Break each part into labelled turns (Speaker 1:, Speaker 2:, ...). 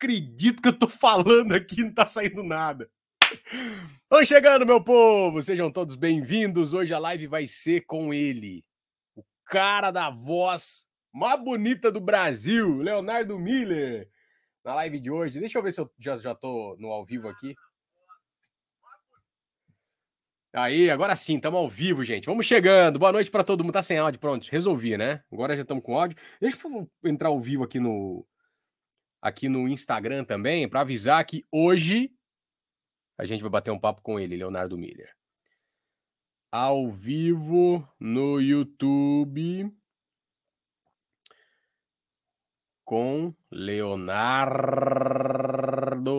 Speaker 1: acredito que eu tô falando aqui, não tá saindo nada. Vamos chegando, meu povo! Sejam todos bem-vindos. Hoje a live vai ser com ele, o cara da voz mais bonita do Brasil, Leonardo Miller. Na live de hoje, deixa eu ver se eu já, já tô no ao vivo aqui. Aí, agora sim, estamos ao vivo, gente. Vamos chegando. Boa noite para todo mundo. Tá sem áudio, pronto. Resolvi, né? Agora já estamos com áudio. Deixa eu entrar ao vivo aqui no aqui no Instagram também para avisar que hoje a gente vai bater um papo com ele, Leonardo Miller. Ao vivo no YouTube com Leonardo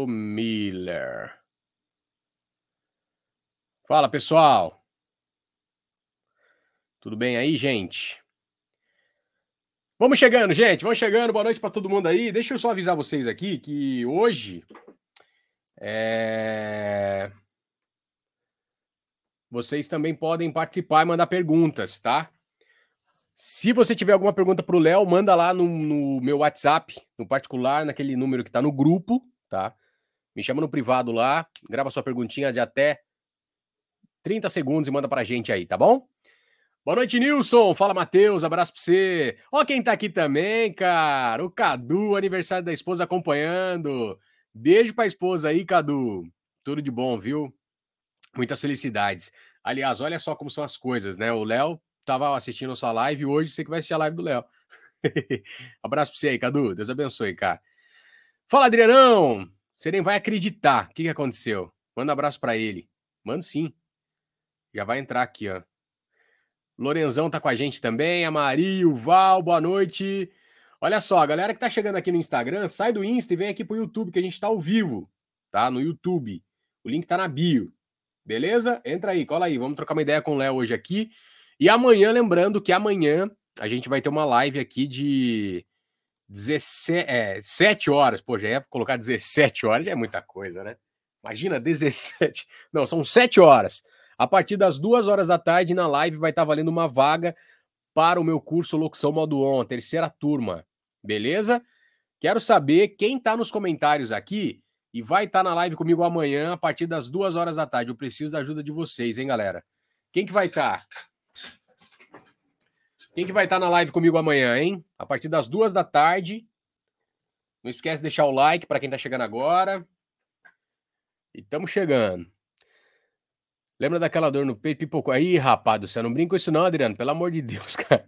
Speaker 1: Miller. Fala, pessoal. Tudo bem aí, gente? Vamos chegando, gente. Vamos chegando. Boa noite para todo mundo aí. Deixa eu só avisar vocês aqui que hoje é... vocês também podem participar e mandar perguntas, tá? Se você tiver alguma pergunta para o Léo, manda lá no, no, meu WhatsApp, no particular, naquele número que está no grupo, tá? Me chama no privado lá, grava sua perguntinha de até 30 segundos e manda pra gente aí, tá bom? Boa noite, Nilson. Fala, Matheus. Abraço pra você. Ó, quem tá aqui também, cara. O Cadu, aniversário da esposa acompanhando. Beijo pra esposa aí, Cadu. Tudo de bom, viu? Muitas felicidades. Aliás, olha só como são as coisas, né? O Léo tava assistindo a sua live hoje você que vai assistir a live do Léo. Abraço pra você aí, Cadu. Deus abençoe, cara. Fala, Adrianão. Você nem vai acreditar. O que, que aconteceu? Manda um abraço para ele. Manda sim. Já vai entrar aqui, ó. Lorenzão tá com a gente também, a Maria, o Val, boa noite. Olha só, a galera que tá chegando aqui no Instagram, sai do Insta e vem aqui pro YouTube, que a gente tá ao vivo, tá? No YouTube. O link tá na bio. Beleza? Entra aí, cola aí. Vamos trocar uma ideia com o Léo hoje aqui. E amanhã, lembrando que amanhã a gente vai ter uma live aqui de 17 é, 7 horas. Pô, já ia colocar 17 horas, já é muita coisa, né? Imagina 17. Não, são 7 horas. A partir das duas horas da tarde, na live, vai estar valendo uma vaga para o meu curso Locução Modo On, terceira turma. Beleza? Quero saber quem está nos comentários aqui e vai estar tá na live comigo amanhã, a partir das duas horas da tarde. Eu preciso da ajuda de vocês, hein, galera? Quem que vai estar? Tá? Quem que vai estar tá na live comigo amanhã, hein? A partir das duas da tarde. Não esquece de deixar o like para quem está chegando agora. E estamos chegando. Lembra daquela dor no peito? Pipocou. Aí, rapaz você não brinca com isso não, Adriano. Pelo amor de Deus, cara.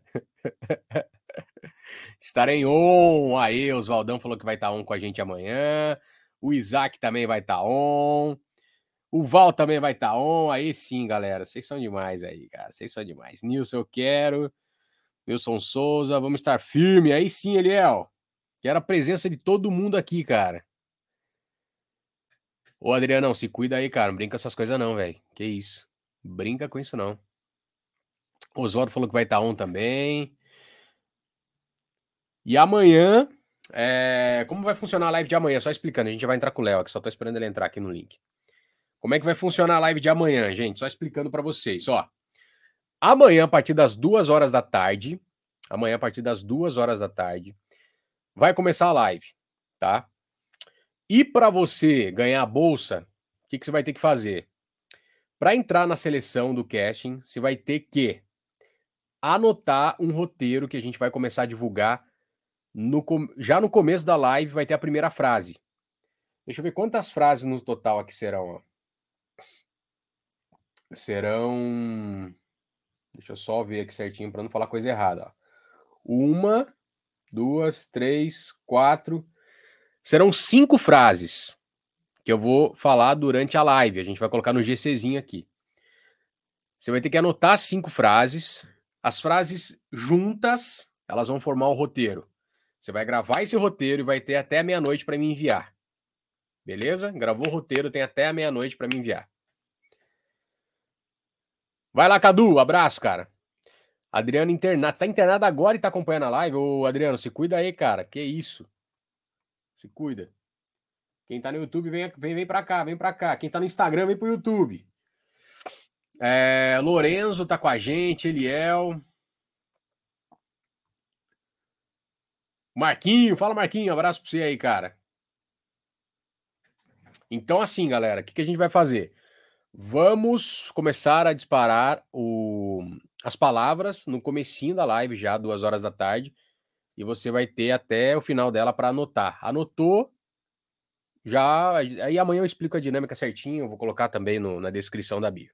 Speaker 1: Estarei on. Aí, Oswaldão falou que vai estar on com a gente amanhã. O Isaac também vai estar on. O Val também vai estar on. Aí sim, galera. Vocês são demais aí, cara. Vocês são demais. Nilson, eu quero. Wilson Souza, vamos estar firme. Aí sim, Eliel. Quero a presença de todo mundo aqui, cara. Ô, Adriano, se cuida aí, cara. Não brinca com essas coisas, não, velho. Que isso. Brinca com isso, não. Oswaldo falou que vai estar on também. E amanhã. É... Como vai funcionar a live de amanhã? Só explicando, a gente vai entrar com o Léo aqui, só tô esperando ele entrar aqui no link. Como é que vai funcionar a live de amanhã, gente? Só explicando para vocês, ó. Amanhã, a partir das duas horas da tarde, amanhã, a partir das duas horas da tarde, vai começar a live, tá? E para você ganhar a bolsa, o que, que você vai ter que fazer? Para entrar na seleção do casting, você vai ter que anotar um roteiro que a gente vai começar a divulgar no, já no começo da live, vai ter a primeira frase. Deixa eu ver quantas frases no total aqui serão. Ó. Serão. Deixa eu só ver aqui certinho para não falar coisa errada. Ó. Uma, duas, três, quatro, Serão cinco frases que eu vou falar durante a live. A gente vai colocar no GCzinho aqui. Você vai ter que anotar cinco frases. As frases juntas, elas vão formar o roteiro. Você vai gravar esse roteiro e vai ter até meia-noite para me enviar. Beleza? Gravou o roteiro, tem até meia-noite para me enviar. Vai lá, Cadu. Abraço, cara. Adriano internado. Tá internado agora e tá acompanhando a live? Ô, Adriano, se cuida aí, cara. Que isso. Se cuida. Quem tá no YouTube, vem, vem, vem pra cá, vem pra cá. Quem tá no Instagram, vem pro YouTube. É, Lorenzo tá com a gente, Eliel. Marquinho, fala Marquinho, abraço pra você aí, cara. Então, assim, galera, o que, que a gente vai fazer? Vamos começar a disparar o, as palavras no comecinho da live, já duas horas da tarde, e você vai ter até o final dela para anotar. Anotou, já aí amanhã eu explico a dinâmica certinho, vou colocar também no, na descrição da bio.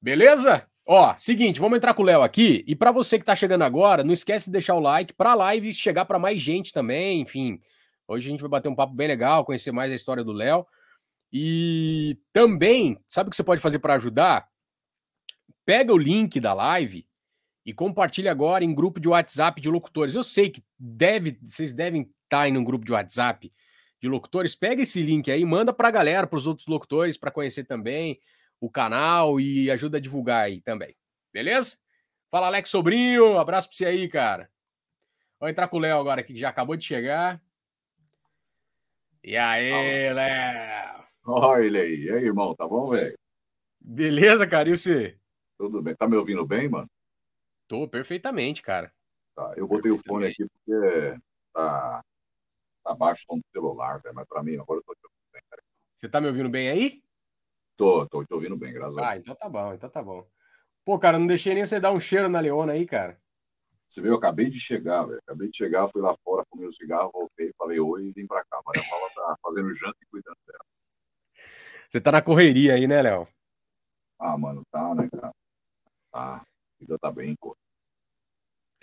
Speaker 1: Beleza? Ó, seguinte, vamos entrar com o Léo aqui. E para você que tá chegando agora, não esquece de deixar o like para a live chegar para mais gente também, enfim. Hoje a gente vai bater um papo bem legal, conhecer mais a história do Léo. E também, sabe o que você pode fazer para ajudar? Pega o link da live e compartilha agora em grupo de WhatsApp de locutores. Eu sei que deve, vocês devem estar tá em um grupo de WhatsApp de locutores. Pega esse link aí, manda para a galera, para os outros locutores, para conhecer também o canal e ajuda a divulgar aí também. Beleza? Fala, Alex Sobrinho. Abraço para você aí, cara. Vou entrar com o Léo agora aqui, que já acabou de chegar. E aí, Léo?
Speaker 2: Olha ele aí. E aí, irmão, tá bom, velho?
Speaker 1: Beleza, cara, e você?
Speaker 2: Tudo bem. Tá me ouvindo bem, mano?
Speaker 1: Tô perfeitamente, cara.
Speaker 2: Tá, eu botei o fone aqui porque tá, tá abaixo do celular, velho, mas pra mim agora eu tô te ouvindo
Speaker 1: bem, cara. Você tá me ouvindo bem aí?
Speaker 2: Tô, tô te ouvindo bem, graças
Speaker 1: ah, a Deus. Ah, então tá bom, então tá bom. Pô, cara, não deixei nem você dar um cheiro na Leona aí, cara.
Speaker 2: Você viu, eu acabei de chegar, velho. Acabei de chegar, fui lá fora, comi um cigarro, voltei, falei oi e vim pra cá. Maria Paula tá fazendo janta e cuidando dela.
Speaker 1: Você tá na correria aí, né, Léo?
Speaker 2: Ah, mano, tá, né, cara? Tá. A vida tá bem, pô.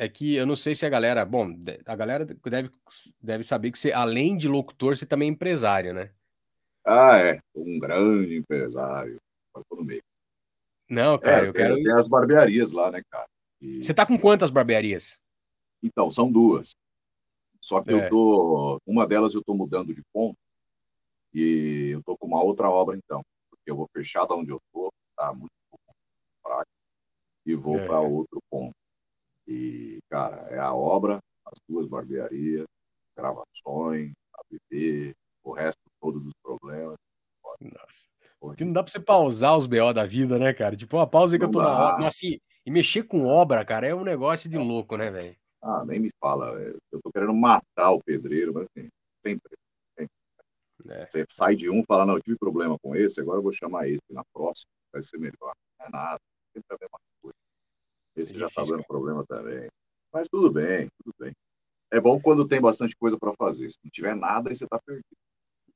Speaker 1: É que eu não sei se a galera. Bom, a galera deve, deve saber que você, além de locutor, você também é empresário, né?
Speaker 2: Ah, é. Um grande empresário. no meio.
Speaker 1: Não, cara, é, eu quero.
Speaker 2: Tem as barbearias lá, né, cara?
Speaker 1: E... Você tá com quantas barbearias?
Speaker 2: Então, são duas. Só que é. eu tô. Uma delas eu tô mudando de ponto. E eu tô com uma outra obra, então. Porque eu vou fechar da onde eu tô, tá muito fraco. E vou é. para outro ponto. E, cara, é a obra, as duas barbearias, gravações, a bebê, o resto todo dos problemas.
Speaker 1: Nossa. Porque não dá pra você pausar os BO da vida, né, cara? Tipo, uma pausa que eu tô dá. na obra. Assim, e mexer com obra, cara, é um negócio de louco, né, velho?
Speaker 2: Ah, nem me fala. Eu tô querendo matar o pedreiro, mas assim, sempre. sempre. É. Você sai de um, fala, não, eu tive problema com esse, agora eu vou chamar esse na próxima, vai ser melhor. Não é nada, sempre a mesma coisa. Esse é já tá dando problema também. Mas tudo bem, tudo bem. É bom quando tem bastante coisa para fazer. Se não tiver nada, aí você tá perdido.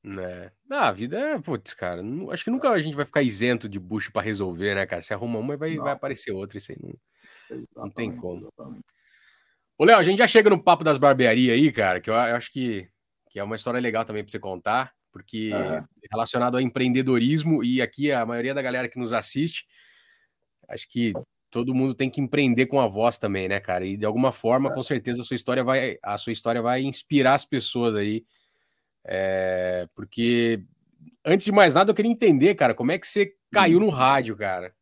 Speaker 1: Né. Ah, a vida é, putz, cara, não, acho que nunca a gente vai ficar isento de bucho para resolver, né, cara? Se arruma uma, vai, vai aparecer outra, isso aí não, não tem como. Exatamente. Ô, Léo, a gente já chega no papo das barbearias aí, cara, que eu, eu acho que, que é uma história legal também para você contar, porque é. relacionado ao empreendedorismo, e aqui a maioria da galera que nos assiste, acho que todo mundo tem que empreender com a voz também, né, cara? E de alguma forma, é. com certeza, a sua história vai, a sua história vai inspirar as pessoas aí é, porque, antes de mais nada, eu queria entender, cara, como é que você caiu no rádio, cara?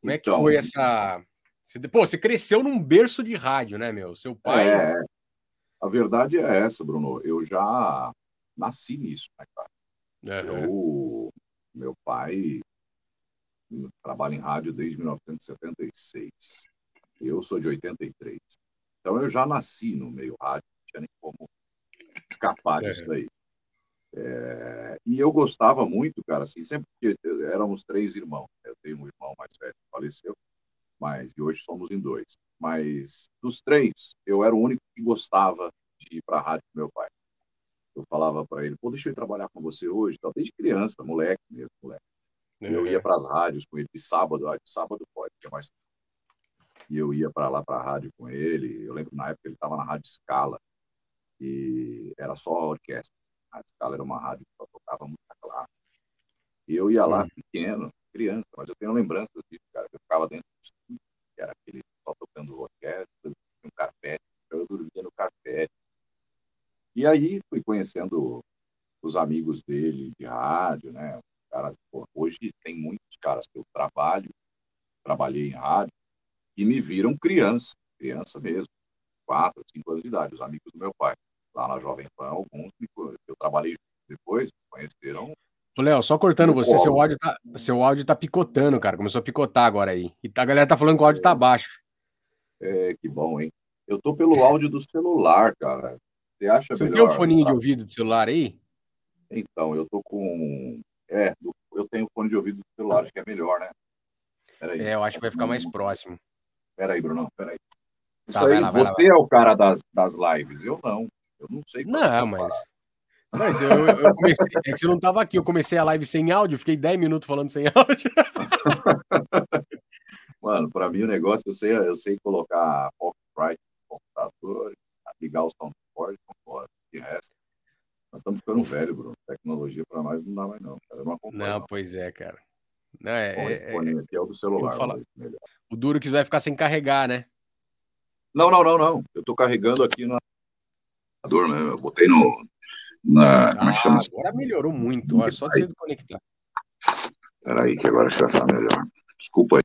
Speaker 1: Como é que então, foi essa. Você, pô, você cresceu num berço de rádio, né, meu? Seu pai.
Speaker 2: É, a verdade é essa, Bruno. Eu já nasci nisso, né, cara? Uhum. Eu, meu pai trabalha em rádio desde 1976. Eu sou de 83. Então eu já nasci no meio rádio, não tinha nem como escapar disso é. daí. É, e eu gostava muito, cara, assim, sempre que éramos três irmãos. Né? Eu tenho um irmão mais velho que faleceu, mas e hoje somos em dois. Mas dos três, eu era o único que gostava de ir para a rádio com meu pai. Eu falava para ele, pô, deixa eu ir trabalhar com você hoje, tal, desde criança, moleque mesmo, moleque. É. Eu ia para as rádios com ele de sábado, de sábado pode, que é mais. E eu ia para lá para a rádio com ele. Eu lembro na época ele estava na rádio Scala e era só a orquestra. A escala era uma rádio que só tocava música clássica. E eu ia lá, hum. pequeno, criança, mas eu tenho lembranças disso, cara. Eu ficava dentro do estúdio, que era aquele só tocando orquestra, um carpete, eu dormia no carpete. E aí fui conhecendo os amigos dele de rádio, né? Cara, hoje tem muitos caras que eu trabalho, trabalhei em rádio, e me viram criança, criança mesmo, quatro, cinco anos de idade, os amigos do meu pai lá na Jovem Pan, alguns que eu trabalhei depois, conheceram.
Speaker 1: Léo, só cortando você, seu áudio, tá, seu áudio tá picotando, cara. Começou a picotar agora aí. E a galera tá falando que o áudio tá baixo.
Speaker 2: É, que bom, hein? Eu tô pelo áudio do celular, cara. Você acha
Speaker 1: você melhor? Você tem um foninho de ouvido do celular aí?
Speaker 2: Então, eu tô com. É, eu tenho fone de ouvido do celular, acho que é melhor, né?
Speaker 1: Peraí. É, eu acho que vai ficar mais próximo.
Speaker 2: Peraí, Bruno, peraí. Tá, Isso aí, lá, você lá, é o cara das, das lives, eu não. Eu não sei.
Speaker 1: Não, mas. Mas eu, eu, comecei. É que você não estava aqui, eu comecei a live sem áudio, fiquei 10 minutos falando sem áudio.
Speaker 2: Mano, para mim o negócio, eu sei, eu sei colocar Focusrite no computador, ligar o SoundForge, fora. De resto, nós estamos ficando velho, Bruno. Tecnologia para nós não dá mais, não. Cara.
Speaker 1: não, não, pois é, cara. Não, é,
Speaker 2: Bom, esse é, é, aqui é o do celular.
Speaker 1: O duro que vai ficar sem carregar, né?
Speaker 2: Não, não, não, não. Eu tô carregando aqui na. Né? Eu botei no. Na,
Speaker 1: como é que chama? Ah, agora melhorou muito. Olha, só de você conectar.
Speaker 2: Peraí, que agora já tá melhor. Desculpa aí.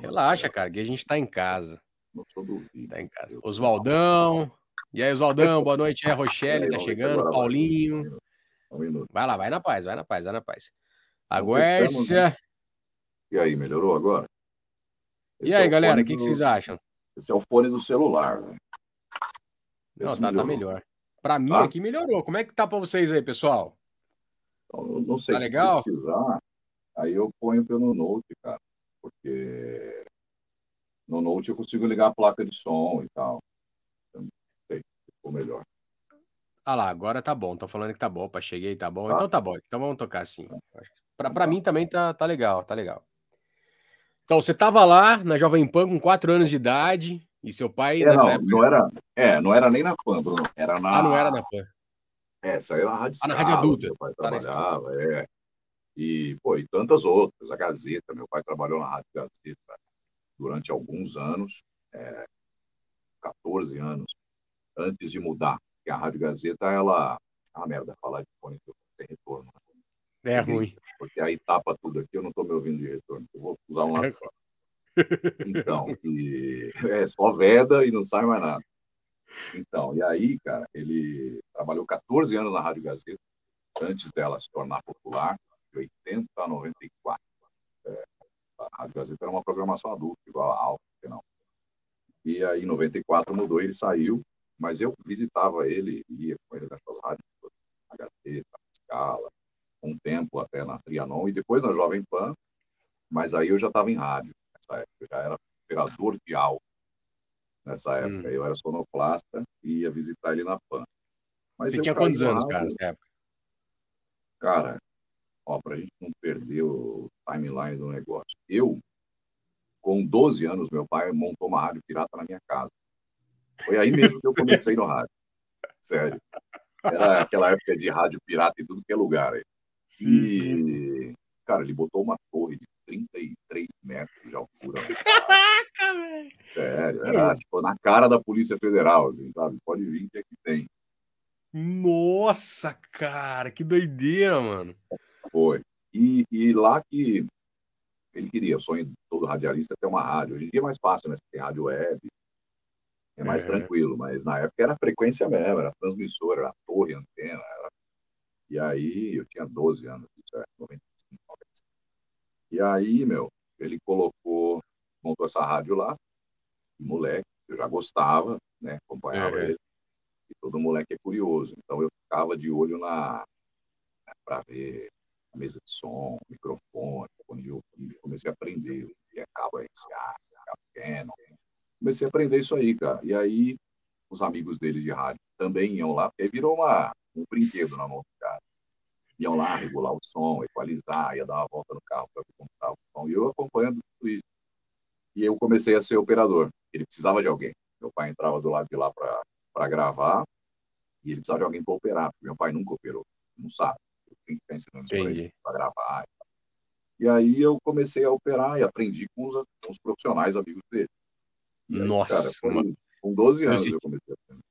Speaker 1: Relaxa, cara, que a gente tá em casa. Tá em casa. Oswaldão. E aí, Oswaldão, boa noite. É, Rochelle, tá chegando. Paulinho. Vai lá, vai na paz, vai na paz, vai na paz. Aguércia. Né?
Speaker 2: E aí, melhorou agora?
Speaker 1: Esse e aí, é galera, o que, do... que, vocês acham?
Speaker 2: Esse é o fone do celular, né?
Speaker 1: Não, tá, tá melhor. Para mim tá? aqui melhorou. Como é que tá para vocês aí, pessoal?
Speaker 2: Então, não sei tá legal? se precisar. Aí eu ponho pelo Note, cara. Porque no Note eu consigo ligar a placa de som e tal. Melhor.
Speaker 1: Ah lá, agora tá bom. Tô falando que tá bom. Opa, cheguei, tá bom. Tá. Então tá bom. Então vamos tocar assim. Para então tá. mim também tá, tá legal, tá legal. Então, você tava lá na Jovem Pan com 4 anos de idade e seu pai
Speaker 2: é, não, época... não era, é, não era nem na Pan, Bruno. Era na
Speaker 1: Ah, não era na Pan.
Speaker 2: É, saiu na Rádio
Speaker 1: Ah, na Rádio Adulta.
Speaker 2: Meu pai tá trabalhava, é. E, pô, e tantas outras, a Gazeta, meu pai trabalhou na Rádio Gazeta durante alguns anos, é, 14 anos, antes de mudar. Porque a Rádio Gazeta, ela. Ah, merda, falar de fone que tem retorno.
Speaker 1: É ruim.
Speaker 2: Porque aí tapa tudo aqui, eu não estou me ouvindo de retorno. Eu vou usar um lado só. Então, e, é só veda e não sai mais nada. Então, e aí, cara, ele trabalhou 14 anos na Rádio Gazeta, antes dela se tornar popular, de 80 a 94. É, a Rádio Gazeta era uma programação adulta, igual a Alfa, não. E aí, em 94, mudou, ele saiu, mas eu visitava ele, ia com ele nessas rádios, a Escala, um tempo até na Trianon e depois na Jovem Pan, mas aí eu já estava em rádio nessa época, eu já era operador de áudio nessa época. Hum. Eu era sonoplasta e ia visitar ele na PAN.
Speaker 1: Mas Você tinha quantos anos, rádio, cara, nessa época?
Speaker 2: Cara, ó, pra gente não perder o timeline do negócio. Eu, com 12 anos, meu pai montou uma rádio pirata na minha casa. Foi aí mesmo que eu comecei no rádio. Sério. Era aquela época de rádio pirata em tudo que é lugar. Aí. Sim, e, sim. cara, ele botou uma torre de 33 metros de altura. Caraca, velho! Sério, era tipo na cara da Polícia Federal, assim, sabe? Pode vir que aqui tem.
Speaker 1: Nossa, cara, que doideira, mano.
Speaker 2: Foi. E, e lá que ele queria, o sonho de todo radialista é ter uma rádio. Hoje em dia é mais fácil, né? Você tem rádio web, é mais é. tranquilo, mas na época era frequência mesmo, era transmissora, era torre, antena, era e aí eu tinha 12 anos, isso é 95, 95. E aí, meu, ele colocou, montou essa rádio lá, moleque, eu já gostava, né, acompanhava ele, e todo moleque é curioso, então eu ficava de olho na, né, para ver a mesa de som, microfone, quando eu comecei a aprender o que é cabo RCA, cabo Canon, comecei a aprender isso aí, cara, e aí os amigos dele de rádio também iam lá, porque virou uma um brinquedo na mão do cara. Iam lá regular o som, equalizar, ia dar uma volta no carro para ver como estava o som. E eu acompanhando tudo isso. E eu comecei a ser operador. Ele precisava de alguém. Meu pai entrava do lado de lá para gravar e ele precisava de alguém para operar, porque meu pai nunca operou, não sabe. Tem que ficar ensinando para gravar. E aí eu comecei a operar e aprendi com os, com os profissionais amigos dele.
Speaker 1: Aí, Nossa, cara,
Speaker 2: foi, com 12 anos eu, eu comecei a aprender.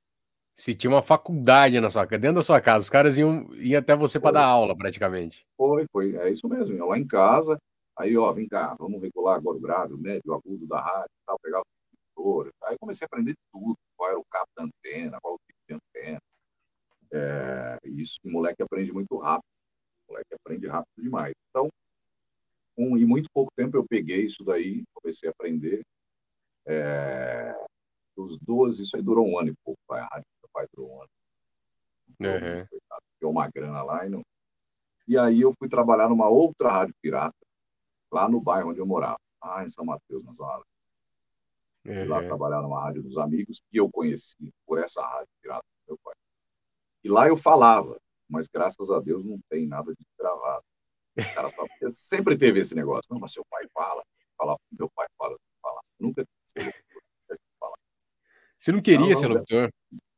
Speaker 1: Se tinha uma faculdade na sua dentro da sua casa, os caras iam, iam até você para dar aula, praticamente.
Speaker 2: Foi, foi, é isso mesmo. Eu lá em casa, aí, ó, vem cá, vamos regular agora o grave, o médio, o agudo da rádio, tal, pegar o. Aí comecei a aprender tudo, qual era o cabo da antena, qual o tipo de antena. É, isso o moleque aprende muito rápido. O moleque aprende rápido demais. Então, um, em muito pouco tempo eu peguei isso daí, comecei a aprender. É, dos 12, isso aí durou um ano e pouco, a rádio pai durou um ano.
Speaker 1: Uhum.
Speaker 2: deu uma grana lá e não. E aí eu fui trabalhar numa outra rádio pirata, lá no bairro onde eu morava, lá em São Mateus, na Zona Uhum. Lá trabalhar numa rádio dos amigos, que eu conheci por essa rádio pirata do meu pai. E lá eu falava, mas graças a Deus não tem nada de gravado. Cara, sempre teve esse negócio. Não, mas seu pai fala. Fala, meu pai fala, fala. Nunca
Speaker 1: Você não queria não, ser locutor?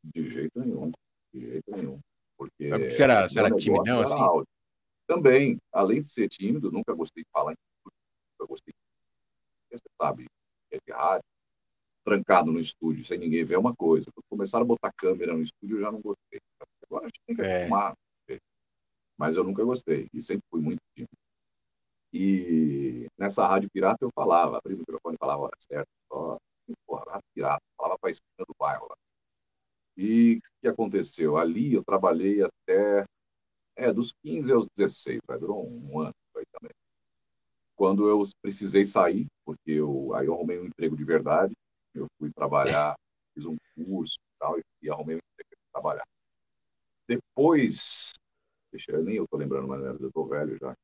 Speaker 2: De jeito nenhum. De jeito nenhum. Porque,
Speaker 1: porque você era, você era timidão, assim? Áudio.
Speaker 2: Também, além de ser tímido, nunca gostei de falar em tudo. Nunca gostei de... Você sabe, é de rádio, trancado no estúdio, sem ninguém ver, é uma coisa. Quando começaram a botar câmera no estúdio, eu já não gostei. Agora a gente tem que é. acostumar. Mas eu nunca gostei. E sempre fui muito tímido. E nessa rádio pirata eu falava, abri o microfone e falava a hora certa. Só, porra, rádio pirata. Falava para a esquina do bairro lá. E o que aconteceu? Ali eu trabalhei até é, dos 15 aos 16, vai, durou um ano aí também. Quando eu precisei sair, porque eu, aí eu arrumei um emprego de verdade, eu fui trabalhar, fiz um curso e tal, e arrumei um emprego de trabalhar. Depois, deixa eu nem eu tô lembrando mais, eu tô velho já.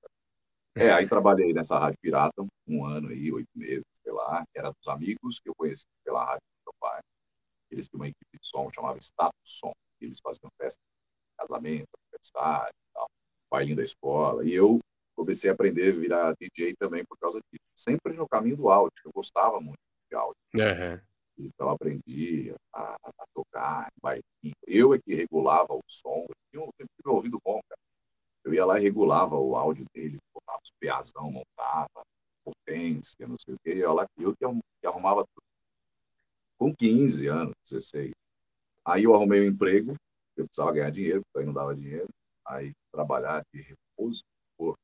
Speaker 2: É, aí trabalhei nessa rádio pirata, um ano aí, oito meses, sei lá, que era dos amigos que eu conheci pela rádio do meu pai. Eles tinham uma equipe de som, chamava Status Som, eles faziam festa casamento, aniversário e tal, bailinho da escola, e eu comecei a aprender a virar DJ também por causa disso. Sempre no caminho do áudio, eu gostava muito de áudio.
Speaker 1: Uhum.
Speaker 2: Então aprendi a, a tocar bailinho. Eu é que regulava o som. Eu tinha sempre tive um ouvido bom, cara. Eu ia lá e regulava o áudio dele, botava os peazão, montava, potência, não sei o quê. Eu, lá, eu que arrumava tudo. Com 15 anos, 16. Aí eu arrumei um emprego, eu precisava ganhar dinheiro, porque aí não dava dinheiro. Aí trabalhar de repositor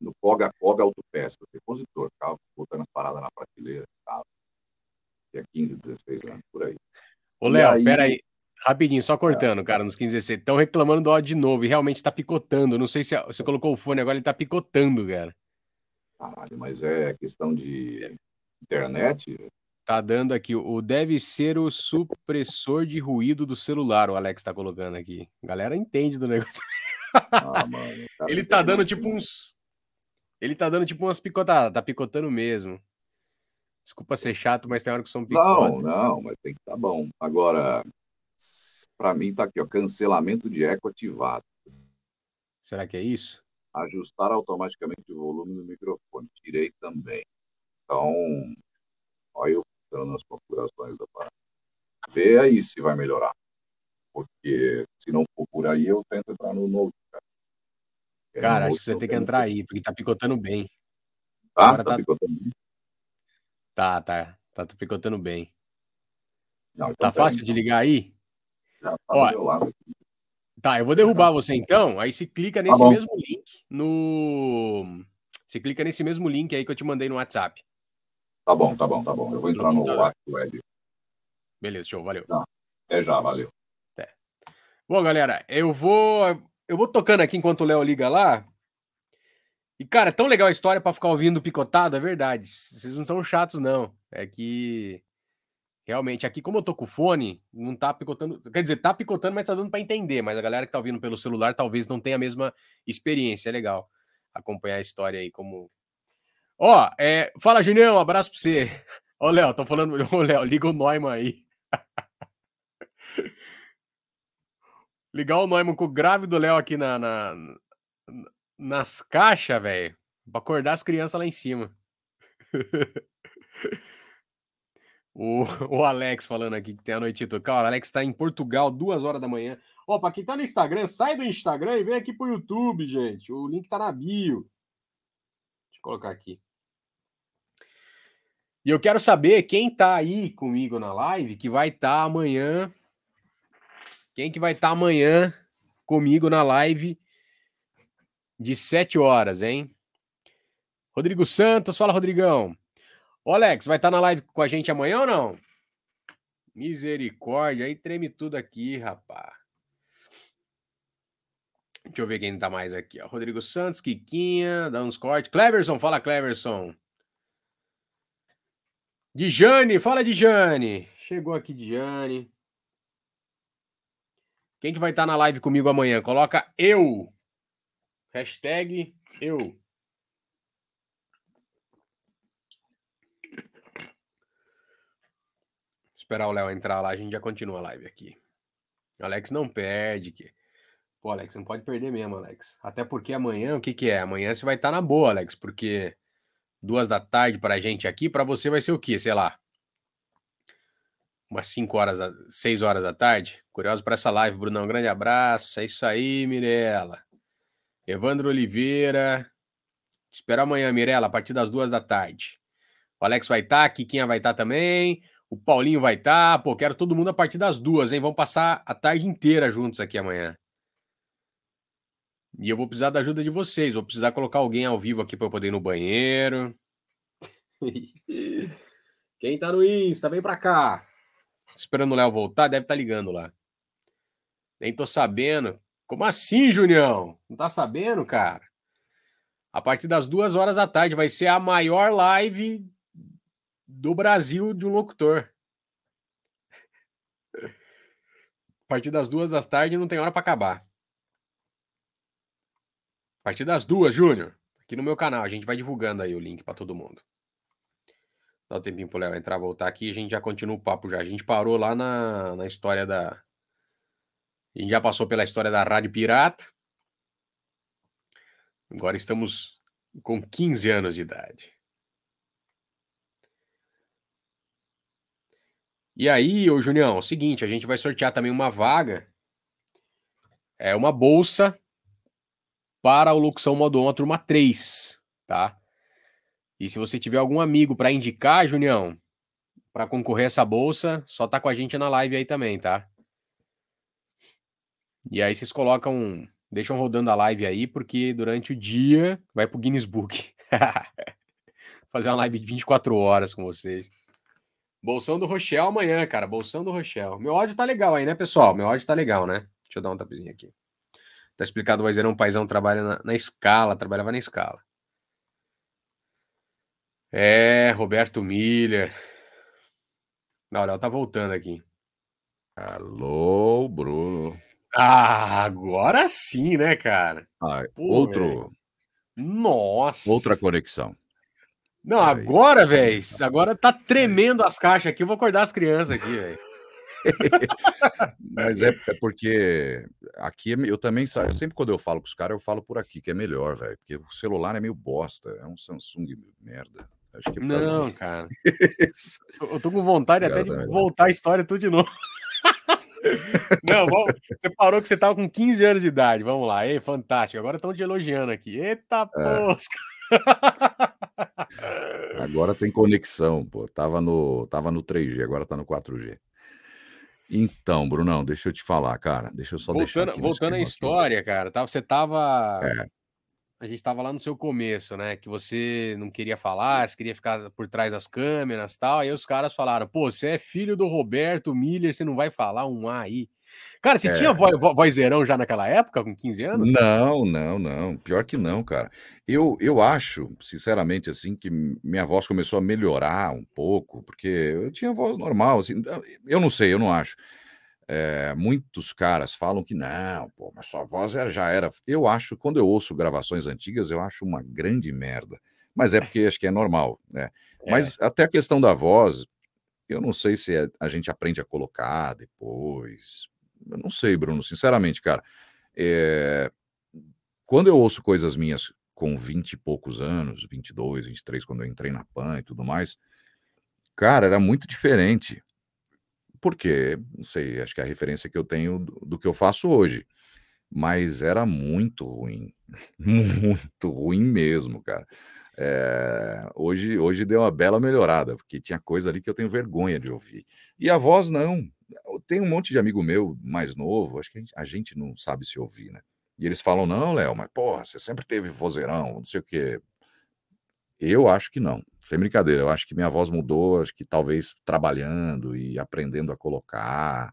Speaker 2: no Coga Coga Autopeça, repositor, ficava botando as paradas na prateleira, ficava. Tinha 15, 16 anos, por aí.
Speaker 1: Ô, Léo, aí... peraí. Rapidinho, só cortando, é. cara, nos 15, 16. Estão reclamando do áudio de novo e realmente tá picotando. Não sei se você colocou o fone agora, ele tá picotando, cara.
Speaker 2: Caralho, mas é questão de internet?
Speaker 1: Tá dando aqui. O deve ser o supressor de ruído do celular, o Alex tá colocando aqui. A galera entende do negócio. Ah, mano, ele tá dando tipo uns. Ele tá dando tipo umas picotadas. Tá picotando mesmo. Desculpa ser chato, mas tem hora que são
Speaker 2: picota. Não, não, mas tem que tá bom. Agora, para mim tá aqui, ó, cancelamento de eco ativado.
Speaker 1: Será que é isso?
Speaker 2: Ajustar automaticamente o volume do microfone. Tirei também. Então, olha eu dando as configurações da parada. Vê aí se vai melhorar. Porque se não for por aí, eu tento entrar no Note,
Speaker 1: cara. Cara, acho que você tem que entrar aí, porque tá picotando bem.
Speaker 2: Ah, tá, tá picotando bem?
Speaker 1: Tá, tá. Tá picotando bem. Não, então tá fácil de ligar aí? Já tá Ó, Tá, eu vou derrubar você então. Aí se clica tá nesse tá mesmo link no. Você clica nesse mesmo link aí que eu te mandei no WhatsApp.
Speaker 2: Tá bom, tá bom, tá bom. Eu vou entrar no WhatsApp web.
Speaker 1: Beleza, show, valeu.
Speaker 2: Tá. Até já, valeu. Até.
Speaker 1: Bom, galera, eu vou. Eu vou tocando aqui enquanto o Léo liga lá. E, cara, é tão legal a história para ficar ouvindo picotado, é verdade. Vocês não são chatos, não. É que realmente aqui, como eu tô com o fone, não tá picotando. Quer dizer, tá picotando, mas tá dando para entender. Mas a galera que tá ouvindo pelo celular talvez não tenha a mesma experiência. É legal acompanhar a história aí como. Ó, é... fala, Junião, abraço pra você. Ó, Léo, tô falando. Ô, Léo, liga o Neumann aí. Ligar o Neumann com o grave do Léo aqui na, na, nas caixas, velho, pra acordar as crianças lá em cima. o, o Alex falando aqui que tem a noite tocar. O Alex tá em Portugal, duas horas da manhã. Ó, pra quem tá no Instagram, sai do Instagram e vem aqui pro YouTube, gente. O link tá na bio. Deixa eu colocar aqui. E eu quero saber quem tá aí comigo na live que vai estar tá amanhã. Quem que vai estar tá amanhã comigo na live de 7 horas, hein? Rodrigo Santos, fala, Rodrigão. Ô, Alex, vai estar tá na live com a gente amanhã ou não? Misericórdia, aí treme tudo aqui, rapaz. Deixa eu ver quem tá mais aqui, ó. Rodrigo Santos, Kikinha, dá uns cortes. Cleverson, fala, Cleverson. Dijane, fala, Dijane. Chegou aqui, Dijane. Quem que vai estar tá na live comigo amanhã? Coloca eu. Hashtag eu. Esperar o Léo entrar lá, a gente já continua a live aqui. Alex não perde. Que... Pô, Alex, não pode perder mesmo, Alex. Até porque amanhã, o que que é? Amanhã você vai estar tá na boa, Alex, porque duas da tarde pra gente aqui, para você vai ser o quê? Sei lá. Umas 5 horas, 6 horas da tarde. Curioso para essa live, Brunão. Um grande abraço. É isso aí, Mirella. Evandro Oliveira. Te espero amanhã, Mirella, a partir das duas da tarde. O Alex vai estar, tá, Kikinha vai estar tá também. O Paulinho vai estar. Tá. Pô, quero todo mundo a partir das duas, hein? Vamos passar a tarde inteira juntos aqui amanhã. E eu vou precisar da ajuda de vocês. Vou precisar colocar alguém ao vivo aqui para eu poder ir no banheiro. Quem tá no Insta, vem para cá. Esperando o Léo voltar, deve estar tá ligando lá. Nem tô sabendo. Como assim, Junião? Não tá sabendo, cara? A partir das duas horas da tarde vai ser a maior live do Brasil de um locutor. A partir das duas da tarde não tem hora para acabar. A partir das duas, Júnior, aqui no meu canal, a gente vai divulgando aí o link para todo mundo. Dá um tempinho pro Léo entrar, voltar aqui a gente já continua o papo já. A gente parou lá na, na história da. A gente já passou pela história da Rádio Pirata. Agora estamos com 15 anos de idade. E aí, ô Junião, é o seguinte, a gente vai sortear também uma vaga, é uma bolsa para o Locução Modo turma 3, tá? E se você tiver algum amigo para indicar, Junião, para concorrer a essa bolsa, só tá com a gente na live aí também, tá? E aí vocês colocam, deixam rodando a live aí, porque durante o dia vai pro Guinness Book. Fazer uma live de 24 horas com vocês. Bolsão do Rochelle amanhã, cara. Bolsão do Rochelle. Meu áudio tá legal aí, né, pessoal? Meu áudio tá legal, né? Deixa eu dar um tapezinho aqui. Tá explicado, o Waizerão Paizão trabalha na, na escala, trabalhava na escala. É, Roberto Miller. Não, Léo tá voltando aqui.
Speaker 2: Alô, Bruno.
Speaker 1: Ah, agora sim, né, cara?
Speaker 2: Ah, Pô, outro. Véio.
Speaker 1: Nossa.
Speaker 2: Outra conexão.
Speaker 1: Não, agora, velho. Agora tá tremendo as caixas aqui. Eu vou acordar as crianças aqui, velho.
Speaker 2: Mas é, é, porque aqui é eu também saio. Sempre quando eu falo com os caras, eu falo por aqui, que é melhor, velho. Porque o celular é meio bosta. É um Samsung merda.
Speaker 1: Acho que é Não, cara. eu tô com vontade até de voltar a história tudo de novo. Não, vamos, você parou que você tava com 15 anos de idade. Vamos lá. Ei, fantástico. Agora estão te elogiando aqui. Eita, é. posca.
Speaker 2: Agora tem conexão, pô. Tava no, tava no 3G, agora tá no 4G. Então, Brunão, deixa eu te falar, cara. Deixa eu só
Speaker 1: voltando,
Speaker 2: deixar.
Speaker 1: Voltando à história, aqui. cara. Tá, você tava. É. A gente tava lá no seu começo, né? Que você não queria falar, você queria ficar por trás das câmeras tal. Aí os caras falaram: pô, você é filho do Roberto Miller, você não vai falar um A aí. Cara, você é. tinha vo vozeirão já naquela época, com 15 anos?
Speaker 2: Não, não, não. Pior que não, cara. Eu, eu acho, sinceramente, assim, que minha voz começou a melhorar um pouco, porque eu tinha voz normal, assim. Eu não sei, eu não acho. É, muitos caras falam que não, pô, mas sua voz já era. Eu acho, quando eu ouço gravações antigas, eu acho uma grande merda. Mas é porque acho que é normal, né? É. Mas até a questão da voz, eu não sei se é, a gente aprende a colocar depois, eu não sei, Bruno, sinceramente, cara. É... Quando eu ouço coisas minhas com 20 e poucos anos, 22, 23, quando eu entrei na PAN e tudo mais, cara, era muito diferente. Porque, não sei, acho que é a referência que eu tenho do, do que eu faço hoje. Mas era muito ruim. muito ruim mesmo, cara. É, hoje, hoje deu uma bela melhorada, porque tinha coisa ali que eu tenho vergonha de ouvir. E a voz não. Tem um monte de amigo meu mais novo, acho que a gente, a gente não sabe se ouvir, né? E eles falam: não, Léo, mas porra, você sempre teve vozeirão, não sei o quê. Eu acho que não, sem brincadeira. Eu acho que minha voz mudou, acho que talvez trabalhando e aprendendo a colocar.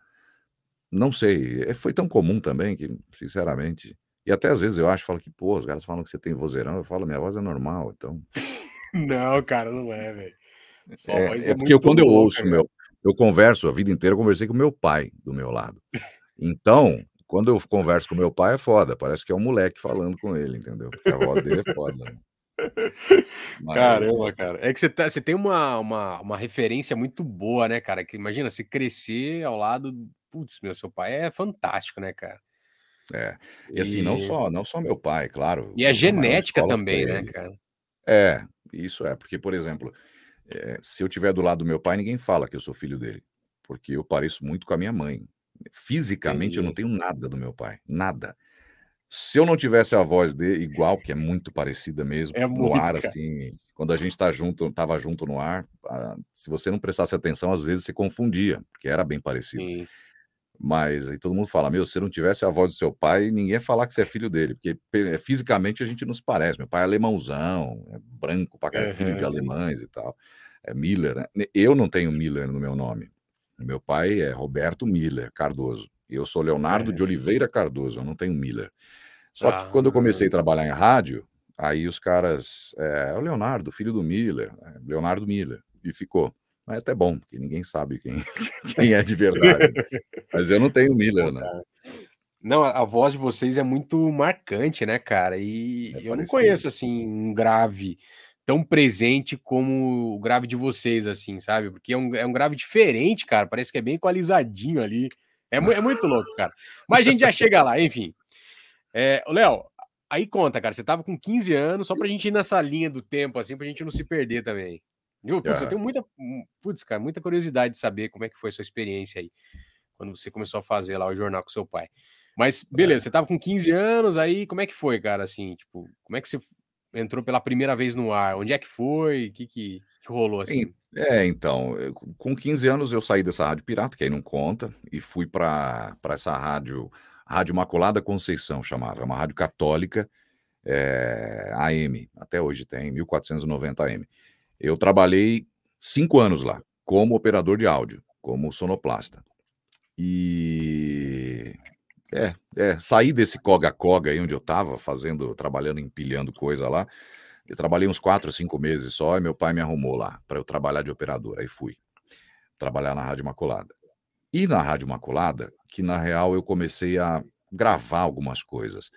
Speaker 2: Não sei, é, foi tão comum também que, sinceramente. E até às vezes eu acho, falo que, pô, os caras falam que você tem vozeirão, eu falo, minha voz é normal, então.
Speaker 1: não, cara, não é, velho.
Speaker 2: É, é, porque eu, quando eu ouço meu, eu converso a vida inteira, eu conversei com meu pai do meu lado. Então, quando eu converso com meu pai é foda, parece que é um moleque falando com ele, entendeu? Porque a voz dele é foda. Né?
Speaker 1: Mas... Caramba, cara. É que você, tá, você tem uma, uma, uma referência muito boa, né, cara? Que imagina se crescer ao lado. Putz, meu, seu pai é fantástico, né, cara?
Speaker 2: É. E assim, não só, não só meu pai, claro.
Speaker 1: E a genética também, né, cara?
Speaker 2: É, isso é, porque, por exemplo, é, se eu tiver do lado do meu pai, ninguém fala que eu sou filho dele, porque eu pareço muito com a minha mãe. Fisicamente, Entendi. eu não tenho nada do meu pai, nada. Se eu não tivesse a voz dele igual, que é muito parecida mesmo, é no ar, cara. assim, quando a gente tá junto, tava junto no ar, se você não prestasse atenção, às vezes você confundia, porque era bem parecido. Sim. Mas aí todo mundo fala, meu, se não tivesse a voz do seu pai, ninguém ia falar que você é filho dele, porque fisicamente a gente não se parece. Meu pai é alemãozão, é branco, para é, filho de alemães e tal. É Miller, né? Eu não tenho Miller no meu nome. Meu pai é Roberto Miller Cardoso. Eu sou Leonardo é. de Oliveira Cardoso, eu não tenho Miller. Só ah, que quando eu comecei a trabalhar em rádio, aí os caras. É, o Leonardo, filho do Miller, é, Leonardo Miller, e ficou. Mas é até bom, porque ninguém sabe quem, quem é de verdade. Mas eu não tenho Miller, né?
Speaker 1: Não, a, voz de vocês é muito marcante, né, cara? E é eu não conheço, assim, um grave tão presente como o grave de vocês, assim, sabe? Porque é um, é um grave diferente, cara. Parece que é bem equalizadinho ali. É, é muito louco, cara. Mas a gente já chega lá, enfim. É, Léo, aí conta, cara. Você tava com 15 anos, só pra gente ir nessa linha do tempo, assim, pra gente não se perder também. Viu? Putz, eu tenho muita, hum, putz, cara, muita curiosidade de saber como é que foi a sua experiência aí, quando você começou a fazer lá o jornal com seu pai. Mas, beleza, é. você tava com 15 anos, aí como é que foi, cara, assim, tipo, como é que você entrou pela primeira vez no ar? Onde é que foi? O que, que, que rolou assim?
Speaker 2: É, então, com 15 anos eu saí dessa rádio pirata, que aí não conta, e fui para essa rádio, Rádio Maculada Conceição, chamava, é uma rádio católica, é, AM, até hoje tem, 1490 AM. Eu trabalhei cinco anos lá, como operador de áudio, como sonoplasta. E é, é, saí desse coga-coga aí onde eu estava, fazendo, trabalhando, empilhando coisa lá. Eu trabalhei uns quatro, cinco meses só, e meu pai me arrumou lá para eu trabalhar de operador. Aí fui trabalhar na Rádio Imaculada. E na Rádio Imaculada, que na real eu comecei a gravar algumas coisas,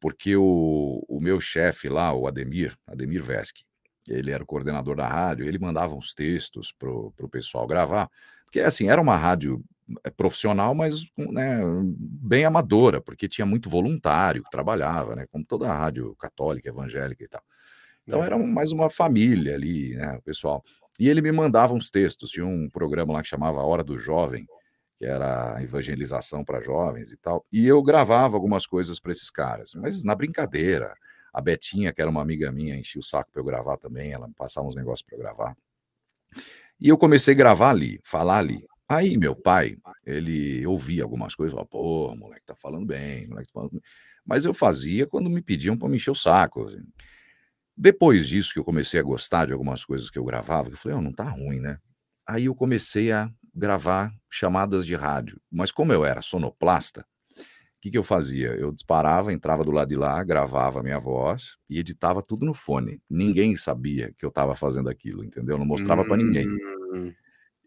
Speaker 2: porque o, o meu chefe lá, o Ademir, Ademir Veschi, ele era o coordenador da rádio, ele mandava uns textos pro, pro pessoal gravar, porque assim, era uma rádio é profissional, mas né, bem amadora, porque tinha muito voluntário que trabalhava, né, como toda a rádio católica, evangélica e tal. Então era mais uma família ali, né, o pessoal. E ele me mandava uns textos, tinha um programa lá que chamava Hora do Jovem, que era evangelização para jovens e tal. E eu gravava algumas coisas para esses caras, mas na brincadeira. A Betinha, que era uma amiga minha, enchia o saco para eu gravar também, ela me passava uns negócios para eu gravar. E eu comecei a gravar ali, falar ali. Aí meu pai, ele ouvia algumas coisas, falava, pô, moleque tá falando bem, moleque tá falando bem. Mas eu fazia quando me pediam para me encher o saco. Assim. Depois disso que eu comecei a gostar de algumas coisas que eu gravava, eu falei, oh, não tá ruim, né? Aí eu comecei a gravar chamadas de rádio. Mas como eu era sonoplasta, o que, que eu fazia? Eu disparava, entrava do lado de lá, gravava a minha voz e editava tudo no fone. Ninguém sabia que eu estava fazendo aquilo, entendeu? Não mostrava para ninguém. Hum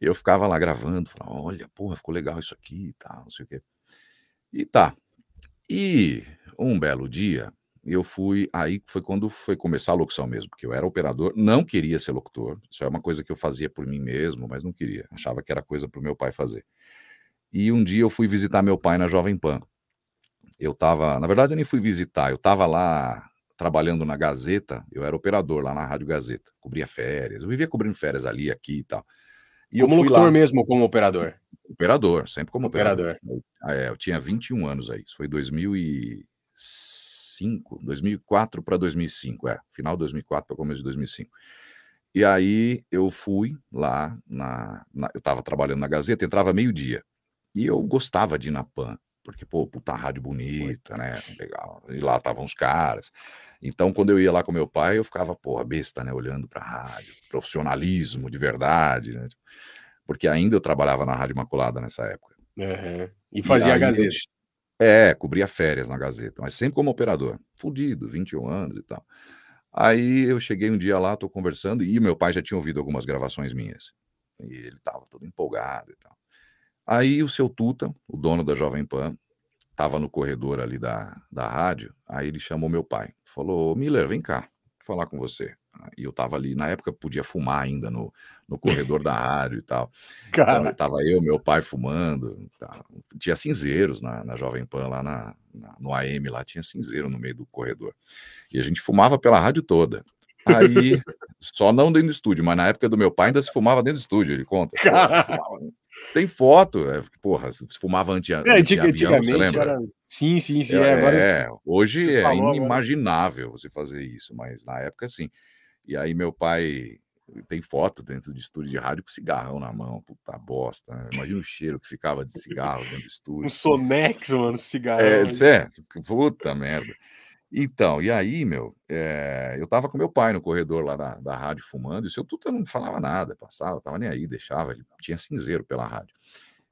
Speaker 2: eu ficava lá gravando, falava, olha, porra, ficou legal isso aqui e tal, não sei o quê. E tá. E um belo dia, eu fui, aí foi quando foi começar a locução mesmo, porque eu era operador, não queria ser locutor, isso é uma coisa que eu fazia por mim mesmo, mas não queria, achava que era coisa para o meu pai fazer. E um dia eu fui visitar meu pai na Jovem Pan. Eu tava, na verdade eu nem fui visitar, eu tava lá trabalhando na Gazeta, eu era operador lá na Rádio Gazeta, cobria férias, eu vivia cobrindo férias ali, aqui e tal.
Speaker 1: E como locutor lá. mesmo como operador?
Speaker 2: Operador, sempre como operador. operador. Ah, é, eu tinha 21 anos aí, isso foi 2005, 2004 para 2005, é, final de 2004 para começo de 2005. E aí eu fui lá, na, na eu estava trabalhando na Gazeta, entrava meio-dia, e eu gostava de ir na PAN, porque, pô, puta rádio bonita, né, legal, e lá estavam os caras. Então, quando eu ia lá com meu pai, eu ficava, porra, besta, né, olhando para a rádio, profissionalismo de verdade, né, porque ainda eu trabalhava na Rádio Imaculada nessa época.
Speaker 1: Uhum. E fazia e a Gazeta.
Speaker 2: É, cobria férias na Gazeta, mas sempre como operador. Fudido, 21 anos e tal. Aí eu cheguei um dia lá, tô conversando, e meu pai já tinha ouvido algumas gravações minhas. E ele tava todo empolgado e tal. Aí o seu Tuta, o dono da Jovem Pan, estava no corredor ali da, da rádio, aí ele chamou meu pai. Falou, Miller, vem cá, vou falar com você. E eu estava ali, na época podia fumar ainda no, no corredor da rádio e tal. Cara. Então, tava eu, meu pai fumando. Tá. Tinha cinzeiros na, na Jovem Pan, lá na, na, no AM, lá tinha cinzeiro no meio do corredor. E a gente fumava pela rádio toda. Aí, só não dentro do estúdio, mas na época do meu pai ainda se fumava dentro do estúdio, ele conta. Tem foto, é, porra, se fumava anti, é,
Speaker 1: antiga, avião, antigamente era... Sim, sim, sim. É,
Speaker 2: é, é hoje é falou, inimaginável agora. você fazer isso, mas na época sim. E aí meu pai tem foto dentro de estúdio de rádio com cigarrão na mão, puta bosta. Né? Imagina o cheiro que ficava de cigarro dentro do estúdio.
Speaker 1: Um Sonex, mano, cigarro.
Speaker 2: É, certo, puta merda. Então, e aí, meu, é, eu tava com meu pai no corredor lá da, da rádio fumando, e o seu Tuta não falava nada, passava, tava nem aí, deixava, ele tinha cinzeiro pela rádio.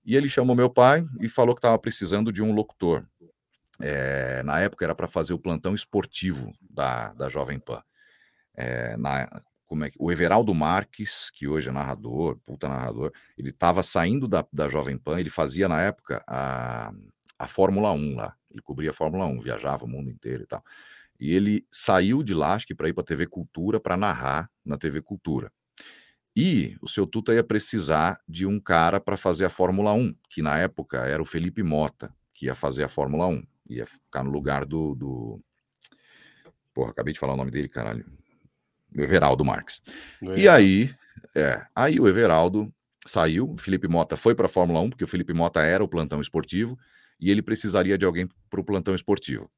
Speaker 2: E ele chamou meu pai e falou que tava precisando de um locutor. É, na época era para fazer o plantão esportivo da, da Jovem Pan. É, na, como é que, o Everaldo Marques, que hoje é narrador, puta narrador, ele estava saindo da, da Jovem Pan, ele fazia na época a, a Fórmula 1 lá. Ele cobria a Fórmula 1, viajava o mundo inteiro e tal. E ele saiu de lá, acho que para ir para a TV Cultura, para narrar na TV Cultura. E o seu Tuta ia precisar de um cara para fazer a Fórmula 1, que na época era o Felipe Mota, que ia fazer a Fórmula 1. Ia ficar no lugar do. do... Porra, acabei de falar o nome dele, caralho. Do Everaldo Marques. E aí, é, aí o Everaldo saiu, o Felipe Mota foi para a Fórmula 1, porque o Felipe Mota era o plantão esportivo, e ele precisaria de alguém para o plantão esportivo.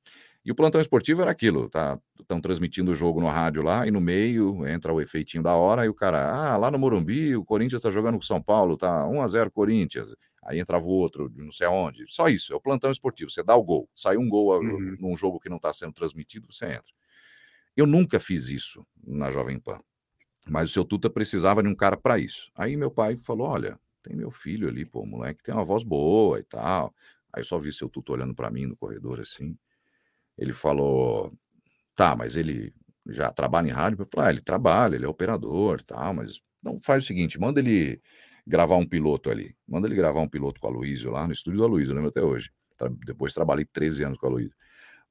Speaker 2: E o plantão esportivo era aquilo, tá? Estão transmitindo o jogo no rádio lá, e no meio entra o efeitinho da hora, e o cara, ah, lá no Morumbi, o Corinthians está jogando com o São Paulo, tá 1 a 0 Corinthians. Aí entrava o outro, não sei aonde. Só isso, é o plantão esportivo. Você dá o gol, sai um gol uhum. num jogo que não está sendo transmitido, você entra. Eu nunca fiz isso na Jovem Pan. Mas o seu Tuta precisava de um cara para isso. Aí meu pai falou: olha, tem meu filho ali, pô, moleque tem uma voz boa e tal. Aí eu só vi seu tutor olhando para mim no corredor assim. Ele falou: tá, mas ele já trabalha em rádio? Eu falei: ah, ele trabalha, ele é operador, tal, mas não faz o seguinte, manda ele gravar um piloto ali. Manda ele gravar um piloto com a Luísio lá no estúdio do Aloysio, eu lembro até hoje. Depois trabalhei 13 anos com a Luísio.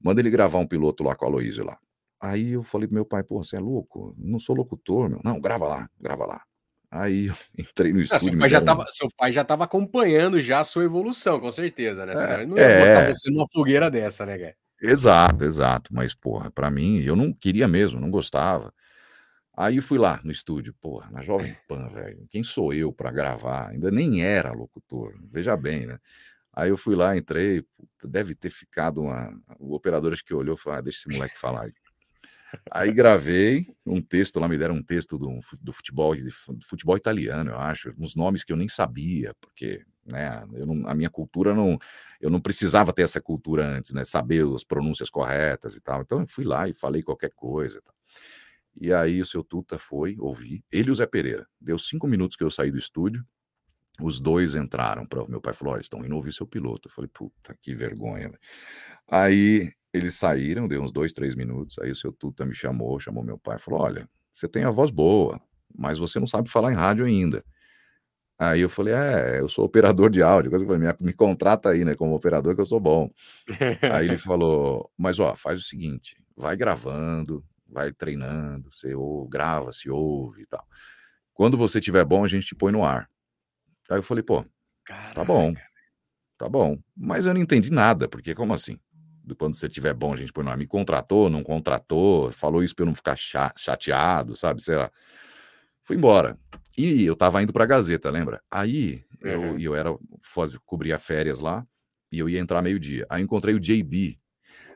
Speaker 2: Manda ele gravar um piloto lá com a Luísio lá. Aí eu falei pro meu pai, pô, você é louco? Não sou locutor, meu. Não, grava lá, grava lá. Aí eu entrei no estúdio. Ah,
Speaker 1: seu, pai já tava, seu pai já estava acompanhando já a sua evolução, com certeza, né? Ele não ia é, botar você numa fogueira dessa, né, Gué?
Speaker 2: Exato, exato. Mas, porra, para mim, eu não queria mesmo, não gostava. Aí fui lá no estúdio, porra, na Jovem Pan, velho. Quem sou eu para gravar? Ainda nem era locutor, veja bem, né? Aí eu fui lá, entrei, deve ter ficado uma. O operador acho que olhou e falou: ah, deixa esse moleque falar aí. Aí gravei um texto lá, me deram um texto do, do futebol, do futebol italiano, eu acho, uns nomes que eu nem sabia, porque né, eu não, a minha cultura não, eu não precisava ter essa cultura antes, né, saber as pronúncias corretas e tal. Então eu fui lá e falei qualquer coisa. E, e aí o seu Tuta foi, ouvi, ele e o Zé Pereira. Deu cinco minutos que eu saí do estúdio, os dois entraram. Pra, meu pai falou: oh, estão indo ouvir seu piloto. Eu falei: puta, que vergonha. Aí eles saíram, deu uns dois, três minutos. Aí o seu Tuta me chamou, chamou meu pai, falou: Olha, você tem a voz boa, mas você não sabe falar em rádio ainda. Aí eu falei: É, eu sou operador de áudio. Me, me contrata aí, né, como operador, que eu sou bom. aí ele falou: Mas ó, faz o seguinte, vai gravando, vai treinando, você ou, grava, se ouve e tal. Quando você tiver bom, a gente te põe no ar. Aí eu falei: Pô, Caraca. tá bom, tá bom. Mas eu não entendi nada, porque como assim? Quando você tiver bom, a gente põe no ar. Me contratou, não contratou, falou isso para eu não ficar chateado, sabe? Sei lá. Fui embora. E eu tava indo pra Gazeta, lembra? Aí uhum. eu, eu era faz, cobria férias lá e eu ia entrar meio-dia. Aí encontrei o JB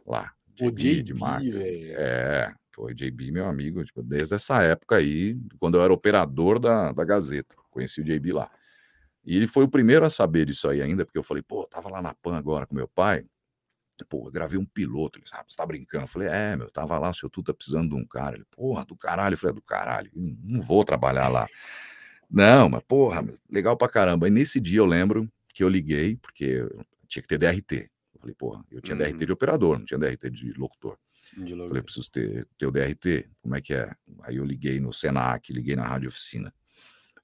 Speaker 2: lá.
Speaker 1: O JB, de Marcos.
Speaker 2: É, foi JB, meu amigo, tipo, desde essa época aí, quando eu era operador da, da Gazeta. Conheci o JB lá. E ele foi o primeiro a saber disso aí ainda, porque eu falei, pô, tava lá na PAN agora com meu pai. Pô, eu gravei um piloto. Ele disse, ah, você tá brincando? Eu falei, é, meu, tava lá, o seu tu tá precisando de um cara. Ele, porra, do caralho. Eu falei, é do caralho, não vou trabalhar lá. Não, mas porra, legal pra caramba. E nesse dia eu lembro que eu liguei, porque tinha que ter DRT. Eu falei, porra, eu tinha uhum. DRT de operador, não tinha DRT de locutor. De locutor. Falei, preciso ter, ter o DRT, como é que é? Aí eu liguei no Senac, liguei na rádio oficina.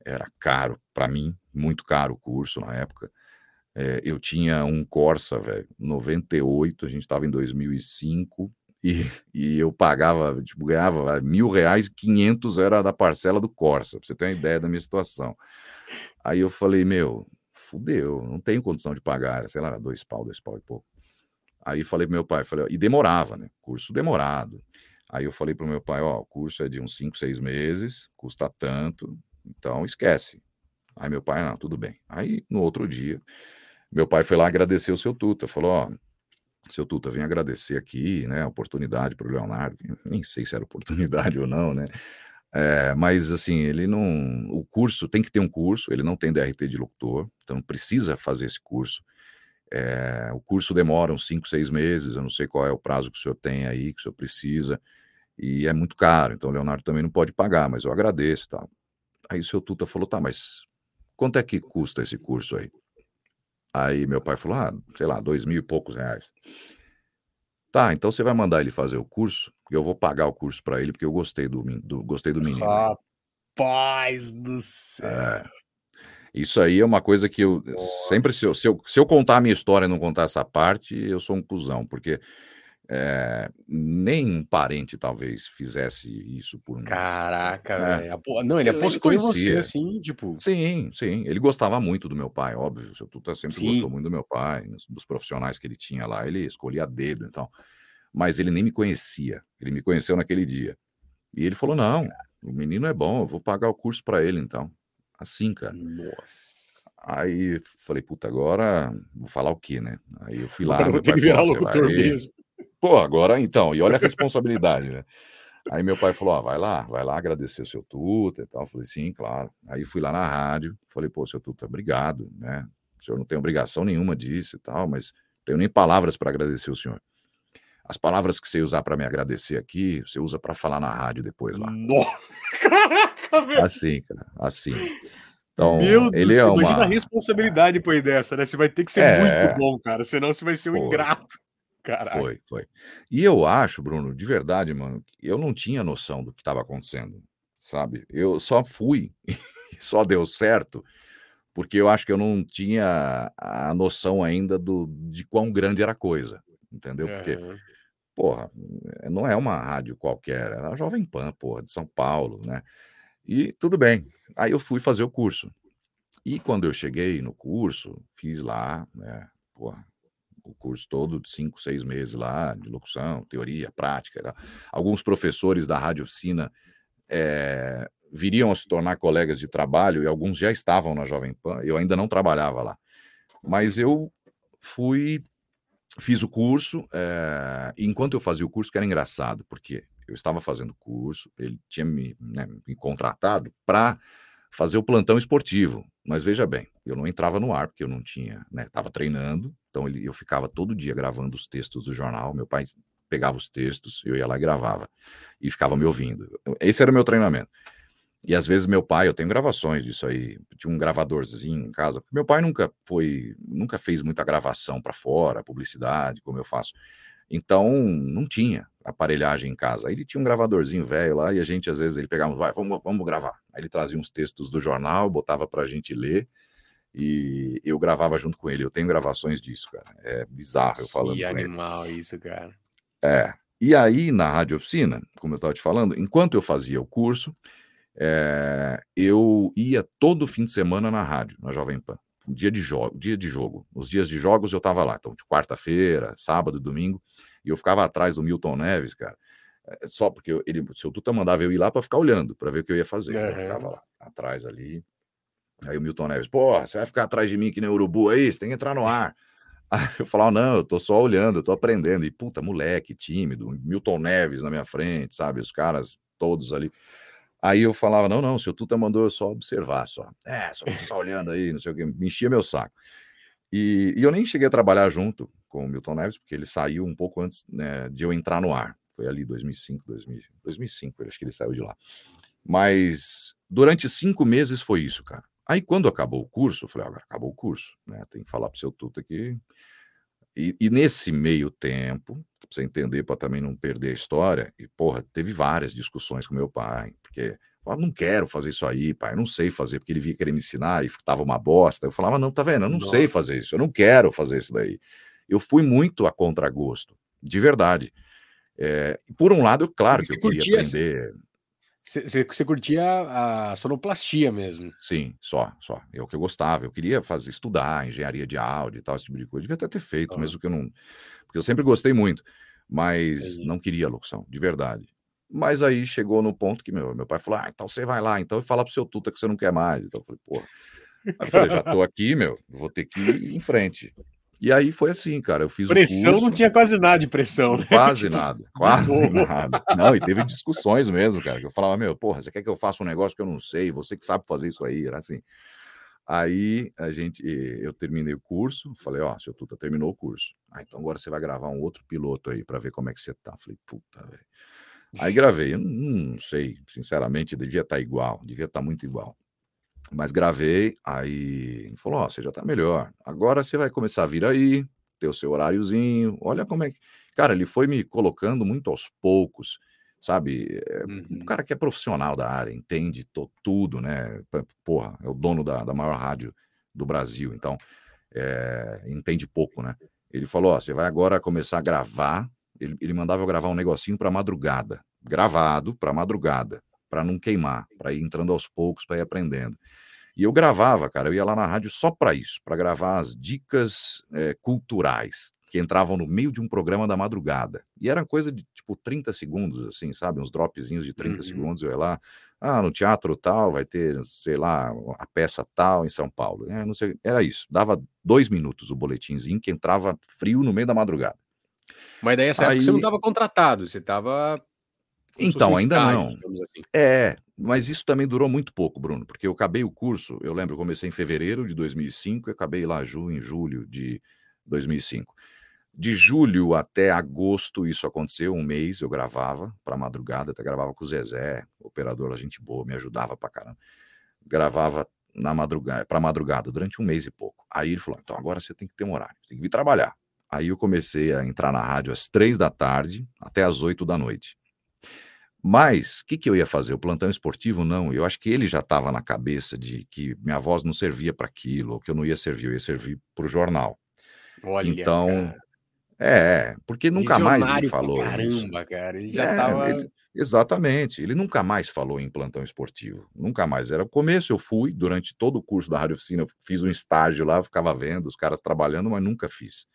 Speaker 2: Era caro para mim, muito caro o curso na época. É, eu tinha um Corsa, velho, 98, a gente estava em 2005, e, e eu pagava, tipo, ganhava mil reais, 500 era da parcela do Corsa, pra você ter uma ideia da minha situação. Aí eu falei, meu, fudeu, não tenho condição de pagar, sei lá, dois pau, dois pau e pouco. Aí falei pro meu pai, falei, e demorava, né? Curso demorado. Aí eu falei pro meu pai, ó, o curso é de uns 5, 6 meses, custa tanto, então esquece. Aí meu pai, não, tudo bem. Aí no outro dia, meu pai foi lá agradecer o seu Tuta, falou, ó, seu Tuta, vem agradecer aqui, né, a oportunidade para o Leonardo, nem sei se era oportunidade ou não, né, é, mas assim, ele não, o curso, tem que ter um curso, ele não tem DRT de locutor, então precisa fazer esse curso, é, o curso demora uns 5, 6 meses, eu não sei qual é o prazo que o senhor tem aí, que o senhor precisa, e é muito caro, então o Leonardo também não pode pagar, mas eu agradeço e tal. Aí o seu Tuta falou, tá, mas quanto é que custa esse curso aí? Aí meu pai falou, ah, sei lá, dois mil e poucos reais. Tá, então você vai mandar ele fazer o curso, eu vou pagar o curso para ele, porque eu gostei do, do, gostei do menino.
Speaker 1: Rapaz do céu! É.
Speaker 2: Isso aí é uma coisa que eu Nossa. sempre, se eu, se eu, se eu contar a minha história e não contar essa parte, eu sou um cuzão, porque é, nem um parente talvez fizesse isso por mim.
Speaker 1: Caraca, é. velho. Não, ele, ele apostou em você, assim, tipo.
Speaker 2: Sim, sim. Ele gostava muito do meu pai, óbvio. O seu Tuta sempre sim. gostou muito do meu pai, dos profissionais que ele tinha lá, ele escolhia dedo, então. Mas ele nem me conhecia. Ele me conheceu naquele dia. E ele falou: não, o menino é bom, eu vou pagar o curso para ele, então. Assim, cara.
Speaker 1: Nossa.
Speaker 2: Aí falei, puta, agora vou falar o quê, né? Aí eu fui lá.
Speaker 1: Agora vou ter que virar locutor mesmo.
Speaker 2: Pô, agora então, e olha a responsabilidade, né? Aí meu pai falou: ó, vai lá, vai lá agradecer o seu Tuta e tal. Eu falei, sim, claro. Aí fui lá na rádio, falei, pô, seu Tuta, obrigado, né? O senhor não tem obrigação nenhuma disso e tal, mas não tenho nem palavras para agradecer o senhor. As palavras que você usar para me agradecer aqui, você usa para falar na rádio depois lá.
Speaker 1: Caraca, velho.
Speaker 2: Assim, cara, assim. Então,
Speaker 1: Meu
Speaker 2: Deus, ele é uma...
Speaker 1: imagina a responsabilidade depois dessa, né? Você vai ter que ser é... muito bom, cara, senão você vai ser um Pô. ingrato. Caraca.
Speaker 2: Foi, foi. E eu acho, Bruno, de verdade, mano, eu não tinha noção do que estava acontecendo, sabe? Eu só fui e só deu certo porque eu acho que eu não tinha a noção ainda do, de quão grande era a coisa, entendeu? Porque, uhum. porra, não é uma rádio qualquer, era a Jovem Pan, porra, de São Paulo, né? E tudo bem. Aí eu fui fazer o curso. E quando eu cheguei no curso, fiz lá, né? Porra, o curso todo de cinco, seis meses lá, de locução, teoria, prática. Alguns professores da rádio oficina é, viriam a se tornar colegas de trabalho e alguns já estavam na Jovem Pan. Eu ainda não trabalhava lá, mas eu fui, fiz o curso. É, e enquanto eu fazia o curso, que era engraçado, porque eu estava fazendo o curso, ele tinha me, né, me contratado para fazer o plantão esportivo. Mas veja bem, eu não entrava no ar porque eu não tinha, né? Tava treinando, então ele, eu ficava todo dia gravando os textos do jornal. Meu pai pegava os textos, eu ia lá e gravava e ficava me ouvindo. Esse era o meu treinamento. E às vezes meu pai, eu tenho gravações disso aí, tinha um gravadorzinho em casa. Meu pai nunca foi, nunca fez muita gravação para fora, publicidade, como eu faço. Então não tinha aparelhagem em casa. Aí ele tinha um gravadorzinho velho lá e a gente às vezes ele pegava, vai, vamos, vamos gravar. Aí ele trazia uns textos do jornal, botava para a gente ler e eu gravava junto com ele. Eu tenho gravações disso, cara. É bizarro eu falando.
Speaker 1: Que animal ele. isso, cara.
Speaker 2: É. E aí na rádio oficina, como eu estava te falando, enquanto eu fazia o curso, é, eu ia todo fim de semana na rádio, na Jovem Pan. Dia de jogo, dia de jogo. Nos dias de jogos eu estava lá. Então, de quarta-feira, sábado, domingo. E eu ficava atrás do Milton Neves, cara, eh, só porque ele, o seu Tuta mandava eu ir lá para ficar olhando, para ver o que eu ia fazer. Uhum. Eu ficava lá, atrás ali. Aí o Milton Neves, porra, você vai ficar atrás de mim que nem urubu aí? Você tem que entrar no ar. Aí eu falava, não, eu tô só olhando, eu tô aprendendo. E puta, moleque, tímido, Milton Neves na minha frente, sabe? Os caras todos ali. Aí eu falava, não, não, o seu Tuta mandou eu só observar, só. É, só, só olhando aí, não sei o que, me enchia meu saco. E, e, eu nem cheguei a trabalhar junto com o Milton Neves, porque ele saiu um pouco antes né, de eu entrar no ar. Foi ali 2005, 2000, 2005, acho que ele saiu de lá. Mas durante cinco meses foi isso, cara. Aí quando acabou o curso, eu falei, agora acabou o curso, né? Tem que falar pro seu tuto aqui. E, e nesse meio tempo, pra você entender, para também não perder a história, e porra, teve várias discussões com meu pai, porque falava, não quero fazer isso aí, pai, não sei fazer, porque ele vinha querer me ensinar e tava uma bosta. Eu falava, não, tá vendo? Eu não Nossa. sei fazer isso, eu não quero fazer isso daí. Eu fui muito a contragosto, de verdade. É, por um lado, claro que eu queria aprender.
Speaker 1: Você curtia a sonoplastia mesmo?
Speaker 2: Sim, só, só. É o que eu gostava. Eu queria fazer, estudar engenharia de áudio e tal, esse tipo de coisa. Devia até ter feito, ah. mesmo que eu não. Porque eu sempre gostei muito, mas não queria locução, de verdade. Mas aí chegou no ponto que meu, meu pai falou: ah, então você vai lá, então e fala pro seu tuta que você não quer mais. Então eu falei, porra. Aí eu falei, já tô aqui, meu, vou ter que ir em frente. E aí foi assim, cara. Eu fiz
Speaker 1: pressão não tinha quase nada de pressão,
Speaker 2: né? Quase tipo, nada, quase nada. Não, e teve discussões mesmo, cara. Que eu falava, meu, porra, você quer que eu faça um negócio que eu não sei? Você que sabe fazer isso aí, era assim. Aí a gente, eu terminei o curso, falei, ó, oh, seu Tuta terminou o curso. Ah, então agora você vai gravar um outro piloto aí para ver como é que você tá. Falei, puta, velho. Aí gravei, eu não, sei, sinceramente, devia estar tá igual, devia estar tá muito igual. Mas gravei, aí ele falou: Ó, oh, você já tá melhor. Agora você vai começar a vir aí, ter o seu horáriozinho. Olha como é que. Cara, ele foi me colocando muito aos poucos, sabe? É, uhum. Um cara que é profissional da área, entende tudo, né? Porra, é o dono da, da maior rádio do Brasil, então é, entende pouco, né? Ele falou: Ó, você vai agora começar a gravar. Ele, ele mandava eu gravar um negocinho para madrugada, gravado para madrugada, para não queimar, para ir entrando aos poucos, para ir aprendendo. E eu gravava, cara, eu ia lá na rádio só para isso, para gravar as dicas é, culturais que entravam no meio de um programa da madrugada. E era coisa de tipo 30 segundos, assim, sabe? Uns dropzinhos de 30 uhum. segundos. Eu ia lá, ah, no teatro tal, vai ter, sei lá, a peça tal em São Paulo. É, não sei, era isso. Dava dois minutos o boletimzinho que entrava frio no meio da madrugada.
Speaker 1: Mas daí essa Aí... época você não estava contratado, você estava
Speaker 2: então, ainda estágio, não. Assim. É, mas isso também durou muito pouco, Bruno, porque eu acabei o curso, eu lembro, eu comecei em fevereiro de 2005 e acabei lá em julho de 2005. De julho até agosto isso aconteceu, um mês eu gravava para madrugada, até gravava com o Zezé, operador gente boa, me ajudava pra caramba. Gravava na madrugada, para madrugada durante um mês e pouco. Aí ele falou: "Então agora você tem que ter um horário, tem que vir trabalhar". Aí eu comecei a entrar na rádio às três da tarde até às oito da noite. Mas o que, que eu ia fazer? O plantão esportivo, não. Eu acho que ele já estava na cabeça de que minha voz não servia para aquilo, ou que eu não ia servir, eu ia servir para o jornal. Olha, então, cara. é, porque nunca mais ele falou.
Speaker 1: Caramba, cara, ele já estava. É,
Speaker 2: exatamente, ele nunca mais falou em plantão esportivo, nunca mais. Era o começo, eu fui, durante todo o curso da Rádio Oficina, eu fiz um estágio lá, ficava vendo os caras trabalhando, mas nunca fiz.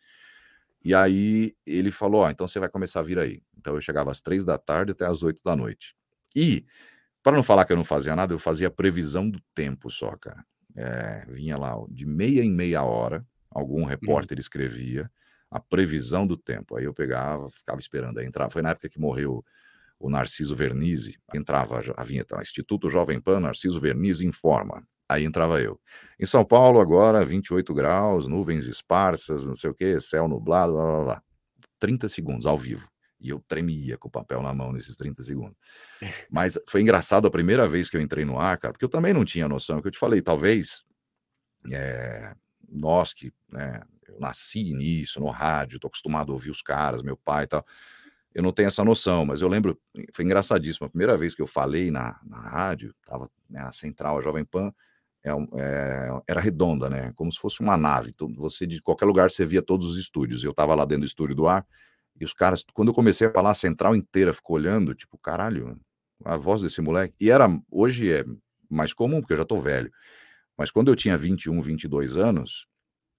Speaker 2: E aí ele falou: Ó, então você vai começar a vir aí. Então eu chegava às três da tarde até às oito da noite. E, para não falar que eu não fazia nada, eu fazia previsão do tempo só, cara. É, vinha lá de meia em meia hora, algum uhum. repórter escrevia a previsão do tempo. Aí eu pegava, ficava esperando. Aí entrava. Foi na época que morreu o Narciso Vernizzi, entrava a vinheta, Instituto Jovem Pan, Narciso Vernizzi informa. Aí entrava eu. Em São Paulo, agora, 28 graus, nuvens esparsas, não sei o quê, céu nublado, blá, blá, blá. 30 segundos ao vivo. E eu tremia com o papel na mão nesses 30 segundos. Mas foi engraçado a primeira vez que eu entrei no ar, cara, porque eu também não tinha noção, que eu te falei, talvez é, nós que, né, eu nasci nisso, no rádio, tô acostumado a ouvir os caras, meu pai e tal, eu não tenho essa noção, mas eu lembro, foi engraçadíssimo, a primeira vez que eu falei na, na rádio, tava né, central, a Jovem Pan, é, é, era redonda, né? Como se fosse uma nave. Então, você de qualquer lugar você via todos os estúdios. Eu estava lá dentro do estúdio do ar e os caras, quando eu comecei a falar, a central inteira ficou olhando, tipo, caralho, a voz desse moleque. E era, hoje é mais comum, porque eu já tô velho. Mas quando eu tinha 21, 22 anos,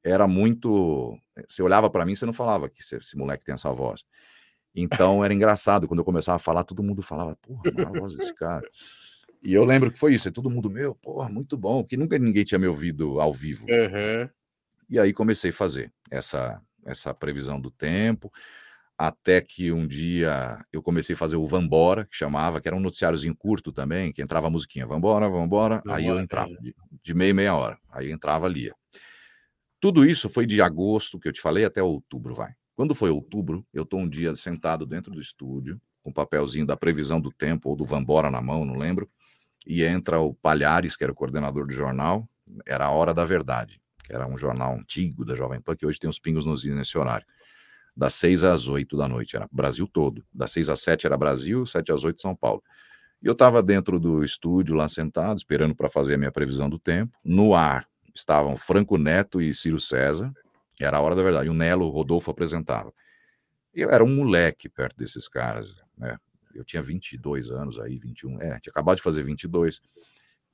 Speaker 2: era muito. Você olhava para mim, você não falava que esse, moleque tem essa voz. Então era engraçado, quando eu começava a falar, todo mundo falava, porra, a voz desse cara. E eu lembro que foi isso, é todo mundo, meu, porra, muito bom, que nunca ninguém tinha me ouvido ao vivo.
Speaker 1: Uhum.
Speaker 2: E aí comecei a fazer essa, essa previsão do tempo, até que um dia eu comecei a fazer o Vambora, que chamava, que era um noticiáriozinho curto também, que entrava a musiquinha, Vambora, Vambora, Vambora aí eu entrava, de, de meia meia hora, aí eu entrava ali. Tudo isso foi de agosto, que eu te falei, até outubro, vai. Quando foi outubro, eu estou um dia sentado dentro do estúdio, com o papelzinho da previsão do tempo, ou do Vambora na mão, não lembro, e entra o Palhares, que era o coordenador do jornal, era a Hora da Verdade, que era um jornal antigo da Jovem Pan, que hoje tem os pingos nos nesse horário. Das seis às oito da noite, era Brasil todo. Das seis às sete era Brasil, sete às oito São Paulo. E eu estava dentro do estúdio lá sentado, esperando para fazer a minha previsão do tempo. No ar estavam Franco Neto e Ciro César. Era a hora da verdade. O Nelo, Rodolfo apresentava. Eu era um moleque perto desses caras, né? Eu tinha 22 anos aí, 21. É, tinha acabado de fazer 22.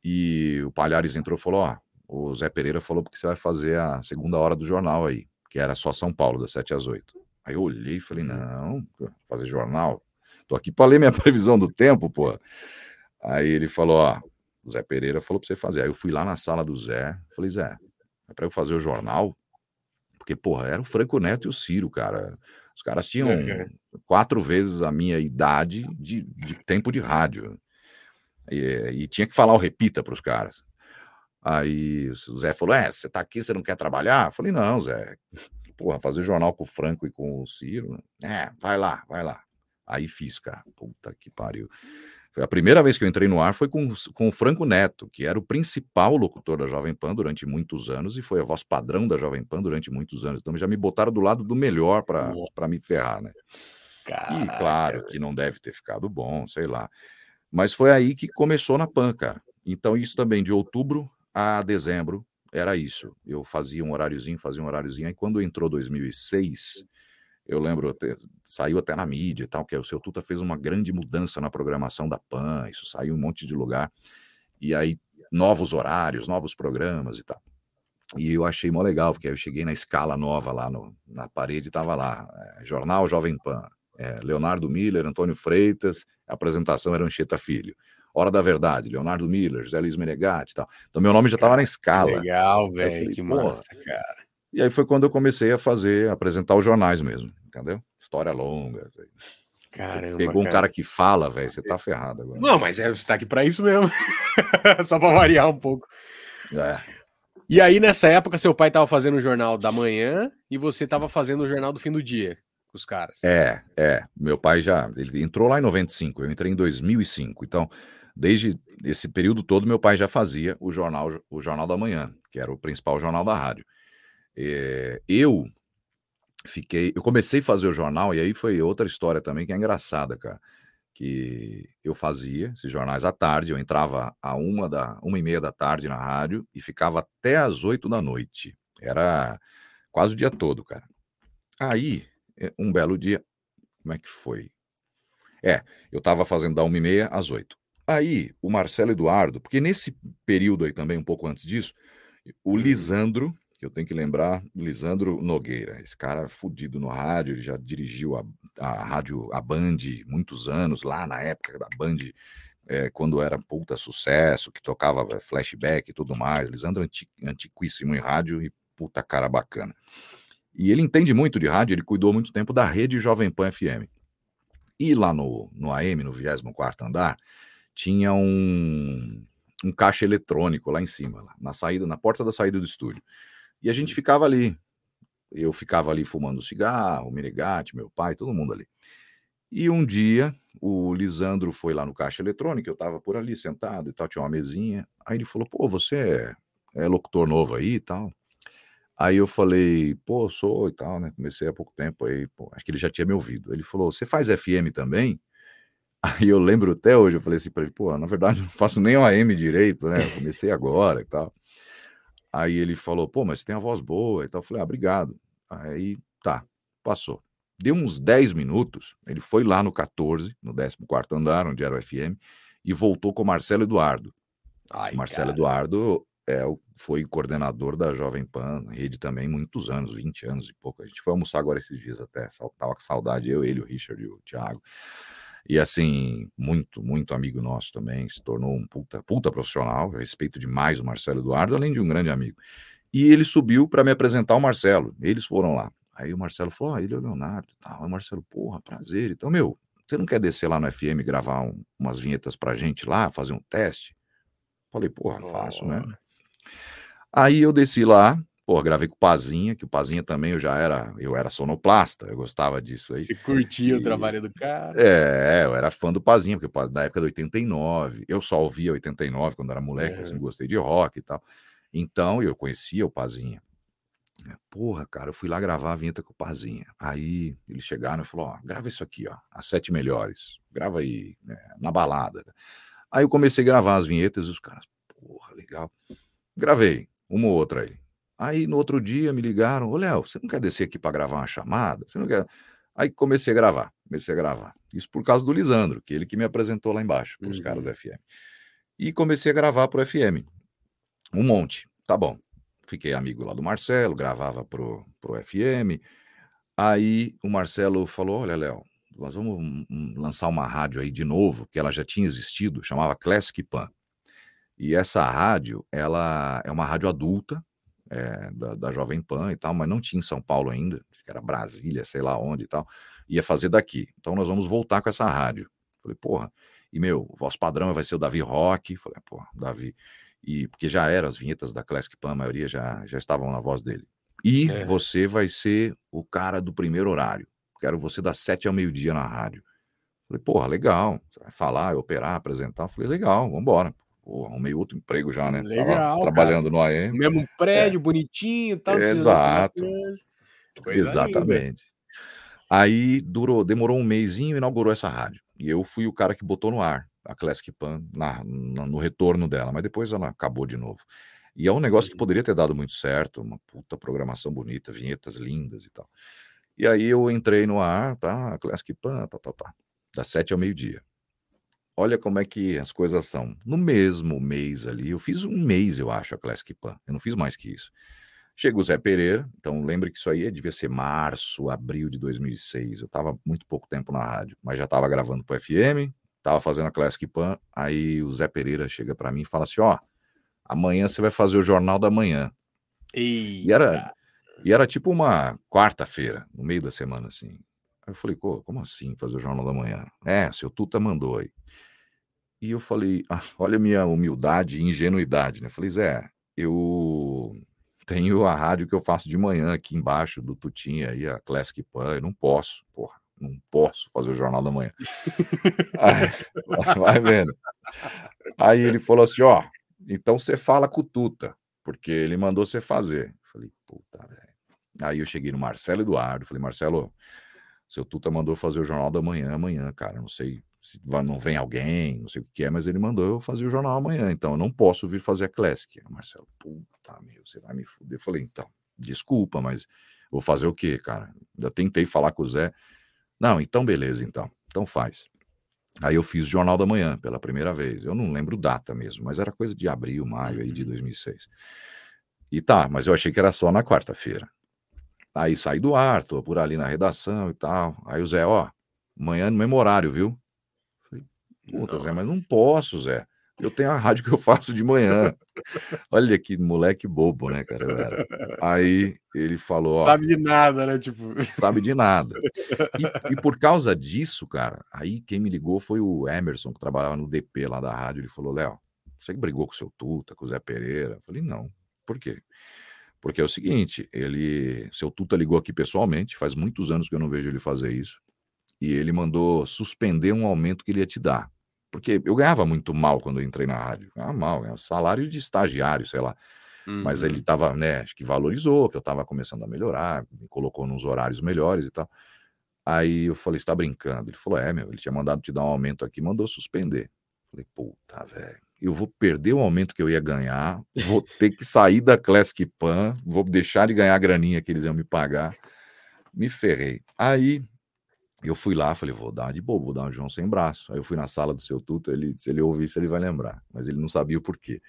Speaker 2: E o Palhares entrou e falou: Ó, o Zé Pereira falou porque você vai fazer a segunda hora do jornal aí, que era só São Paulo, das 7 às 8. Aí eu olhei e falei: Não, fazer jornal? Tô aqui para ler minha previsão do tempo, pô. Aí ele falou: Ó, o Zé Pereira falou para você fazer. Aí eu fui lá na sala do Zé, falei: Zé, é para eu fazer o jornal? Porque, porra, era o Franco Neto e o Ciro, cara. Os caras tinham uhum. quatro vezes a minha idade de, de tempo de rádio. E, e, tinha que falar o repita para os caras. Aí o Zé falou: É, você tá aqui, você não quer trabalhar? Eu falei: Não, Zé, porra, fazer jornal com o Franco e com o Ciro. É, vai lá, vai lá. Aí fiz, cara. Puta que pariu. A primeira vez que eu entrei no ar foi com, com o Franco Neto, que era o principal locutor da Jovem Pan durante muitos anos e foi a voz padrão da Jovem Pan durante muitos anos. Então já me botaram do lado do melhor para me ferrar, né? Caraca. E claro que não deve ter ficado bom, sei lá. Mas foi aí que começou na Pan, cara. Então isso também de outubro a dezembro era isso. Eu fazia um horáriozinho, fazia um horáriozinho. Aí quando entrou 2006, eu lembro, saiu até na mídia e tal, que o seu Tuta fez uma grande mudança na programação da PAN, isso saiu em um monte de lugar. E aí, novos horários, novos programas e tal. E eu achei mó legal, porque aí eu cheguei na escala nova lá no, na parede, estava lá, é, Jornal Jovem Pan, é, Leonardo Miller, Antônio Freitas, a apresentação era Anchieta Filho. Hora da Verdade, Leonardo Miller, Zé Luiz Menegatti e tal. Então meu nome já estava na escala.
Speaker 1: Legal, velho, que massa, cara.
Speaker 2: E aí foi quando eu comecei a fazer, apresentar os jornais mesmo, entendeu? História longa. Caramba, você pegou um cara, que fala, velho, você tá ferrado agora.
Speaker 1: Não, mas é, você tá aqui pra isso mesmo. Só pra variar um pouco. É. E aí, nessa época, seu pai tava fazendo o jornal da manhã e você tava fazendo o jornal do fim do dia com os caras.
Speaker 2: É, é. Meu pai já. Ele entrou lá em 95, eu entrei em 2005. Então, desde esse período todo, meu pai já fazia o jornal, o jornal da manhã, que era o principal jornal da rádio. É, eu fiquei, eu comecei a fazer o jornal e aí foi outra história também que é engraçada, cara. Que eu fazia esses jornais à tarde, eu entrava a uma da uma e meia da tarde na rádio e ficava até às oito da noite. Era quase o dia todo, cara. Aí, eh, um belo dia, como é que foi? É, eu estava fazendo da uma e meia às oito. Aí, o Marcelo Eduardo, porque nesse período aí também, um pouco antes disso, o hum. Lisandro, que eu tenho que lembrar, Lisandro Nogueira, esse cara fudido no rádio, ele já dirigiu a, a rádio, a Band, muitos anos, lá na época da Band, é, quando era puta sucesso, que tocava flashback e tudo mais. Lisandro anti, antiquíssimo em rádio e puta cara bacana. E ele entende muito de rádio, ele cuidou muito tempo da rede Jovem Pan FM. E lá no, no AM, no 24 andar, tinha um, um caixa eletrônico lá em cima, lá, na saída, na porta da saída do estúdio. E a gente ficava ali. Eu ficava ali fumando cigarro, o Menegatti, meu pai, todo mundo ali. E um dia o Lisandro foi lá no caixa eletrônico, eu estava por ali sentado e tal, tinha uma mesinha. Aí ele falou: pô, você é, é locutor novo aí e tal. Aí eu falei, pô, sou e tal, né? Comecei há pouco tempo aí, pô, acho que ele já tinha me ouvido. Ele falou: você faz FM também? Aí eu lembro até hoje, eu falei assim para ele, pô, na verdade não faço nem o AM direito, né? Eu comecei agora e tal. Aí ele falou, pô, mas tem a voz boa e tal. Eu falei, ah, obrigado. Aí, tá, passou. Deu uns 10 minutos, ele foi lá no 14, no 14 andar, onde era o FM, e voltou com o Marcelo Eduardo. Ai, Marcelo cara. Eduardo é, foi coordenador da Jovem Pan, rede também, muitos anos, 20 anos e pouco. A gente foi almoçar agora esses dias até, tava com saudade, eu, ele, o Richard e o Thiago. E assim, muito, muito amigo nosso também, se tornou um puta, puta profissional. Eu respeito demais o Marcelo Eduardo, além de um grande amigo. E ele subiu para me apresentar o Marcelo. Eles foram lá. Aí o Marcelo falou: ah, ele é o Leonardo. Tá, o Marcelo, porra, prazer. Então, meu, você não quer descer lá no FM gravar um, umas vinhetas pra gente lá, fazer um teste? Falei, porra, fácil, oh. né? Aí eu desci lá, Pô, gravei com o Pazinha, que o Pazinha também eu já era, eu era sonoplasta, eu gostava disso aí.
Speaker 1: Você curtia e... o trabalho do cara?
Speaker 2: É, eu era fã do Pazinha, porque na época de 89, eu só ouvia 89 quando era moleque, é. eu sempre gostei de rock e tal. Então, eu conhecia o Pazinha. Porra, cara, eu fui lá gravar a vinheta com o Pazinha. Aí eles chegaram e falaram: ó, grava isso aqui, ó, as sete melhores. Grava aí, né, na balada. Aí eu comecei a gravar as vinhetas e os caras, porra, legal. Gravei, uma ou outra aí. Aí no outro dia me ligaram: Ô Léo, você não quer descer aqui para gravar uma chamada? Você não quer. Aí comecei a gravar, comecei a gravar. Isso por causa do Lisandro, que ele que me apresentou lá embaixo, para os uhum. caras da FM. E comecei a gravar pro FM. Um monte. Tá bom. Fiquei amigo lá do Marcelo, gravava pro, pro FM. Aí o Marcelo falou: Olha, Léo, nós vamos lançar uma rádio aí de novo, que ela já tinha existido, chamava Classic Pan. E essa rádio, ela é uma rádio adulta, é, da, da, Jovem Pan e tal, mas não tinha em São Paulo ainda, acho que era Brasília, sei lá onde e tal, ia fazer daqui. Então nós vamos voltar com essa rádio. Falei, porra, e meu, o voz padrão vai ser o Davi Rock. Falei, porra, Davi. E porque já eram as vinhetas da Classic Pan, a maioria já, já estavam na voz dele. E é. você vai ser o cara do primeiro horário. Quero você das sete ao meio-dia na rádio. Falei, porra, legal. Você vai falar, operar, apresentar. Falei, legal, vamos embora. Pô, arrumei outro emprego já, né? Legal, Tava trabalhando no AM.
Speaker 1: Mesmo é. prédio, é. bonitinho, tal.
Speaker 2: Exato. Exatamente. Aí durou, demorou um mêsinho e inaugurou essa rádio. E eu fui o cara que botou no ar a Classic Pan na, na, no retorno dela, mas depois ela acabou de novo. E é um negócio que uhum. poderia ter dado muito certo, uma puta programação bonita, vinhetas lindas e tal. E aí eu entrei no ar, tá? Classic Pan, pá, pá, pá, das sete ao meio-dia. Olha como é que as coisas são. No mesmo mês ali, eu fiz um mês, eu acho, a Classic Pan. Eu não fiz mais que isso. Chega o Zé Pereira, então lembre que isso aí devia ser março, abril de 2006. Eu estava muito pouco tempo na rádio, mas já estava gravando para o FM, estava fazendo a Classic Pan. Aí o Zé Pereira chega para mim e fala assim: Ó, amanhã você vai fazer o Jornal da Manhã.
Speaker 1: Eita.
Speaker 2: E era, e era tipo uma quarta-feira, no meio da semana, assim. Aí eu falei, como assim fazer o Jornal da Manhã? É, seu Tuta mandou aí. E eu falei, ah, olha a minha humildade e ingenuidade, né? Eu falei, Zé, eu tenho a rádio que eu faço de manhã aqui embaixo do Tutinha aí, a Classic Pan, eu não posso, porra, não posso fazer o Jornal da Manhã. aí, vai vendo. Aí ele falou assim, ó, então você fala com o Tuta, porque ele mandou você fazer. Eu falei, puta, velho. Aí eu cheguei no Marcelo Eduardo, falei, Marcelo, seu Tuta mandou fazer o Jornal da Manhã amanhã, cara, não sei se não vem alguém, não sei o que é, mas ele mandou eu fazer o jornal amanhã, então eu não posso vir fazer a Classic. Marcelo, puta, meu, você vai me fuder. Eu falei, então, desculpa, mas vou fazer o quê, cara? Ainda tentei falar com o Zé. Não, então beleza, então, então faz. Aí eu fiz o Jornal da Manhã pela primeira vez. Eu não lembro data mesmo, mas era coisa de abril, maio aí de 2006. Uhum. E tá, mas eu achei que era só na quarta-feira. Aí saí do ar, tô por ali na redação e tal. Aí o Zé, ó, amanhã no mesmo horário, viu? Puta, Zé, mas não posso, Zé. Eu tenho a rádio que eu faço de manhã. Olha que moleque bobo, né, cara? Era. Aí ele falou. Ó,
Speaker 1: sabe de nada, né? Tipo.
Speaker 2: Sabe de nada. E, e, por causa disso, cara, aí quem me ligou foi o Emerson, que trabalhava no DP lá da rádio. Ele falou: Léo, você brigou com o seu Tuta, com o Zé Pereira? Eu falei: não. Por quê? Porque é o seguinte, ele. Seu Tuta ligou aqui pessoalmente, faz muitos anos que eu não vejo ele fazer isso. E ele mandou suspender um aumento que ele ia te dar. Porque eu ganhava muito mal quando eu entrei na rádio. Ganhava mal, ganhava salário de estagiário, sei lá. Uhum. Mas ele estava, né, acho que valorizou, que eu estava começando a melhorar, me colocou nos horários melhores e tal. Aí eu falei, está brincando? Ele falou, é, meu, ele tinha mandado te dar um aumento aqui, mandou suspender. Falei, puta, velho, eu vou perder o aumento que eu ia ganhar, vou ter que sair da Classic Pan, vou deixar de ganhar a graninha que eles iam me pagar. Me ferrei. Aí eu fui lá, falei, vou dar de bobo, vou dar um João sem braço. Aí eu fui na sala do seu Tuto, ele, se ele ouvir isso, ele vai lembrar, mas ele não sabia o porquê.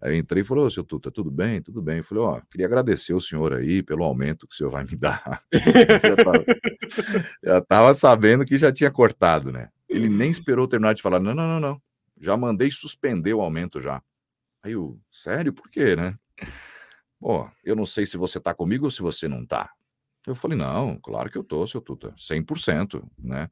Speaker 2: Aí eu entrei e falou, seu Tuta, tudo bem? Tudo bem. Eu falei, ó, queria agradecer o senhor aí pelo aumento que o senhor vai me dar. já, estava sabendo que já tinha cortado, né? Ele nem esperou terminar de falar, não, não, não, não. Já mandei suspender o aumento já. Aí eu, sério, por quê, né? Pô, eu não sei se você tá comigo ou se você não tá. Eu falei, não, claro que eu tô, seu Tuta, 100%, né?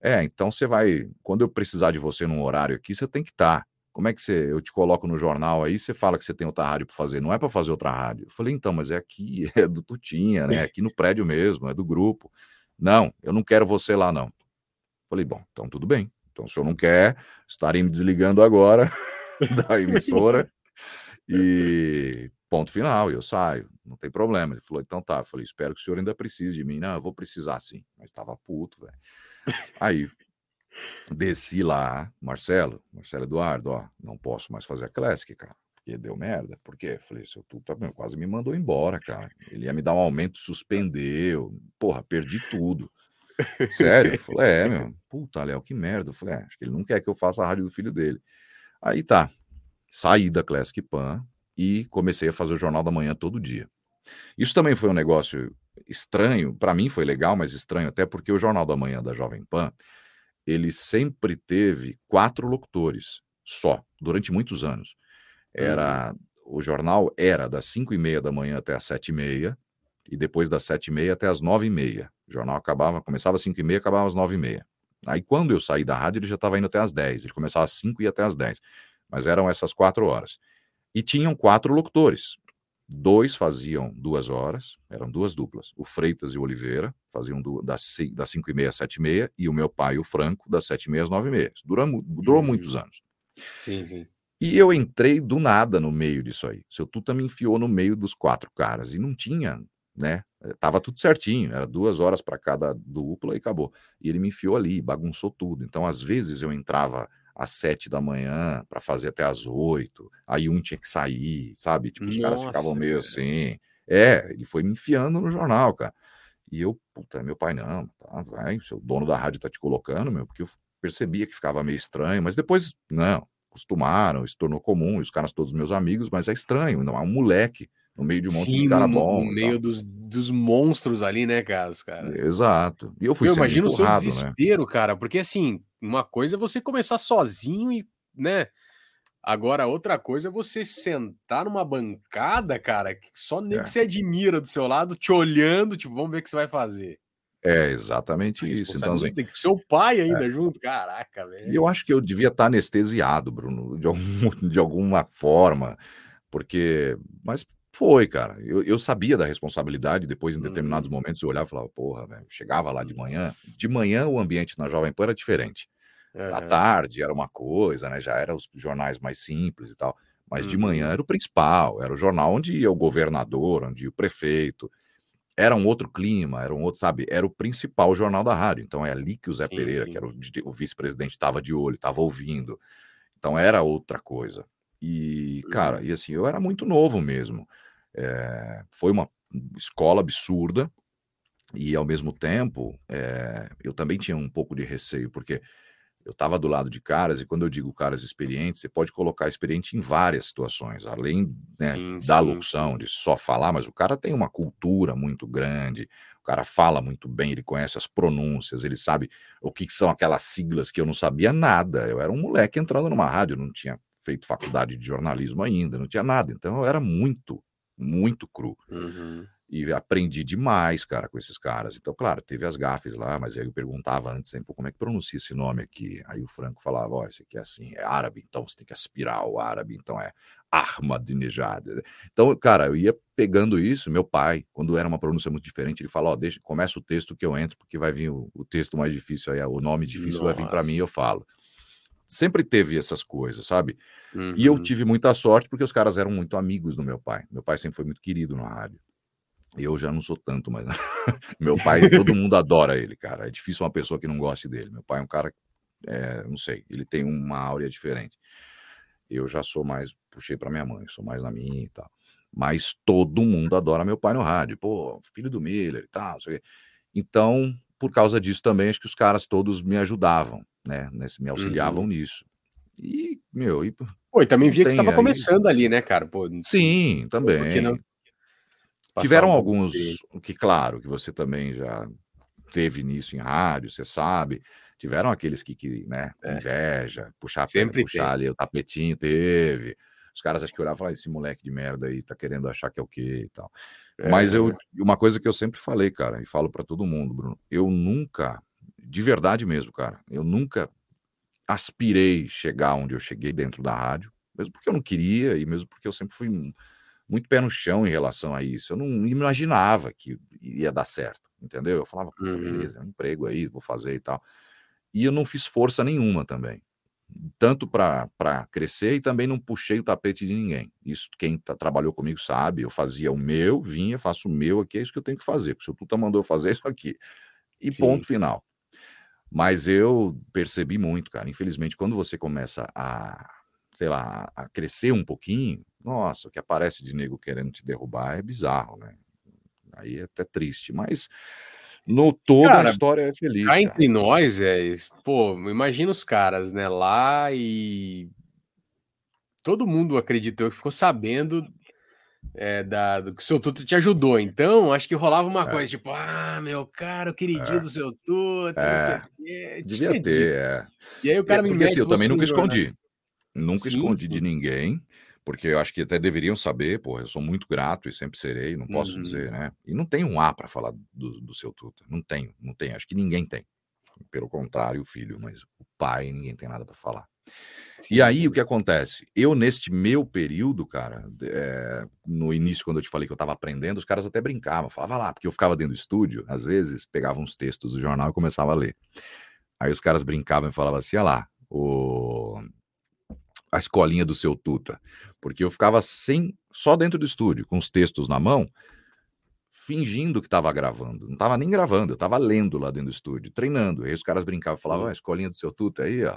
Speaker 2: É, então você vai, quando eu precisar de você num horário aqui, você tem que estar. Tá. Como é que você, eu te coloco no jornal aí, você fala que você tem outra rádio para fazer, não é para fazer outra rádio. Eu falei, então, mas é aqui, é do Tutinha, né? É aqui no prédio mesmo, é do grupo. Não, eu não quero você lá, não. Falei, bom, então tudo bem. Então, se eu não quer, estarei me desligando agora da emissora e Ponto final, eu saio, não tem problema. Ele falou, então tá. Eu falei, espero que o senhor ainda precise de mim. Não, eu vou precisar sim. Mas estava puto, velho. Aí, desci lá, Marcelo, Marcelo Eduardo, ó, não posso mais fazer a Classic, cara. Porque deu merda. Por quê? Eu falei, seu tu tá quase me mandou embora, cara. Ele ia me dar um aumento, suspendeu. Porra, perdi tudo. Sério? Eu falei, é, meu. Puta, Léo, que merda. Eu falei, é, acho que ele não quer que eu faça a rádio do filho dele. Aí tá. Saí da Classic Pan, e comecei a fazer o Jornal da Manhã todo dia. Isso também foi um negócio estranho, para mim foi legal, mas estranho até porque o Jornal da Manhã da Jovem Pan, ele sempre teve quatro locutores só, durante muitos anos. Era uhum. o jornal era das 5 e meia da manhã até as 7 e meia, e depois das 7 e meia até as 9 e meia. O jornal acabava, começava às 5 e meia, acabava às 9 e meia. Aí quando eu saí da rádio, ele já estava indo até às 10. Ele começava às 5 e ia até às 10. Mas eram essas quatro horas. E tinham quatro locutores. Dois faziam duas horas, eram duas duplas. O Freitas e o Oliveira faziam do, das, das cinco e meia às sete e meia, e o meu pai, o Franco, das sete e meia às nove e meia. Durou, durou hum. muitos anos.
Speaker 1: Sim, sim.
Speaker 2: E eu entrei do nada no meio disso aí. Seu Tuta me enfiou no meio dos quatro caras e não tinha, né? Tava tudo certinho, era duas horas para cada dupla e acabou. E ele me enfiou ali, bagunçou tudo. Então, às vezes, eu entrava às sete da manhã para fazer até às oito. Aí um tinha que sair, sabe? Tipo, os Nossa, caras ficavam meio assim. É, ele foi me enfiando no jornal, cara. E eu, puta, meu pai, não, tá, vai, o seu dono da rádio tá te colocando, meu, porque eu percebia que ficava meio estranho, mas depois, não, acostumaram, se tornou comum, os caras todos meus amigos, mas é estranho, não é um moleque no meio de um monte Sim, de cara no, bom.
Speaker 1: No meio dos, dos monstros ali, né, cara? cara.
Speaker 2: Exato. E eu fui
Speaker 1: Eu imagino o seu né? desespero, né? cara, porque assim, uma coisa é você começar sozinho e, né? Agora, outra coisa é você sentar numa bancada, cara, que só nem é. que você admira do seu lado, te olhando, tipo, vamos ver o que você vai fazer.
Speaker 2: É exatamente isso. Então,
Speaker 1: assim, tem seu pai ainda é. junto, caraca, velho.
Speaker 2: E eu acho que eu devia estar anestesiado, Bruno, de, algum, de alguma forma, porque. Mas foi, cara. Eu, eu sabia da responsabilidade, depois, em determinados uhum. momentos, eu olhava e falava, porra, velho, chegava lá de manhã. De manhã o ambiente na Jovem Pan era diferente. À tarde era uma coisa, né? Já eram os jornais mais simples e tal. Mas de manhã uhum. era o principal, era o jornal onde ia o governador, onde ia o prefeito. Era um outro clima, era um outro, sabe? Era o principal jornal da rádio. Então é ali que o Zé sim, Pereira, sim. que era o, o vice-presidente, estava de olho, estava ouvindo. Então era outra coisa. E, cara, uhum. e assim, eu era muito novo mesmo. É, foi uma escola absurda e, ao mesmo tempo, é, eu também tinha um pouco de receio, porque eu estava do lado de caras, e quando eu digo caras experientes, você pode colocar experiente em várias situações, além né, sim, da locução, de só falar, mas o cara tem uma cultura muito grande, o cara fala muito bem, ele conhece as pronúncias, ele sabe o que são aquelas siglas que eu não sabia nada. Eu era um moleque entrando numa rádio, não tinha feito faculdade de jornalismo ainda, não tinha nada, então eu era muito muito cru.
Speaker 1: Uhum.
Speaker 2: E aprendi demais, cara, com esses caras. Então, claro, teve as gafes lá, mas aí eu perguntava antes sempre, como é que pronuncia esse nome aqui? Aí o Franco falava, ó, oh, esse aqui é assim, é árabe, então você tem que aspirar o árabe, então é Ahmadinejad. Então, cara, eu ia pegando isso, meu pai, quando era uma pronúncia muito diferente, ele falou, ó, oh, deixa, começa o texto que eu entro, porque vai vir o, o texto mais difícil aí, o nome difícil Nossa. vai vir para mim e eu falo sempre teve essas coisas, sabe? Uhum. E eu uhum. tive muita sorte porque os caras eram muito amigos do meu pai. Meu pai sempre foi muito querido na rádio. Eu já não sou tanto, mas meu pai, todo mundo adora ele, cara. É difícil uma pessoa que não goste dele. Meu pai é um cara, é, não sei, ele tem uma áurea diferente. Eu já sou mais, puxei para minha mãe, sou mais na minha e tal. Mas todo mundo adora meu pai no rádio. Pô, filho do Miller e tal, não sei o quê. Então, por causa disso também, acho que os caras todos me ajudavam né? Nesse, me auxiliavam uhum. nisso. E, meu, e,
Speaker 1: Pô, e também via que estava começando ali, né, cara? Pô,
Speaker 2: Sim, também. Não... Tiveram um alguns, que claro, que você também já teve nisso em rádio, você sabe. Tiveram aqueles que, que né, é. inveja, puxar,
Speaker 1: Sempre
Speaker 2: puxar ali o tapetinho, teve. Os caras acho que olhavam e falavam, esse moleque de merda aí tá querendo achar que é o quê e tal. É. Mas eu, uma coisa que eu sempre falei, cara, e falo para todo mundo, Bruno, eu nunca de verdade mesmo, cara. Eu nunca aspirei chegar onde eu cheguei dentro da rádio, mesmo porque eu não queria e mesmo porque eu sempre fui muito pé no chão em relação a isso. Eu não imaginava que ia dar certo, entendeu? Eu falava, uhum. beleza, é um emprego aí, vou fazer e tal. E eu não fiz força nenhuma também. tanto para crescer e também não puxei o tapete de ninguém. Isso quem tá, trabalhou comigo sabe. Eu fazia o meu, vinha, faço o meu aqui, é isso que eu tenho que fazer. O seu Tuta mandou fazer isso aqui. E Sim. ponto final. Mas eu percebi muito, cara. Infelizmente, quando você começa a, sei lá, a crescer um pouquinho, nossa, o que aparece de nego querendo te derrubar é bizarro, né? Aí é até triste. Mas no todo cara, a história é feliz. Cá
Speaker 1: entre nós, é, pô, imagina os caras, né, lá e todo mundo acreditou que ficou sabendo é, da, do que o seu Tuto te ajudou. Então, acho que rolava uma é. coisa tipo, ah, meu cara, o queridinho é. do seu Tuto, é. não sei o
Speaker 2: quê. Devia ter, é.
Speaker 1: E aí o cara me
Speaker 2: porque, assim, eu também nunca escondi. Né? Nunca sim, escondi sim. de ninguém porque eu acho que até deveriam saber, pô, eu sou muito grato e sempre serei, não posso uhum. dizer, né? E não tem um A para falar do, do seu Tuta, não tenho, não tenho, acho que ninguém tem. Pelo contrário, o filho, mas o pai, ninguém tem nada para falar. Sim, e aí, sim. o que acontece? Eu, neste meu período, cara, é, no início, quando eu te falei que eu estava aprendendo, os caras até brincavam, falavam lá, porque eu ficava dentro do estúdio, às vezes, pegava uns textos do jornal e começava a ler. Aí os caras brincavam e falavam assim, olha lá, o a escolinha do seu Tuta, porque eu ficava sem, só dentro do estúdio, com os textos na mão, fingindo que estava gravando. Não estava nem gravando, eu estava lendo lá dentro do estúdio, treinando. Aí os caras brincavam, falavam, ah, a escolinha do seu Tuta aí, ó.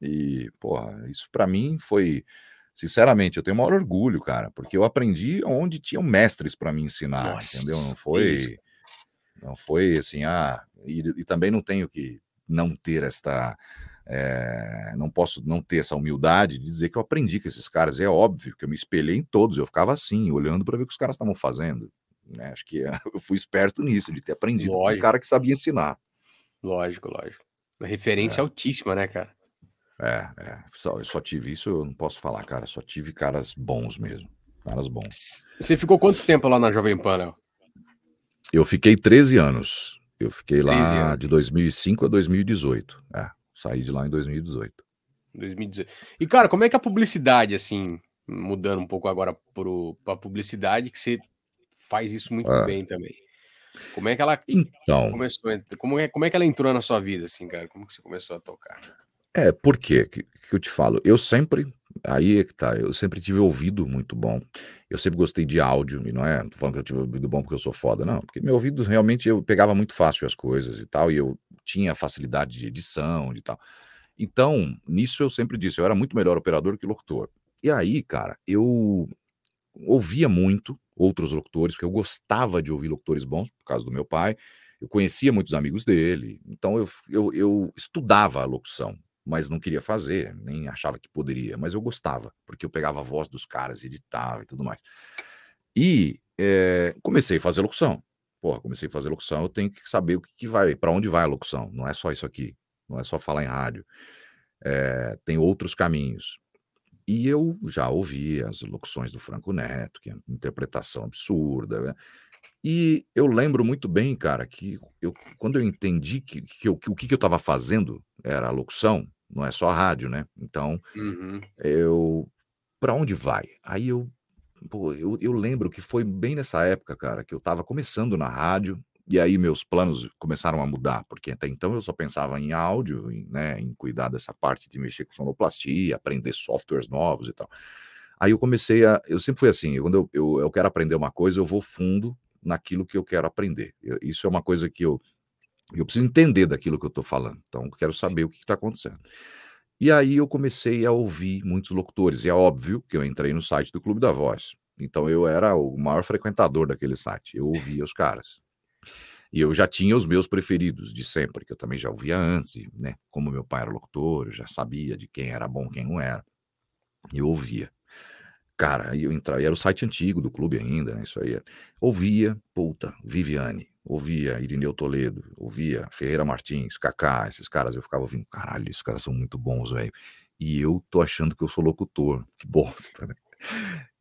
Speaker 2: E, porra, isso para mim foi, sinceramente, eu tenho o maior orgulho, cara, porque eu aprendi onde tinham mestres para me ensinar, Nossa, entendeu? Não foi, isso. não foi assim, ah, e, e também não tenho que não ter esta é, não posso não ter essa humildade de dizer que eu aprendi com esses caras. É óbvio que eu me espelhei em todos, eu ficava assim, olhando para ver o que os caras estavam fazendo. Né? Acho que eu fui esperto nisso, de ter aprendido lógico. com um cara que sabia ensinar.
Speaker 1: Lógico, lógico. Uma referência é. altíssima, né, cara?
Speaker 2: É, é. Só, eu só tive isso, eu não posso falar, cara. Só tive caras bons mesmo. Caras bons.
Speaker 1: Você ficou quanto tempo lá na Jovem Pan, Léo?
Speaker 2: Eu fiquei 13 anos. Eu fiquei lá anos. de 2005 a 2018. É. Saí de lá em 2018.
Speaker 1: 2018. E, cara, como é que a publicidade, assim, mudando um pouco agora para a publicidade, que você faz isso muito é. bem também. Como é que ela então, começou? Como é, como é que ela entrou na sua vida, assim, cara? Como que você começou a tocar?
Speaker 2: É, por quê? Que, que eu te falo, eu sempre, aí é que tá, eu sempre tive ouvido muito bom. Eu sempre gostei de áudio, e não é, tô falando que eu tive ouvido bom porque eu sou foda, não, porque meu ouvido realmente eu pegava muito fácil as coisas e tal, e eu tinha facilidade de edição e tal. Então, nisso eu sempre disse, eu era muito melhor operador que locutor. E aí, cara, eu ouvia muito outros locutores, porque eu gostava de ouvir locutores bons, por causa do meu pai. Eu conhecia muitos amigos dele, então eu, eu, eu estudava a locução, mas não queria fazer, nem achava que poderia, mas eu gostava, porque eu pegava a voz dos caras, editava e tudo mais. E é, comecei a fazer locução porra, comecei a fazer locução, eu tenho que saber o que, que vai, para onde vai a locução. Não é só isso aqui, não é só falar em rádio. É, tem outros caminhos. E eu já ouvi as locuções do Franco Neto, que é interpretação absurda. Né? E eu lembro muito bem, cara, que eu, quando eu entendi que, que, eu, que o que, eu estava fazendo era a locução, não é só a rádio, né? Então, uhum. eu. Para onde vai? Aí eu Pô, eu, eu lembro que foi bem nessa época, cara, que eu estava começando na rádio, e aí meus planos começaram a mudar, porque até então eu só pensava em áudio, em, né, em cuidar dessa parte de mexer com sonoplastia, aprender softwares novos e tal. Aí eu comecei a. Eu sempre fui assim, quando eu, eu, eu quero aprender uma coisa, eu vou fundo naquilo que eu quero aprender. Eu, isso é uma coisa que eu, eu preciso entender daquilo que eu estou falando. Então, eu quero saber o que está acontecendo. E aí eu comecei a ouvir muitos locutores. E é óbvio que eu entrei no site do Clube da Voz. Então eu era o maior frequentador daquele site. Eu ouvia os caras. E eu já tinha os meus preferidos de sempre, que eu também já ouvia antes, né? Como meu pai era locutor, eu já sabia de quem era bom, quem não era. Eu ouvia. Cara, eu entrava, era o site antigo do clube ainda, né? Isso aí. Ouvia, puta, Viviane, ouvia Irineu Toledo, ouvia Ferreira Martins, Kaká, esses caras, eu ficava ouvindo, caralho, esses caras são muito bons, velho. E eu tô achando que eu sou locutor, que bosta, né?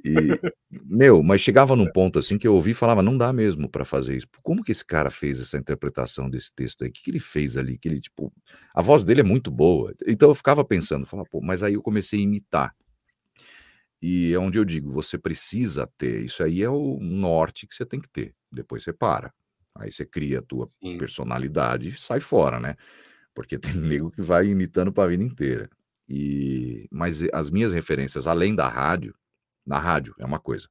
Speaker 2: E, meu, mas chegava num ponto assim que eu ouvi e falava, não dá mesmo para fazer isso. Como que esse cara fez essa interpretação desse texto aí? O que, que ele fez ali? Que ele, tipo, a voz dele é muito boa. Então eu ficava pensando, falava, pô, mas aí eu comecei a imitar. E é onde eu digo, você precisa ter, isso aí é o norte que você tem que ter. Depois você para. Aí você cria a tua Sim. personalidade e sai fora, né? Porque tem nego que vai imitando para a vida inteira. E, mas as minhas referências, além da rádio, na rádio é uma coisa,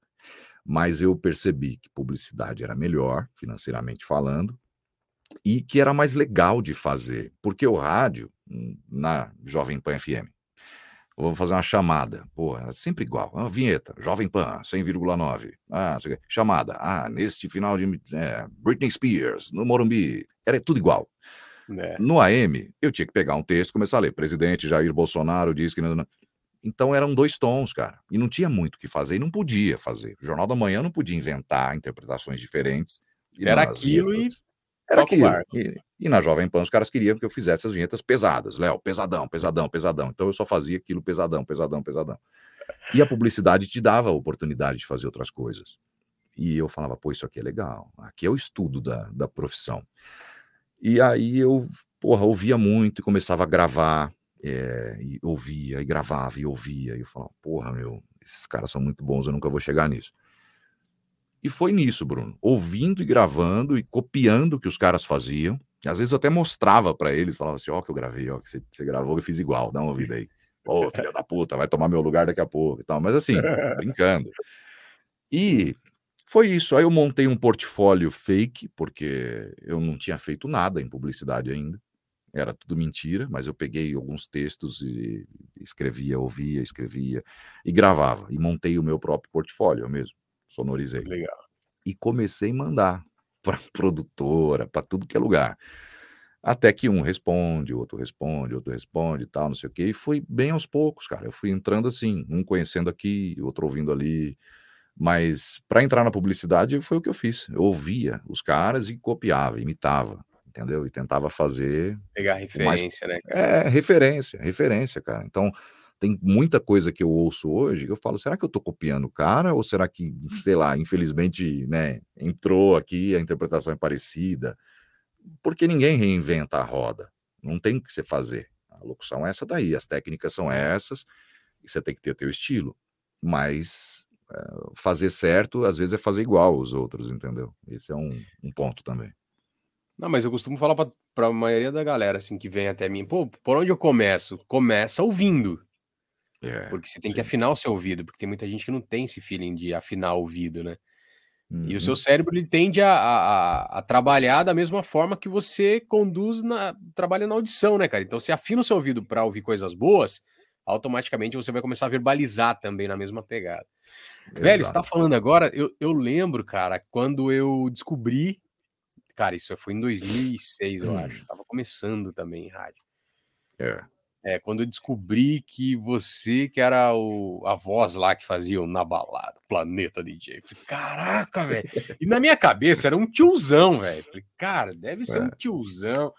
Speaker 2: mas eu percebi que publicidade era melhor, financeiramente falando, e que era mais legal de fazer, porque o rádio, hum, na Jovem Pan FM, vou fazer uma chamada, pô, é sempre igual, uma vinheta, Jovem Pan, 100,9, ah, chamada, ah, neste final de é, Britney Spears, no Morumbi, era tudo igual. É. No AM, eu tinha que pegar um texto e começar a ler. Presidente Jair Bolsonaro diz que. Então eram dois tons, cara. E não tinha muito o que fazer e não podia fazer. O Jornal da Manhã não podia inventar interpretações diferentes.
Speaker 1: Era aquilo
Speaker 2: e. Era aquilo. E, e, na Jovem Pan os caras queriam que eu fizesse as vinhetas pesadas. Léo, pesadão, pesadão, pesadão. Então eu só fazia aquilo pesadão, pesadão, pesadão. E a publicidade te dava a oportunidade de fazer outras coisas. E eu falava, pô, isso aqui é legal. Aqui é o estudo da, da profissão. E aí eu, porra, ouvia muito e começava a gravar, é, e ouvia, e gravava, e ouvia, e eu falava, porra, meu, esses caras são muito bons, eu nunca vou chegar nisso. E foi nisso, Bruno, ouvindo e gravando e copiando o que os caras faziam. Às vezes eu até mostrava para eles, falava assim, ó, oh, que eu gravei, ó, que você, você gravou, eu fiz igual, dá uma ouvida aí. Ô, oh, filho da puta, vai tomar meu lugar daqui a pouco e tal. Mas assim, brincando. E foi isso. Aí eu montei um portfólio fake, porque eu não tinha feito nada em publicidade ainda. Era tudo mentira, mas eu peguei alguns textos e escrevia, ouvia, escrevia e gravava. E montei o meu próprio portfólio mesmo. Sonorizei.
Speaker 1: Legal.
Speaker 2: E comecei a mandar para produtora, para tudo que é lugar. Até que um responde, outro responde, outro responde e tal, não sei o quê. E foi bem aos poucos, cara. Eu fui entrando assim, um conhecendo aqui, outro ouvindo ali. Mas para entrar na publicidade foi o que eu fiz. Eu ouvia os caras e copiava, imitava, entendeu? E tentava fazer.
Speaker 1: Pegar referência, mais... né?
Speaker 2: Cara? É, referência, referência, cara. Então, tem muita coisa que eu ouço hoje, eu falo, será que eu estou copiando o cara? Ou será que, sei lá, infelizmente, né, entrou aqui, a interpretação é parecida? Porque ninguém reinventa a roda. Não tem o que você fazer. A locução é essa daí, as técnicas são essas, e você tem que ter teu estilo. Mas fazer certo, às vezes é fazer igual os outros, entendeu? Esse é um, um ponto também.
Speaker 1: Não, mas eu costumo falar para a maioria da galera assim que vem até mim, pô, por onde eu começo? Começa ouvindo. É, porque você tem sim. que afinar o seu ouvido, porque tem muita gente que não tem esse feeling de afinar o ouvido, né? Uhum. E o seu uhum. cérebro ele tende a, a, a, trabalhar da mesma forma que você conduz na trabalha na audição, né, cara? Então, você afina o seu ouvido para ouvir coisas boas, automaticamente você vai começar a verbalizar também na mesma pegada. Exato. Velho, você tá falando agora, eu, eu lembro, cara, quando eu descobri. Cara, isso foi em 2006, eu acho. Hum. Tava começando também em rádio.
Speaker 2: É.
Speaker 1: É, quando eu descobri que você, que era o, a voz lá que fazia o Na Balada, Planeta DJ. Falei, caraca, velho. E na minha cabeça era um tiozão, velho. Falei, cara, deve ser é. um tiozão.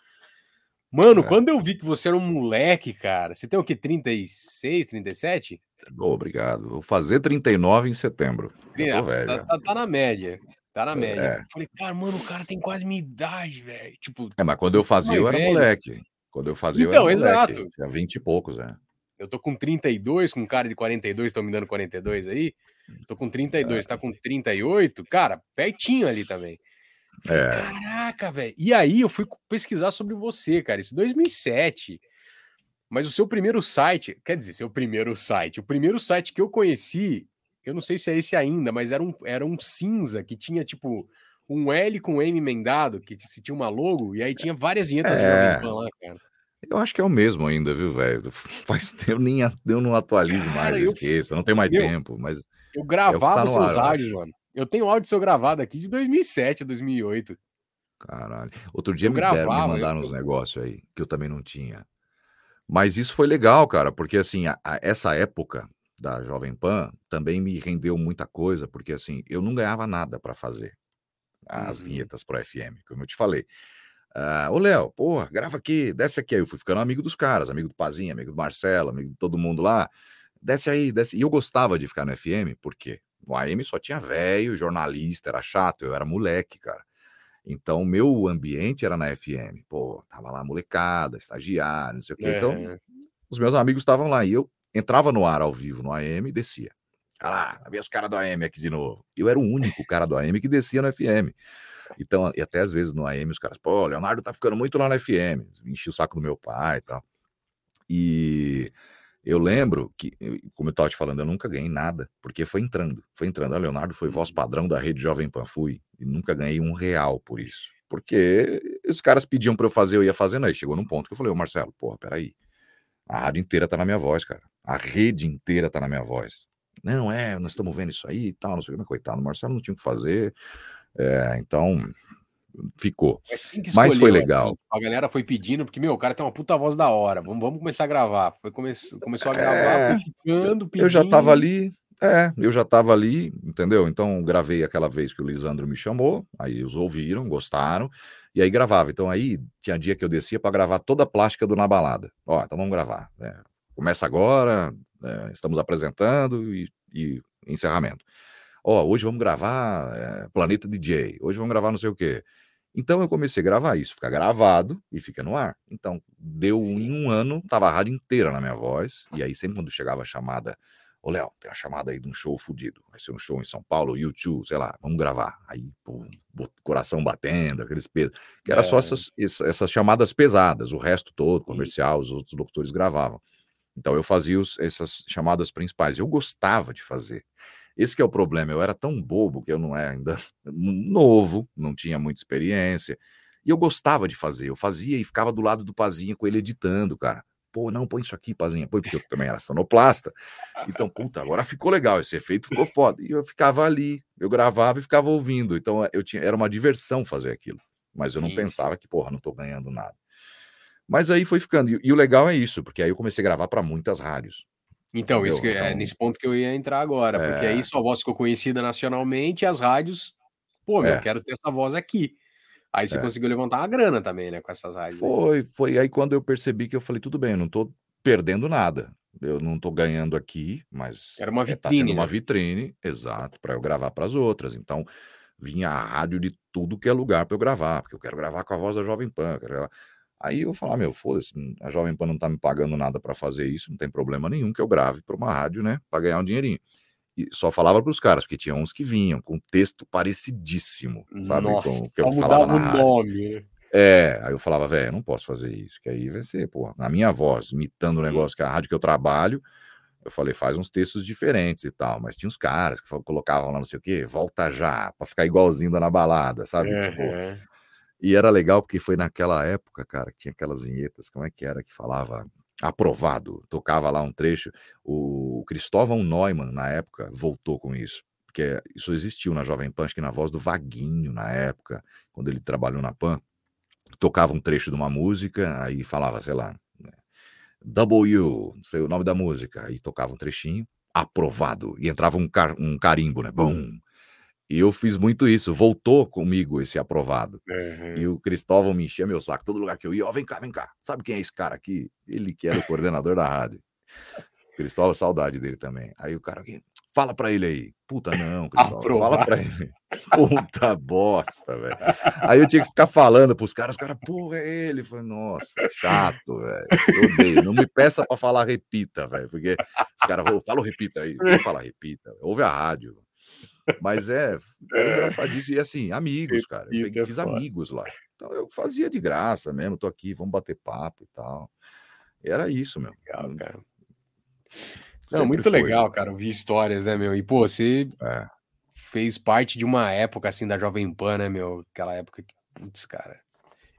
Speaker 1: Mano, é. quando eu vi que você era um moleque, cara, você tem o que, 36, 37?
Speaker 2: Obrigado. Vou fazer 39 em setembro.
Speaker 1: É, velho. Tá, tá, tá, na média. Tá na média. É. Falei, cara, mano, o cara tem quase minha idade, velho. Tipo,
Speaker 2: é, mas quando eu fazia, eu era velho. moleque. Quando eu fazia, então, eu era moleque. exato. Tinha 20 e poucos, é.
Speaker 1: Eu tô com 32, com cara de 42, estão me dando 42 aí. Tô com 32, é. tá com 38, cara, pertinho ali também. Falei, é. Caraca, velho. E aí eu fui pesquisar sobre você, cara. Isso 2007. Mas o seu primeiro site, quer dizer, seu primeiro site, o primeiro site que eu conheci, eu não sei se é esse ainda, mas era um, era um cinza que tinha tipo um L com M emendado, que se tinha uma logo, e aí tinha várias vinhetas
Speaker 2: é... lá, cara. Eu acho que é o mesmo ainda, viu, velho? Faz tempo, nem eu não atualizo cara, mais, eu esqueço, não tenho mais meu, tempo, mas.
Speaker 1: Eu gravava é tá seus áudios, mano. Eu tenho áudio seu gravado aqui de 2007, 2008.
Speaker 2: Caralho. Outro dia me, gravava, deram, me mandaram eu... uns negócios aí que eu também não tinha. Mas isso foi legal, cara, porque assim, a, a, essa época da Jovem Pan também me rendeu muita coisa, porque assim, eu não ganhava nada para fazer as uhum. vinhetas pro FM, como eu te falei. Uh, ô, Léo, porra, grava aqui, desce aqui. Aí eu fui ficando amigo dos caras, amigo do Pazinho, amigo do Marcelo, amigo de todo mundo lá. Desce aí, desce. E eu gostava de ficar no FM, porque no AM só tinha velho, jornalista, era chato, eu era moleque, cara. Então, o meu ambiente era na FM. Pô, tava lá molecada, estagiário, não sei o quê. É. Então, os meus amigos estavam lá e eu entrava no ar ao vivo no AM e descia. Ah lá, havia os caras do AM aqui de novo. Eu era o único cara do AM que descia no FM. Então, e até às vezes no AM os caras, pô, Leonardo tá ficando muito lá na FM. Enchi o saco do meu pai e tal. E Eu lembro que, como eu estava te falando, eu nunca ganhei nada, porque foi entrando, foi entrando. A Leonardo foi voz uhum. padrão da rede Jovem Pan, fui, e nunca ganhei um real por isso. Porque os caras pediam para eu fazer, eu ia fazendo, aí chegou num ponto que eu falei, ô Marcelo, porra, peraí, a rádio inteira tá na minha voz, cara. A rede inteira tá na minha voz. Não, é, nós estamos vendo isso aí e tal, não sei o que, coitado, o Marcelo não tinha o que fazer. É, então, ficou. Mas, Mas foi legal.
Speaker 1: A galera foi pedindo, porque, meu, o cara tem uma puta voz da hora. Vamos, vamos começar a gravar. Foi, come... Começou a gravar, é... ficando,
Speaker 2: pedindo. Eu já tava ali, é, eu já tava ali, entendeu? Então gravei aquela vez que o Lisandro me chamou, aí eles ouviram, gostaram, e aí gravava. Então aí tinha dia que eu descia para gravar toda a plástica do Na Balada. Ó, então vamos gravar. É, começa agora, é, estamos apresentando e, e encerramento. Ó, hoje vamos gravar é, Planeta DJ, hoje vamos gravar não sei o quê. Então eu comecei a gravar isso, fica gravado e fica no ar. Então, deu Sim. em um ano, tava a rádio inteira na minha voz, e aí sempre quando chegava a chamada, ô Léo, tem a chamada aí de um show fudido, vai ser um show em São Paulo, YouTube, sei lá, vamos gravar. Aí, pô, coração batendo, aqueles pesos, que era é. só essas, essas chamadas pesadas, o resto todo, comercial, os outros locutores gravavam. Então eu fazia os, essas chamadas principais. Eu gostava de fazer. Esse que é o problema. Eu era tão bobo que eu não era ainda novo, não tinha muita experiência. E eu gostava de fazer. Eu fazia e ficava do lado do Pazinha com ele editando, cara. Pô, não, põe isso aqui, Pazinha. Põe, porque eu também era sonoplasta. Então, puta, agora ficou legal. Esse efeito ficou foda. E eu ficava ali, eu gravava e ficava ouvindo. Então, eu tinha, era uma diversão fazer aquilo. Mas eu sim, não pensava sim. que, porra, não tô ganhando nada. Mas aí foi ficando. E, e, o legal é isso, porque aí eu comecei a gravar para muitas rádios.
Speaker 1: Então, isso que, é então... é nesse ponto que eu ia entrar agora, porque aí é. sua voz ficou conhecida nacionalmente e as rádios, pô, meu, é. quero ter essa voz aqui. Aí você é. conseguiu levantar uma grana também, né, com essas rádios.
Speaker 2: Foi, aí. foi aí quando eu percebi que eu falei, tudo bem, eu não tô perdendo nada. Eu não tô ganhando aqui, mas
Speaker 1: era uma
Speaker 2: vitrine, é, tá sendo
Speaker 1: né?
Speaker 2: uma vitrine, exato, para eu gravar para as outras. Então, vinha a rádio de tudo que é lugar para eu gravar, porque eu quero gravar com a voz da Jovem Pan, quero gravar Aí eu falar, meu, foda-se, a Jovem Pan não tá me pagando nada para fazer isso, não tem problema nenhum que eu grave para uma rádio, né, para ganhar um dinheirinho. E só falava para os caras, porque tinha uns que vinham com texto parecidíssimo, sabe?
Speaker 1: Nossa, com, que eu falava o nome. Né?
Speaker 2: É, aí eu falava, velho, não posso fazer isso, que aí vai ser, pô, na minha voz, imitando o negócio que é a rádio que eu trabalho, eu falei, faz uns textos diferentes e tal, mas tinha uns caras que colocavam lá não sei o quê, volta já, para ficar igualzinho da na balada, sabe? É, tipo, é. E era legal porque foi naquela época, cara, que tinha aquelas vinhetas, como é que era que falava? Aprovado, tocava lá um trecho. O Cristóvão Neumann, na época, voltou com isso, porque isso existiu na Jovem Pan, acho que na voz do Vaguinho, na época, quando ele trabalhou na Pan. Tocava um trecho de uma música, aí falava, sei lá, né, W, não sei o nome da música, aí tocava um trechinho, aprovado, e entrava um, car um carimbo, né? Bum! E eu fiz muito isso, voltou comigo esse aprovado. Uhum. E o Cristóvão me enchia meu saco, todo lugar que eu ia, ó, oh, vem cá, vem cá. Sabe quem é esse cara aqui? Ele que era o coordenador da rádio. Cristóvão, saudade dele também. Aí o cara fala pra ele aí. Puta, não, Cristóvão, fala pra ele. Puta bosta, velho. Aí eu tinha que ficar falando pros caras, os caras, porra, é ele. Eu falei, nossa, chato, velho. Odeio. Não me peça pra falar repita, velho, porque os caras, fala repita aí. Vou falar repita. Ouve a rádio. Mas é, é engraçadíssimo. E assim, amigos, cara. Eu fiz amigos lá. Então eu fazia de graça mesmo, tô aqui, vamos bater papo e tal. Era isso, meu.
Speaker 1: Legal, cara. Não, muito foi. legal, cara, ouvir histórias, né, meu? E, pô, você é. fez parte de uma época, assim, da Jovem Pan, né, meu? Aquela época que, putz, cara.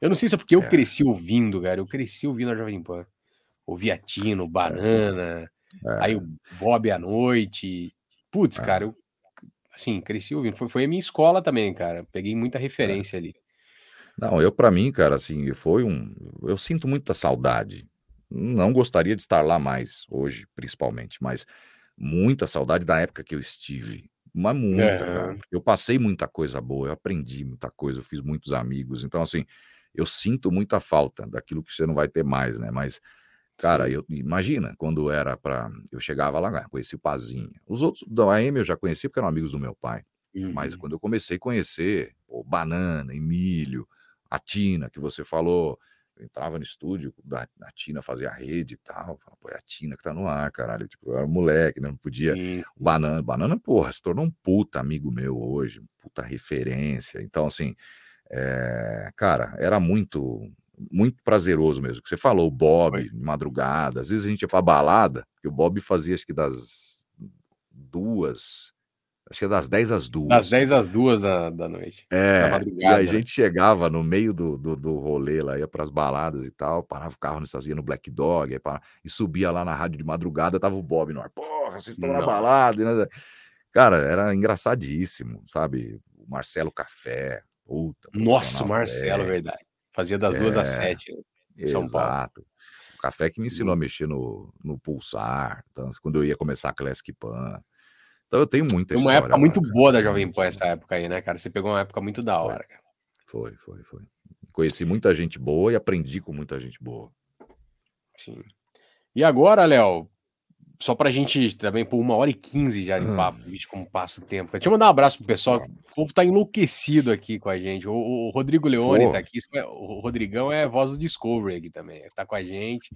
Speaker 1: Eu não sei se é porque eu é. cresci ouvindo, cara. Eu cresci ouvindo a Jovem Pan. Ouvia Tino, é. Banana, é. aí o Bob à noite. Putz, cara, eu assim, cresci ouvindo. Foi, foi a minha escola também, cara. Peguei muita é. referência é. ali.
Speaker 2: Não, eu para mim, cara, assim, foi um. Eu sinto muita saudade. Não gostaria de estar lá mais, hoje, principalmente, mas muita saudade da época que eu estive. Mas muita, é. cara. Eu passei muita coisa boa, eu aprendi muita coisa, eu fiz muitos amigos. Então, assim, eu sinto muita falta daquilo que você não vai ter mais, né? Mas Cara, eu imagina quando era para eu chegava lá, conheci o Pazinho. Os outros da AM eu já conheci porque eram amigos do meu pai. Uhum. Mas quando eu comecei a conhecer o Banana, Emílio, a Tina, que você falou, eu entrava no estúdio, da, a Tina fazia a rede e tal. Falava, pô, é a Tina que tá no ar, caralho. Tipo, eu era moleque, né? Não podia. Sim. Banana, Banana, porra, se tornou um puta amigo meu hoje, puta referência. Então, assim, é, cara, era muito muito prazeroso mesmo. Que você falou, o Bob, de madrugada. Às vezes a gente ia pra balada, que o Bob fazia acho que das duas. Acho que é das 10 às 2.
Speaker 1: Das 10 às 2 da, da noite.
Speaker 2: É, e a né? gente chegava no meio do, do, do rolê lá, ia pras baladas e tal, parava o carro, no no Black Dog, aí parava, e subia lá na rádio de madrugada, tava o Bob no ar. Porra, vocês estão na balada. Né? Cara, era engraçadíssimo, sabe? O Marcelo Café. Puta,
Speaker 1: Nossa, o Marcelo, é. verdade. Fazia das é, duas às sete em São exato. Paulo.
Speaker 2: O café que me ensinou a mexer no, no pulsar, então, quando eu ia começar a Classic Pan. Então eu tenho muita
Speaker 1: Uma época lá, muito cara. boa da Jovem Pan essa época aí, né, cara? Você pegou uma época muito da hora, cara.
Speaker 2: Foi, foi, foi. Conheci muita gente boa e aprendi com muita gente boa.
Speaker 1: Sim. E agora, Léo, só pra gente também por uma hora e quinze já de papo, como passa o tempo. Deixa eu mandar um abraço pro pessoal. O povo tá enlouquecido aqui com a gente. O, o Rodrigo Leone Pô. tá aqui. É, o Rodrigão é voz do Discovery aqui também. Tá com a gente.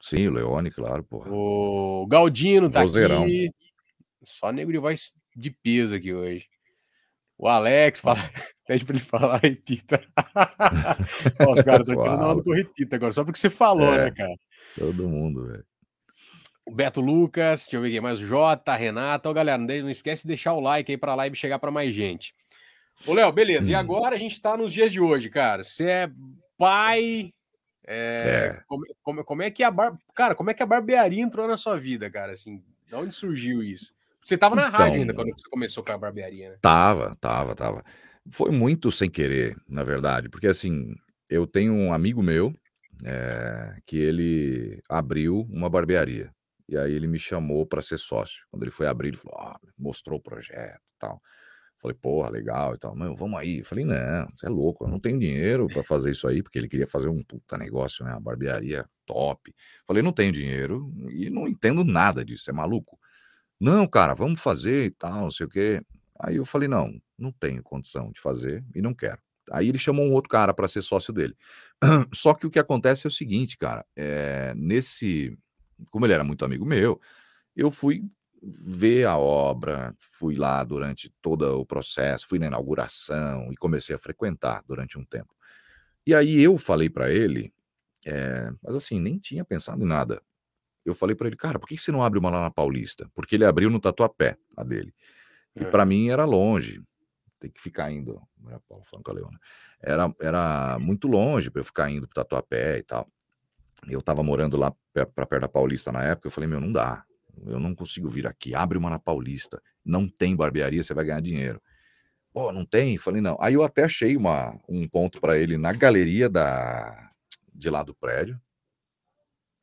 Speaker 2: Sim, o Leone, claro, porra.
Speaker 1: O Galdino tá Vozeirão. aqui. Só negro de voz de peso aqui hoje. O Alex fala, pede pra ele falar, repita. Nossa, cara, tô querendo que eu repita agora, só porque você falou, é, né, cara?
Speaker 2: Todo mundo, velho
Speaker 1: o Beto Lucas, deixa eu ver quem mais, o Jota, Renata. Ô, galera, não, não esquece de deixar o like aí para a live chegar para mais gente. Ô, Léo, beleza. Hum. E agora a gente está nos dias de hoje, cara. Você é pai. É, é. Como, como, como, é que a bar... Cara, como é que a barbearia entrou na sua vida, cara? Assim, de onde surgiu isso? Você estava na então, rádio ainda quando você começou com a barbearia, né?
Speaker 2: Tava, tava, tava. Foi muito sem querer, na verdade, porque assim, eu tenho um amigo meu é, que ele abriu uma barbearia. E aí ele me chamou para ser sócio. Quando ele foi abrir, ele falou, ah, mostrou o projeto e tal. Falei, porra, legal e tal. Não, vamos aí. Falei, não, você é louco, eu não tenho dinheiro para fazer isso aí, porque ele queria fazer um puta negócio, né? Uma barbearia top. Falei, não tenho dinheiro e não entendo nada disso, é maluco. Não, cara, vamos fazer e tal, não sei o quê. Aí eu falei, não, não tenho condição de fazer e não quero. Aí ele chamou um outro cara para ser sócio dele. Só que o que acontece é o seguinte, cara, é, nesse como ele era muito amigo meu, eu fui ver a obra, fui lá durante todo o processo, fui na inauguração e comecei a frequentar durante um tempo. E aí eu falei para ele, é, mas assim, nem tinha pensado em nada. Eu falei para ele, cara, por que você não abre uma lá na Paulista? Porque ele abriu no Tatuapé, a dele. E é. para mim era longe, tem que ficar indo, Leona. Era, era muito longe para eu ficar indo para Tatuapé e tal eu estava morando lá para perto da Paulista na época, eu falei, meu, não dá, eu não consigo vir aqui, abre uma na Paulista, não tem barbearia, você vai ganhar dinheiro. Pô, não tem? Falei, não. Aí eu até achei uma, um ponto para ele na galeria da, de lá do prédio,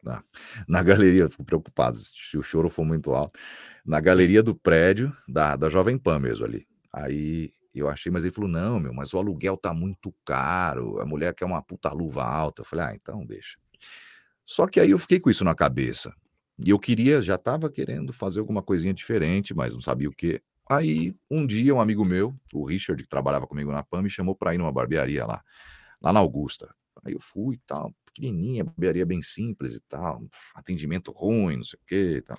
Speaker 2: na, na galeria, fico preocupado se o choro for muito alto, na galeria do prédio da, da Jovem Pan mesmo ali. Aí eu achei, mas ele falou, não, meu, mas o aluguel tá muito caro, a mulher quer uma puta luva alta. Eu falei, ah, então deixa. Só que aí eu fiquei com isso na cabeça. E eu queria, já estava querendo fazer alguma coisinha diferente, mas não sabia o que. Aí, um dia, um amigo meu, o Richard, que trabalhava comigo na PAM, me chamou para ir numa barbearia lá, lá na Augusta. Aí eu fui e tal, pequenininha, barbearia bem simples e tal, atendimento ruim, não sei o que e tal.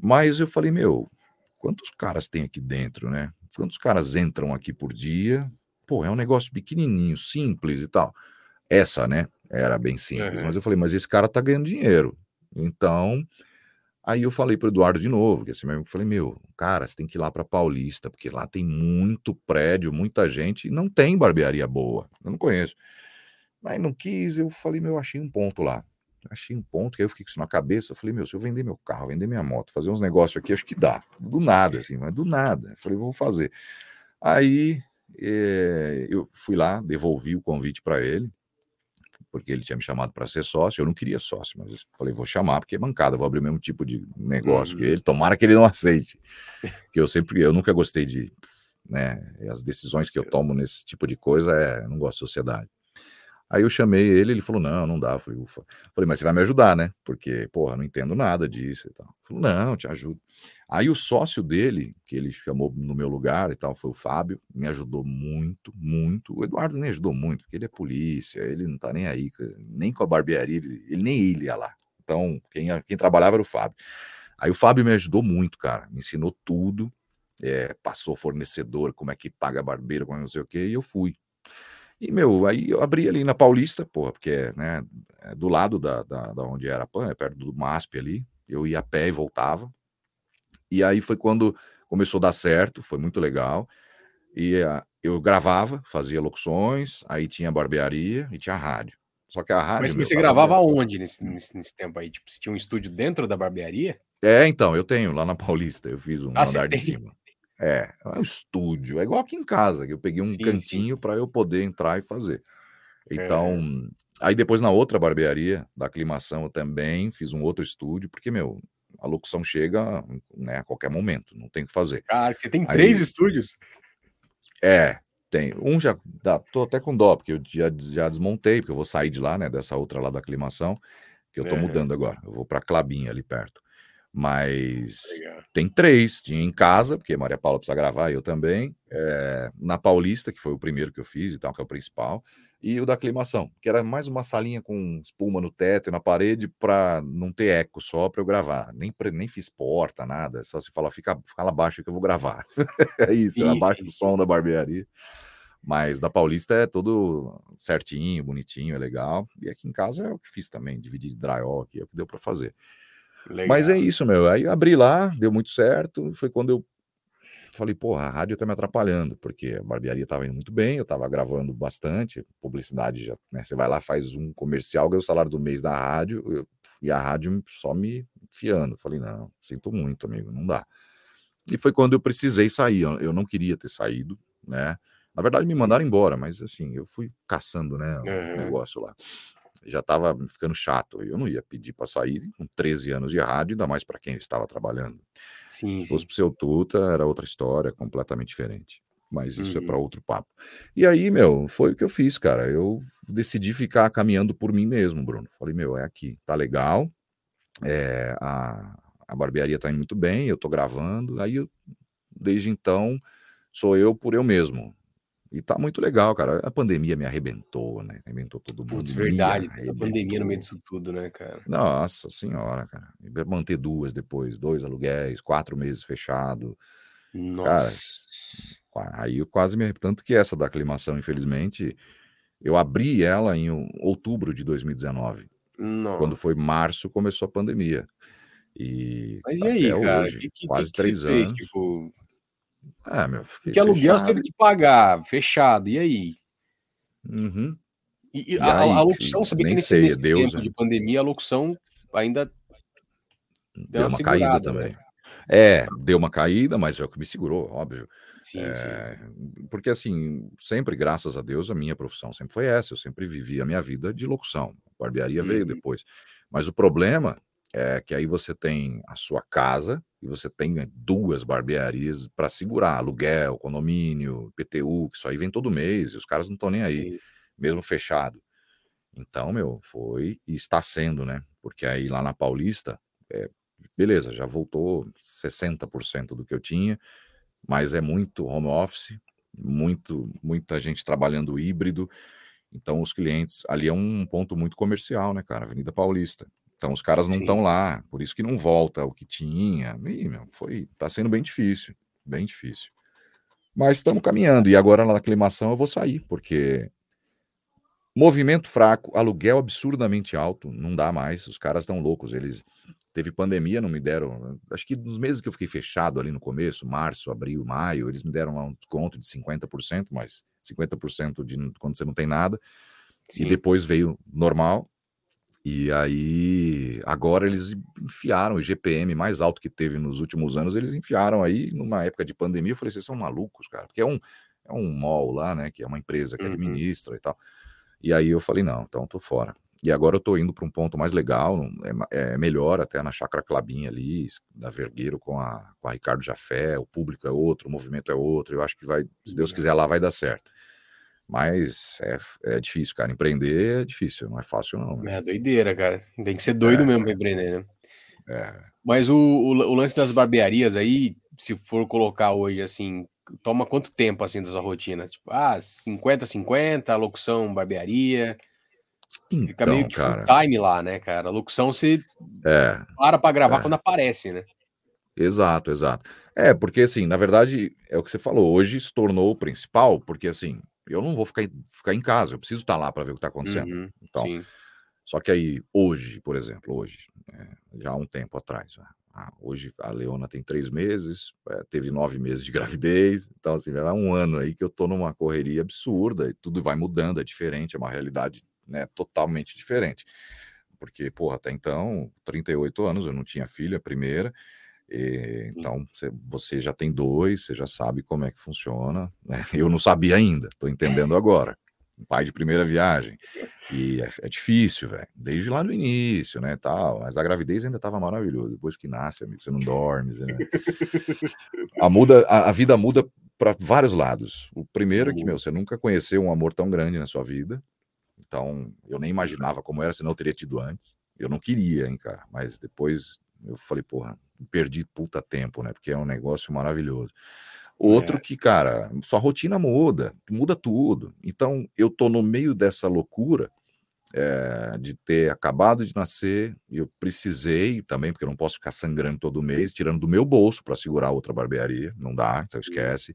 Speaker 2: Mas eu falei, meu, quantos caras tem aqui dentro, né? Quantos caras entram aqui por dia? Pô, é um negócio pequenininho, simples e tal. Essa, né? Era bem simples. Uhum. Mas eu falei, mas esse cara tá ganhando dinheiro. Então, aí eu falei pro Eduardo de novo, que assim mesmo, eu falei, meu, cara, você tem que ir lá para Paulista, porque lá tem muito prédio, muita gente, e não tem barbearia boa. Eu não conheço. Mas não quis, eu falei, meu, achei um ponto lá. Achei um ponto, que aí eu fiquei com isso na cabeça. Eu falei, meu, se eu vender meu carro, vender minha moto, fazer uns negócios aqui, acho que dá. Do nada, assim, mas do nada. Eu falei, vou fazer. Aí é, eu fui lá, devolvi o convite para ele porque ele tinha me chamado para ser sócio. Eu não queria sócio, mas falei, vou chamar, porque é bancada, vou abrir o mesmo tipo de negócio uhum. que ele. Tomara que ele não aceite. que eu sempre, eu nunca gostei de. Né, as decisões que eu tomo nesse tipo de coisa é. Eu não gosto de sociedade. Aí eu chamei ele, ele falou: não, não dá. Eu falei, ufa. Eu falei, mas você vai me ajudar, né? Porque, porra, não entendo nada disso e tal. Ele falou, não, te ajudo. Aí o sócio dele, que ele chamou no meu lugar e tal, foi o Fábio, me ajudou muito, muito. O Eduardo me ajudou muito, porque ele é polícia, ele não tá nem aí, nem com a barbearia, ele, ele nem ele ia lá. Então, quem, quem trabalhava era o Fábio. Aí o Fábio me ajudou muito, cara, me ensinou tudo, é, passou fornecedor, como é que paga barbeiro, como é não sei o quê, e eu fui. E, meu, aí eu abri ali na Paulista, porra, porque né, é do lado da, da, da onde era a PAN, é perto do MASP ali. Eu ia a pé e voltava. E aí foi quando começou a dar certo, foi muito legal. E uh, eu gravava, fazia locuções, aí tinha barbearia e tinha rádio. Só que a rádio.
Speaker 1: Mas você gravava onde nesse, nesse, nesse, tempo aí? Tipo, você tinha um estúdio dentro da barbearia?
Speaker 2: É, então, eu tenho lá na Paulista, eu fiz um ah, andar de cima. É, é um estúdio, é igual aqui em casa, que eu peguei um sim, cantinho para eu poder entrar e fazer. Então, é. aí depois na outra barbearia da aclimação eu também fiz um outro estúdio, porque, meu, a locução chega né, a qualquer momento, não tem o que fazer.
Speaker 1: Cara, você tem aí, três estúdios?
Speaker 2: É, tem. Um já dá, tô até com dó, porque eu já, já desmontei, porque eu vou sair de lá, né, dessa outra lá da aclimação, que eu tô é. mudando agora. Eu vou para Clabinha ali perto. Mas Legal. tem três. Tinha em casa, porque Maria Paula precisa gravar, eu também. É, na Paulista, que foi o primeiro que eu fiz e tal, que é o principal. E o da aclimação, que era mais uma salinha com espuma no teto e na parede para não ter eco só para eu gravar. Nem, nem fiz porta, nada. Só se fala, fica, fica lá abaixo que eu vou gravar. é isso, é abaixo do som da barbearia. Mas da Paulista é tudo certinho, bonitinho, é legal. E aqui em casa é o que fiz também, dividir drywall aqui, é o que deu para fazer. Legal. Mas é isso, meu. Aí abri lá, deu muito certo. Foi quando eu falei, porra, a rádio tá me atrapalhando, porque a barbearia tava indo muito bem, eu tava gravando bastante, publicidade já, né? Você vai lá, faz um comercial, ganha o salário do mês da rádio, eu, e a rádio só me fiando. Falei, não, sinto muito, amigo, não dá. E foi quando eu precisei sair, eu não queria ter saído, né? Na verdade, me mandaram embora, mas assim, eu fui caçando, né, o uhum. negócio lá já estava ficando chato. Eu não ia pedir para sair com 13 anos de rádio, ainda mais para quem estava trabalhando. Sim, Se fosse para o seu Tuta, era outra história, completamente diferente. Mas isso uhum. é para outro papo. E aí, meu, foi o que eu fiz, cara. Eu decidi ficar caminhando por mim mesmo, Bruno. Falei, meu, é aqui, tá legal. É, a, a barbearia tá indo muito bem, eu tô gravando. Aí, eu, desde então, sou eu por eu mesmo. E tá muito legal, cara. A pandemia me arrebentou, né? Arrebentou todo mundo. Putz,
Speaker 1: verdade. A pandemia no meio disso tudo, né, cara?
Speaker 2: Nossa senhora, cara. Manter duas depois, dois aluguéis, quatro meses fechado. Nossa. Cara, aí eu quase me arrependo. Tanto que essa da aclimação, infelizmente, eu abri ela em outubro de 2019. Nossa. Quando foi março, começou a pandemia. E
Speaker 1: Mas e aí, cara? Hoje, que, que, quase que três anos. Fez, tipo ah, meu filho. Que aluguel você teve que pagar, fechado, e aí?
Speaker 2: Uhum.
Speaker 1: E, e a, aí, a, locução, sabia que nesse, sei, nesse Deus, tempo né? de pandemia, a locução ainda
Speaker 2: deu, deu uma, uma caída também. Né? É, deu uma caída, mas é o que me segurou, óbvio. Sim, é, sim. Porque, assim, sempre, graças a Deus, a minha profissão sempre foi essa. Eu sempre vivi a minha vida de locução. A barbearia uhum. veio depois. Mas o problema é que aí você tem a sua casa e você tem né, duas barbearias para segurar aluguel, condomínio, PTU, que isso aí vem todo mês e os caras não estão nem aí, Sim. mesmo fechado. Então, meu, foi e está sendo, né? Porque aí lá na Paulista, é, beleza, já voltou 60% do que eu tinha, mas é muito home office, muito muita gente trabalhando híbrido. Então, os clientes ali é um ponto muito comercial, né, cara? Avenida Paulista. Então os caras não estão lá, por isso que não volta o que tinha. E, meu, foi, tá sendo bem difícil, bem difícil. Mas estamos caminhando e agora na aclimação eu vou sair, porque movimento fraco, aluguel absurdamente alto, não dá mais, os caras estão loucos, eles teve pandemia, não me deram, acho que nos meses que eu fiquei fechado ali no começo, março, abril, maio, eles me deram um desconto de 50%, mas 50% de quando você não tem nada. Sim. E depois veio normal, e aí, agora eles enfiaram o GPM mais alto que teve nos últimos anos, eles enfiaram aí numa época de pandemia. Eu falei, vocês são malucos, cara, porque é um, é um mall lá, né, que é uma empresa que uhum. administra e tal. E aí eu falei, não, então tô fora. E agora eu tô indo para um ponto mais legal, é, é, melhor até na Chácara Clabinha ali, da Vergueiro com a, com a Ricardo Jafé, o público é outro, o movimento é outro, eu acho que vai, se Deus quiser lá, vai dar certo. Mas é, é difícil, cara. Empreender é difícil, não é fácil, não.
Speaker 1: Né? É doideira, cara. Tem que ser doido é. mesmo pra empreender, né? É. Mas o, o, o, lance das barbearias aí, se for colocar hoje assim, toma quanto tempo assim da sua rotina? Tipo, ah, 50-50, locução, barbearia. Então, Fica meio que cara, full time lá, né, cara? A locução você é, para pra gravar é. quando aparece, né?
Speaker 2: Exato, exato. É, porque assim, na verdade, é o que você falou, hoje se tornou o principal, porque assim, eu não vou ficar, ficar em casa, eu preciso estar lá para ver o que está acontecendo.
Speaker 1: Uhum,
Speaker 2: então,
Speaker 1: sim.
Speaker 2: só que aí, hoje, por exemplo, hoje, é, já há um tempo atrás, né, ah, hoje a Leona tem três meses, é, teve nove meses de gravidez, então assim, há um ano aí que eu tô numa correria absurda e tudo vai mudando, é diferente, é uma realidade né, totalmente diferente. Porque, porra, até então, 38 anos, eu não tinha filha, primeira, e, então você já tem dois, você já sabe como é que funciona. Né? Eu não sabia ainda, estou entendendo agora pai de primeira viagem. E é, é difícil, velho. Desde lá no início, né, tal. Mas a gravidez ainda estava maravilhosa. Depois que nasce, amigo, você não dorme, né? a, muda, a, a vida muda para vários lados. O primeiro é que, meu, você nunca conheceu um amor tão grande na sua vida. Então, eu nem imaginava como era, senão eu teria tido antes. Eu não queria, hein, cara. Mas depois eu falei, porra, perdi puta tempo, né? Porque é um negócio maravilhoso. Outro é. que, cara, sua rotina muda, muda tudo. Então, eu tô no meio dessa loucura é, de ter acabado de nascer, e eu precisei também, porque eu não posso ficar sangrando todo mês, tirando do meu bolso para segurar outra barbearia, não dá, então esquece.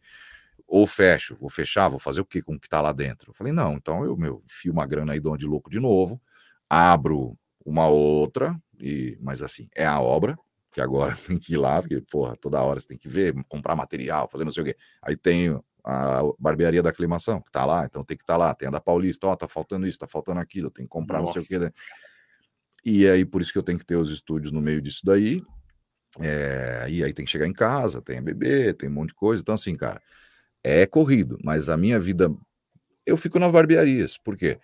Speaker 2: Ou fecho, vou fechar, vou fazer o que com o que tá lá dentro? Eu falei, não, então eu meu, fio uma grana aí de louco de novo, abro uma outra, e mas assim, é a obra, que agora tem que ir lá, porque, porra, toda hora você tem que ver, comprar material, fazer não sei o quê. Aí tem a barbearia da aclimação, que tá lá, então tem que estar tá lá. Tem a da Paulista, ó, tá faltando isso, tá faltando aquilo, tem que comprar Nossa. não sei o quê. Né? E aí, por isso que eu tenho que ter os estúdios no meio disso daí. É, e aí tem que chegar em casa, tem a bebê, tem um monte de coisa. Então, assim, cara, é corrido, mas a minha vida. Eu fico nas barbearias, por quê?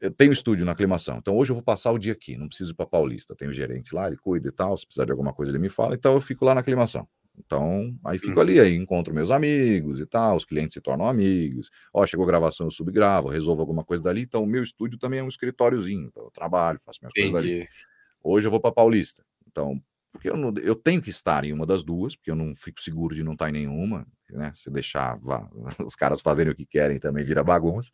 Speaker 2: Eu tenho estúdio na aclimação, então hoje eu vou passar o dia aqui, não preciso ir para Paulista, tenho gerente lá, ele cuida e tal, se precisar de alguma coisa ele me fala, então eu fico lá na aclimação. Então, aí fico uhum. ali, aí encontro meus amigos e tal, os clientes se tornam amigos. Ó, chegou a gravação, eu subgravo, resolvo alguma coisa dali. Então, o meu estúdio também é um escritóriozinho. Então, eu trabalho, faço minhas Entendi. coisas dali. Hoje eu vou para Paulista. Então, porque eu, não, eu tenho que estar em uma das duas, porque eu não fico seguro de não estar em nenhuma, né? Se deixar vá, os caras fazerem o que querem também vira bagunça.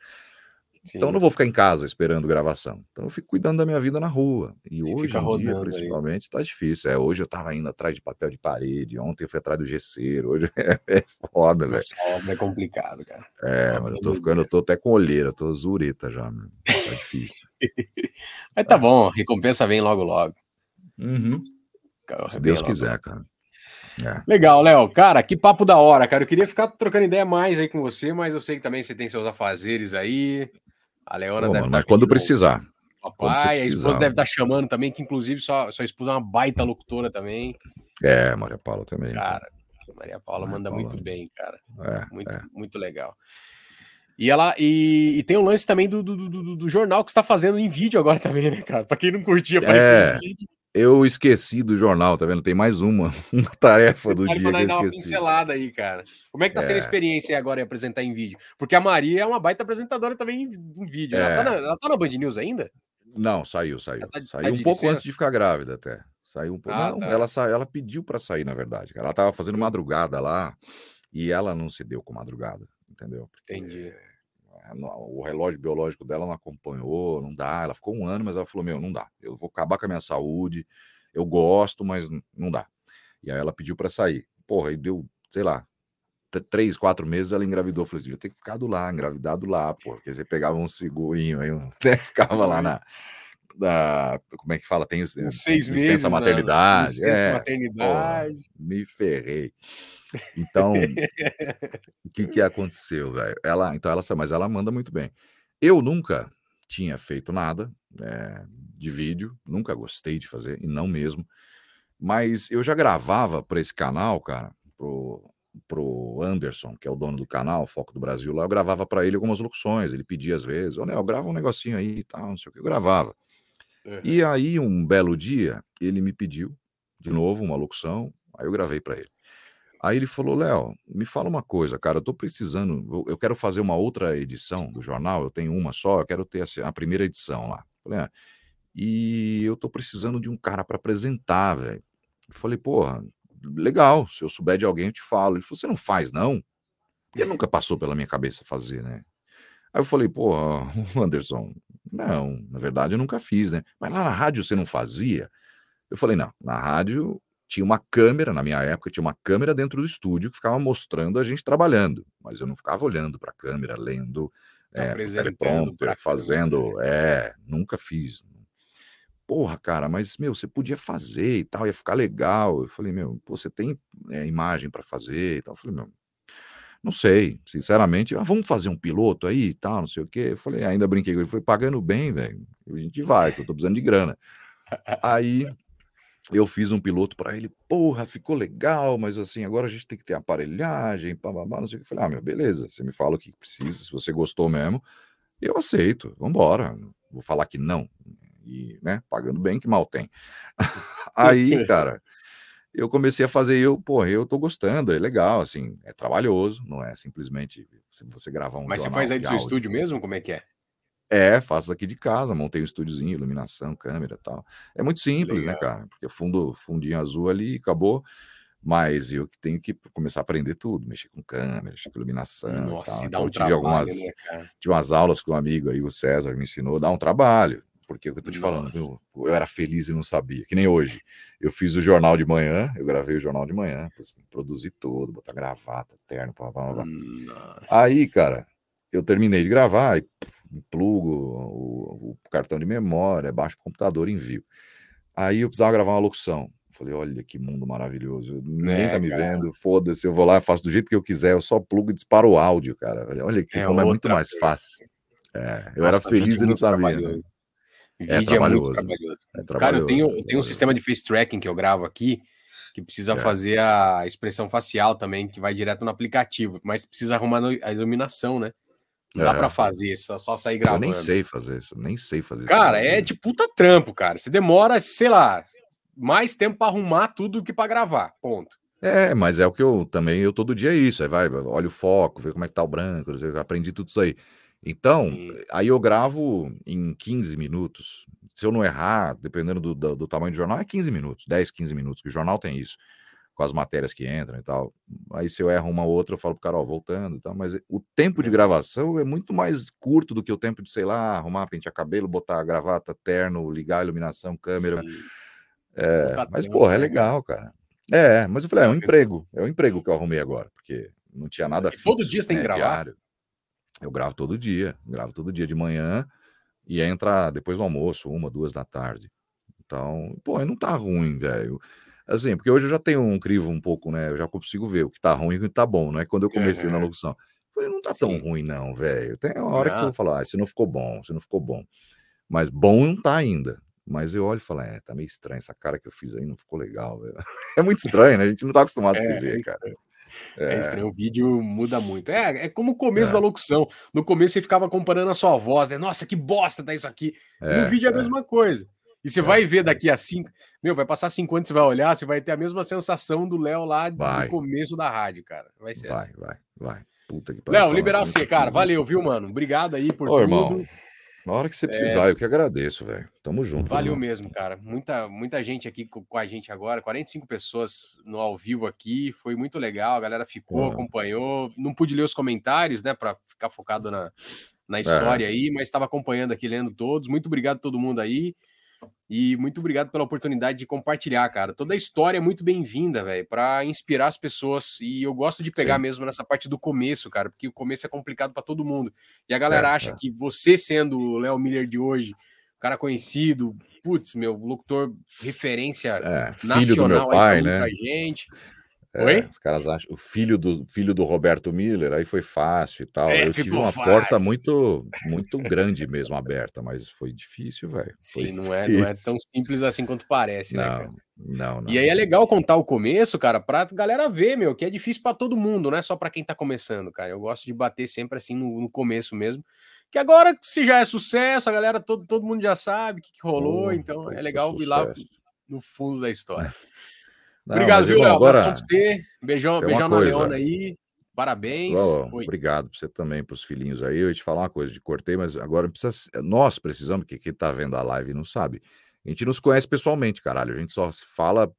Speaker 2: Sim. Então eu não vou ficar em casa esperando gravação. Então eu fico cuidando da minha vida na rua. E Você hoje em dia, principalmente, aí. tá difícil. É, hoje eu tava indo atrás de papel de parede, ontem eu fui atrás do gesseiro. Hoje é, é foda, velho.
Speaker 1: é complicado, cara.
Speaker 2: É, mas eu tô ficando, eu tô até com olheira, tô zureta já, meu. Tá difícil.
Speaker 1: mas tá bom, recompensa vem logo logo.
Speaker 2: Uhum. Se Deus quiser, cara.
Speaker 1: É. Legal, Léo. Cara, que papo da hora, cara. Eu queria ficar trocando ideia mais aí com você, mas eu sei que também você tem seus afazeres aí. A Leona Pô,
Speaker 2: deve. Tá quando precisar.
Speaker 1: Papai, a esposa deve estar tá chamando também, que inclusive sua, sua esposa é uma baita locutora também.
Speaker 2: É, Maria Paula também.
Speaker 1: Cara, Maria Paula Maria manda Paula. muito bem, cara. É, muito, é. muito legal. E ela e, e, tem o lance também do, do, do, do jornal que está fazendo em vídeo agora também, né, cara? Para quem não curtia aparecer
Speaker 2: é, vídeo. Eu esqueci do jornal, tá vendo? Tem mais uma, uma tarefa do dia que eu dar uma
Speaker 1: pincelada aí, cara. Como é que tá é. sendo a experiência agora em apresentar em vídeo? Porque a Maria é uma baita apresentadora também em, vídeo. É. Ela, tá é. na, ela, tá na, Band News ainda?
Speaker 2: Não, saiu, saiu. Tá, saiu tá um pouco antes de ficar grávida até. Saiu um pouco. Ah, não, tá. ela, sa... ela pediu para sair, na verdade. Ela tava fazendo madrugada lá e ela não se deu com madrugada, entendeu?
Speaker 1: Porque... Entendi
Speaker 2: o relógio biológico dela não acompanhou, não dá. Ela ficou um ano, mas ela falou: Meu, não dá. Eu vou acabar com a minha saúde. Eu gosto, mas não dá. E aí ela pediu para sair. Porra, e deu, sei lá, três, quatro meses ela engravidou. Eu falei assim: eu tenho que ficar do lá, engravidado lá, pô. Porque você pegava um segurinho aí, um... ficava lá na. Da, como é que fala? Tem os,
Speaker 1: seis licença meses,
Speaker 2: maternidade.
Speaker 1: Licença é, maternidade. Porra,
Speaker 2: me ferrei. Então, o que que aconteceu, velho? Ela, então ela, mas ela manda muito bem. Eu nunca tinha feito nada é, de vídeo, nunca gostei de fazer e não mesmo. Mas eu já gravava para esse canal, cara, pro pro Anderson, que é o dono do canal, Foco do Brasil, lá eu gravava para ele algumas locuções, ele pedia às vezes, olha, eu grava um negocinho aí e tal, não sei o que, eu gravava. Uhum. E aí um belo dia, ele me pediu de novo uma locução, aí eu gravei para ele. Aí ele falou: Léo, me fala uma coisa, cara, eu tô precisando, eu quero fazer uma outra edição do jornal, eu tenho uma só, eu quero ter a, primeira edição lá. Falei, ah, e eu tô precisando de um cara para apresentar, velho. Falei, porra, legal, se eu souber de alguém eu te falo. Ele falou: você não faz, não? Porque nunca passou pela minha cabeça fazer, né? Aí eu falei, pô, Anderson, não, na verdade eu nunca fiz, né? Mas lá na rádio você não fazia? Eu falei, não, na rádio tinha uma câmera, na minha época, tinha uma câmera dentro do estúdio que ficava mostrando a gente trabalhando, mas eu não ficava olhando para a câmera, lendo, é, teleprompter, fazendo, é, nunca fiz. Porra, cara, mas, meu, você podia fazer e tal, ia ficar legal. Eu falei, meu, pô, você tem é, imagem para fazer e tal. Eu falei, meu, não sei, sinceramente, ah, vamos fazer um piloto aí e tal, não sei o quê. Eu falei, ainda brinquei com ele, foi pagando bem, velho. A gente vai, que eu tô precisando de grana. Aí eu fiz um piloto para ele, porra, ficou legal, mas assim, agora a gente tem que ter aparelhagem, bababá, não sei o que. Eu falei, ah, meu, beleza, você me fala o que precisa, se você gostou mesmo, eu aceito, vambora. Vou falar que não, e, né, pagando bem, que mal tem. Aí, cara, eu comecei a fazer, eu, pô, eu tô gostando, é legal, assim, é trabalhoso, não é simplesmente você gravar um
Speaker 1: Mas você faz aí do seu estúdio mesmo? Como é que é?
Speaker 2: É, faço aqui de casa, montei um estúdiozinho, iluminação, câmera e tal. É muito simples, né, cara? Porque fundo, fundinho azul ali, acabou. Mas eu que tenho que começar a aprender tudo, mexer com câmera, mexer com iluminação.
Speaker 1: Nossa, dá então, um tive trabalho, algumas, né?
Speaker 2: Tive umas aulas com um amigo aí, o César, me ensinou, dá um trabalho. Porque é o que eu tô te Nossa. falando, eu, eu, era feliz e não sabia, que nem hoje. Eu fiz o jornal de manhã, eu gravei o jornal de manhã, assim, produzi tudo, botar gravata, terno, blá, blá, blá. Aí, cara, eu terminei de gravar, e plugo o, o, cartão de memória, baixo o computador envio. Aí eu precisava gravar uma locução. Falei, olha que mundo maravilhoso. Ninguém é, tá me cara. vendo, foda-se, eu vou lá, faço do jeito que eu quiser, eu só plugo e disparo o áudio, cara. Olha que é, como é muito mais fácil. É, eu Nossa, era feliz e não sabia. Né?
Speaker 1: É Vídeo é, muito trabalhoso. É trabalhoso. Cara, eu tenho, eu tenho um sistema de face tracking que eu gravo aqui, que precisa é. fazer a expressão facial também, que vai direto no aplicativo, mas precisa arrumar a iluminação, né? Não é. dá pra fazer isso, só sair gravando.
Speaker 2: Eu nem sei fazer isso, nem sei fazer
Speaker 1: cara, isso. Cara, é de puta trampo, cara. Você demora, sei lá, mais tempo para arrumar tudo do que para gravar. Ponto.
Speaker 2: É, mas é o que eu também, eu todo dia é isso. Aí vai, olha o foco, vê como é que tá o branco, eu aprendi tudo isso aí. Então, Sim. aí eu gravo em 15 minutos. Se eu não errar, dependendo do, do, do, tamanho do jornal, é 15 minutos, 10, 15 minutos, que o jornal tem isso, com as matérias que entram e tal. Aí se eu erro uma ou outra, eu falo pro cara, ó, voltando e tal. Mas o tempo de gravação é muito mais curto do que o tempo de, sei lá, arrumar, pentear cabelo, botar gravata, terno, ligar a iluminação, câmera. É, mas, porra, é né, legal, cara. É, mas eu falei, é, é um emprego. É um emprego que eu arrumei agora, porque não tinha nada
Speaker 1: fixo. Todo dia você tem né, que gravar? Diário.
Speaker 2: Eu gravo todo dia, gravo todo dia de manhã e entra depois do almoço, uma, duas da tarde. Então, pô, não tá ruim, velho. Assim, porque hoje eu já tenho um crivo um pouco, né? Eu já consigo ver o que tá ruim e o que tá bom, não é quando eu comecei na locução. falei, não tá tão Sim. ruim, não, velho. Tem uma hora que eu falar, ah, se não ficou bom, se não ficou bom. Mas bom não tá ainda. Mas eu olho e falo, é, tá meio estranho essa cara que eu fiz aí, não ficou legal, velho. É muito estranho, né? A gente não tá acostumado a se é, ver, é cara.
Speaker 1: É. é estranho, o vídeo muda muito. É, é como o começo é. da locução. No começo você ficava comparando a sua voz, né? Nossa, que bosta tá isso aqui. É, no vídeo é a é. mesma coisa. E você vai ver daqui a cinco. Meu, vai passar cinco anos, você vai olhar, você vai ter a mesma sensação do Léo lá vai. no começo da rádio, cara. Vai ser
Speaker 2: vai, assim. Vai, vai, Puta que
Speaker 1: Léo, liberar você, cara. Valeu, viu, mano? Obrigado aí por Ô, tudo. Irmão.
Speaker 2: Na hora que você precisar, é... eu que agradeço, velho. Tamo junto.
Speaker 1: Valeu irmão. mesmo, cara. Muita, muita gente aqui com, a gente agora, 45 pessoas no ao vivo aqui. Foi muito legal. A galera ficou, acompanhou. Não pude ler os comentários, né, para ficar focado na, na história é. aí, mas estava acompanhando aqui, lendo todos. Muito obrigado a todo mundo aí. E muito obrigado pela oportunidade de compartilhar, cara. Toda a história é muito bem-vinda, velho, para inspirar as pessoas. E eu gosto de pegar Sim. mesmo nessa parte do começo, cara, porque o começo é complicado para todo mundo. E a galera é, acha é. que você sendo o Léo Miller de hoje, cara conhecido, putz, meu locutor referência é, nacional
Speaker 2: pai, aí pra muita
Speaker 1: né? gente.
Speaker 2: É, os caras acham o filho do filho do Roberto Miller, aí foi fácil e tal. É, eu tive uma fácil. porta muito muito grande mesmo aberta, mas foi difícil, velho.
Speaker 1: Sim, não é, não é tão simples assim quanto parece,
Speaker 2: não,
Speaker 1: né, cara?
Speaker 2: Não, não.
Speaker 1: E aí é legal contar o começo, cara, pra galera ver, meu, que é difícil para todo mundo, não é só para quem tá começando, cara. Eu gosto de bater sempre assim no, no, começo mesmo. Que agora, se já é sucesso, a galera, todo, todo mundo já sabe o que, que rolou, oh, então é legal ir lá no fundo da história. Não, Obrigado, viu, Léo? Agora... você. Beijão, beijão na Leona aí. Parabéns.
Speaker 2: Oh, obrigado você também para os filhinhos aí. Eu ia te falar uma coisa, de cortei, mas agora precisa. Nós precisamos, que quem está vendo a live não sabe. A gente nos conhece pessoalmente, caralho. A gente só fala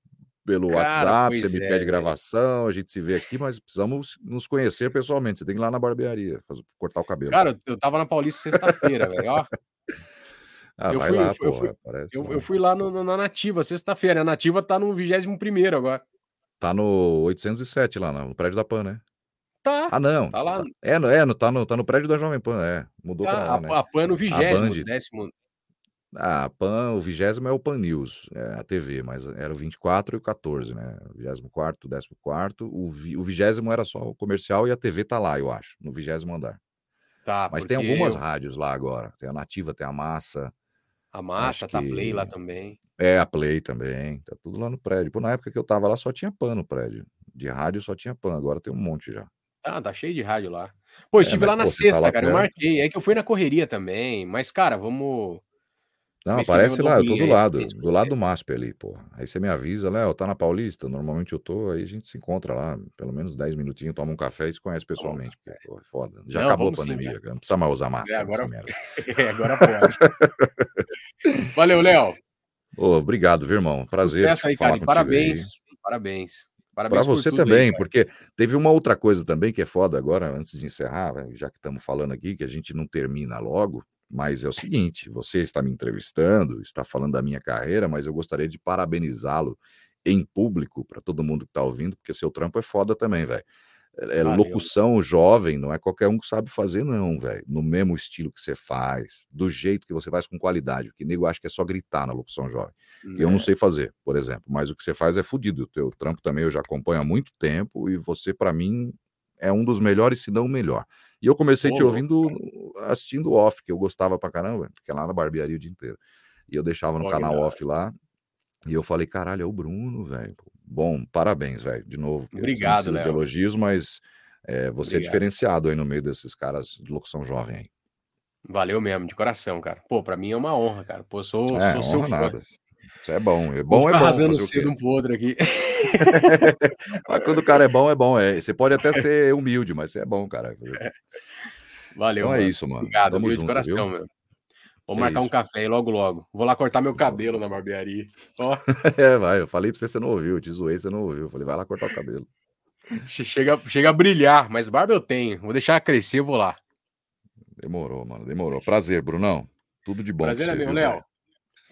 Speaker 2: pelo Cara, WhatsApp, você me é, pede gravação, a gente se vê aqui, mas precisamos nos conhecer pessoalmente. Você tem que ir lá na barbearia, cortar o cabelo.
Speaker 1: Cara, eu tava na Paulista sexta-feira, velho, ó. Ah, eu, fui, lá, eu, fui, eu, eu, fui, lá no, na Nativa, sexta-feira. A Nativa tá no 21 agora.
Speaker 2: Tá no 807 lá, no prédio da PAN, né?
Speaker 1: Tá.
Speaker 2: Ah, não. Tá lá. É, é, tá, no, tá no prédio da Jovem Pan, é. Mudou tá, pra lá,
Speaker 1: a,
Speaker 2: né?
Speaker 1: A PAN no 20 décimo.
Speaker 2: A PAN, o vigésimo é o PAN News, é a TV, mas era o 24 e o 14, né? O 24, o 14, o, vi, o vigésimo era só o comercial e a TV tá lá, eu acho, no vigésimo andar.
Speaker 1: Tá,
Speaker 2: mas tem algumas eu... rádios lá agora. Tem a Nativa, tem a Massa.
Speaker 1: A Massa, tá que... Play lá também.
Speaker 2: É, a Play também. Tá tudo lá no prédio. Pô, na época que eu tava lá só tinha PAN no prédio. De rádio só tinha PAN, agora tem um monte já.
Speaker 1: Ah, tá cheio de rádio lá. Pô, estive é, lá na pô, tá sexta, tá cara. Perto. Eu marquei. É que eu fui na correria também. Mas, cara, vamos.
Speaker 2: Não, aparece lá, eu tô do lado, do lado do MASP ali, pô. Aí você me avisa, Léo, tá na Paulista? Normalmente eu tô, aí a gente se encontra lá, pelo menos 10 minutinhos, toma um café e se conhece pessoalmente, porque, pô, é foda. Já não, acabou a pandemia, sim, não precisa mais usar é, máscara.
Speaker 1: É, agora, é, agora pode. Valeu, Léo.
Speaker 2: Oh, obrigado, viu, irmão? Prazer.
Speaker 1: Sucesso aí, cara. Parabéns, aí. parabéns.
Speaker 2: Parabéns para você também, aí, porque teve uma outra coisa também que é foda agora, antes de encerrar, já que estamos falando aqui, que a gente não termina logo. Mas é o seguinte: você está me entrevistando, está falando da minha carreira, mas eu gostaria de parabenizá-lo em público para todo mundo que está ouvindo, porque seu trampo é foda também, velho. É, é locução jovem, não é qualquer um que sabe fazer, não, velho. No mesmo estilo que você faz, do jeito que você faz com qualidade, porque nego acha que é só gritar na locução jovem. É. Eu não é. sei fazer, por exemplo, mas o que você faz é fodido. O teu trampo também eu já acompanho há muito tempo e você, para mim, é um dos melhores, se não o melhor. E eu comecei te ouvindo assistindo off, que eu gostava pra caramba, que é lá na barbearia o dia inteiro. E eu deixava no canal off lá. E eu falei, caralho, é o Bruno, velho. Bom, parabéns, velho, de novo.
Speaker 1: Obrigado,
Speaker 2: de elogios, mas é, você é Obrigado. é diferenciado aí no meio desses caras de locução jovem aí.
Speaker 1: Valeu mesmo, de coração, cara. Pô, pra mim é uma honra, cara. Pô, sou, é, sou seu fã. Nada.
Speaker 2: Isso é bom. É bom, é bom.
Speaker 1: arrasando cedo um pro outro aqui.
Speaker 2: mas quando o cara é bom, é bom. É. Você pode até ser humilde, mas você é bom, cara.
Speaker 1: Valeu.
Speaker 2: Então é mano. é isso, mano.
Speaker 1: Obrigado, Tamo junto, de coração, viu? meu. Vou marcar isso. um café aí logo, logo. Vou lá cortar meu cabelo na barbearia. Ó.
Speaker 2: é, vai. Eu falei pra você, você não ouviu. Eu te zoei, você não ouviu. Eu falei, vai lá cortar o cabelo.
Speaker 1: Chega, chega a brilhar, mas barba eu tenho. Vou deixar crescer, eu vou lá.
Speaker 2: Demorou, mano. Demorou. Prazer, Brunão. Tudo de bom.
Speaker 1: Prazer é meu, Léo.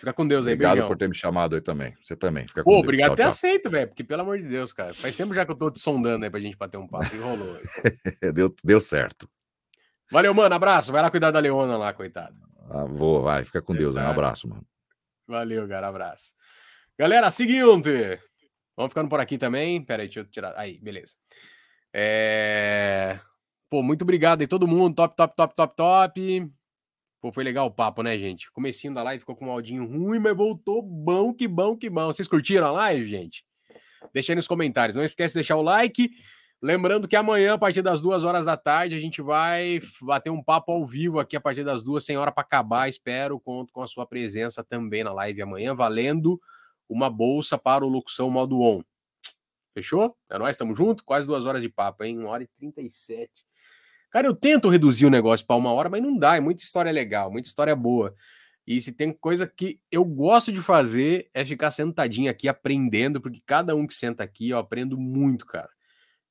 Speaker 1: Fica com Deus aí,
Speaker 2: Obrigado beijão. por ter me chamado aí também. Você também. Fica
Speaker 1: com Pô, Deus. obrigado por ter aceito, velho. Porque, pelo amor de Deus, cara. Faz tempo já que eu tô te sondando aí pra gente bater um papo e rolou.
Speaker 2: deu, deu certo.
Speaker 1: Valeu, mano. Abraço. Vai lá cuidar da Leona lá, coitado.
Speaker 2: Ah, vou, vai. Fica com Deus. Um abraço, mano.
Speaker 1: Valeu, cara. Abraço. Galera, seguinte. Vamos ficando por aqui também. Pera aí, deixa eu tirar. Aí, beleza. É... Pô, muito obrigado aí, todo mundo. Top, top, top, top, top. Pô, foi legal o papo, né, gente? Comecinho da live ficou com um áudio ruim, mas voltou bom, que bom, que bom. Vocês curtiram a live, gente? Deixa aí nos comentários. Não esquece de deixar o like. Lembrando que amanhã, a partir das duas horas da tarde, a gente vai bater um papo ao vivo aqui a partir das duas, sem hora para acabar. Espero, conto com a sua presença também na live amanhã, valendo uma bolsa para o Locução Modo On. Fechou? É nós, estamos juntos? Quase duas horas de papo, hein? Uma hora e trinta e sete. Cara, eu tento reduzir o negócio para uma hora, mas não dá. É muita história legal, muita história boa. E se tem coisa que eu gosto de fazer é ficar sentadinho aqui aprendendo, porque cada um que senta aqui eu aprendo muito, cara.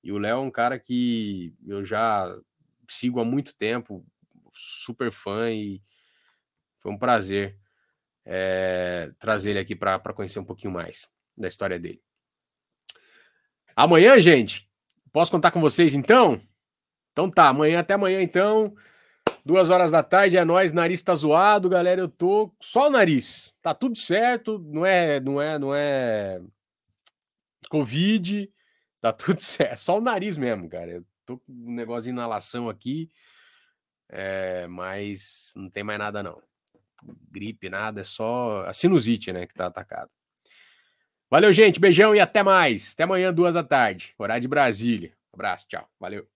Speaker 1: E o Léo é um cara que eu já sigo há muito tempo, super fã e foi um prazer é, trazer ele aqui para conhecer um pouquinho mais da história dele. Amanhã, gente, posso contar com vocês então? Então tá, amanhã até amanhã então. Duas horas da tarde é nós, nariz tá zoado, galera. Eu tô só o nariz. Tá tudo certo, não é, não é, não é Covid, tá tudo certo. Só o nariz mesmo, cara. Eu tô com um negócio de inalação aqui, é, mas não tem mais nada não. Gripe, nada, é só a sinusite, né, que tá atacado. Valeu, gente. Beijão e até mais. Até amanhã, duas da tarde, horário de Brasília. Abraço, tchau. Valeu.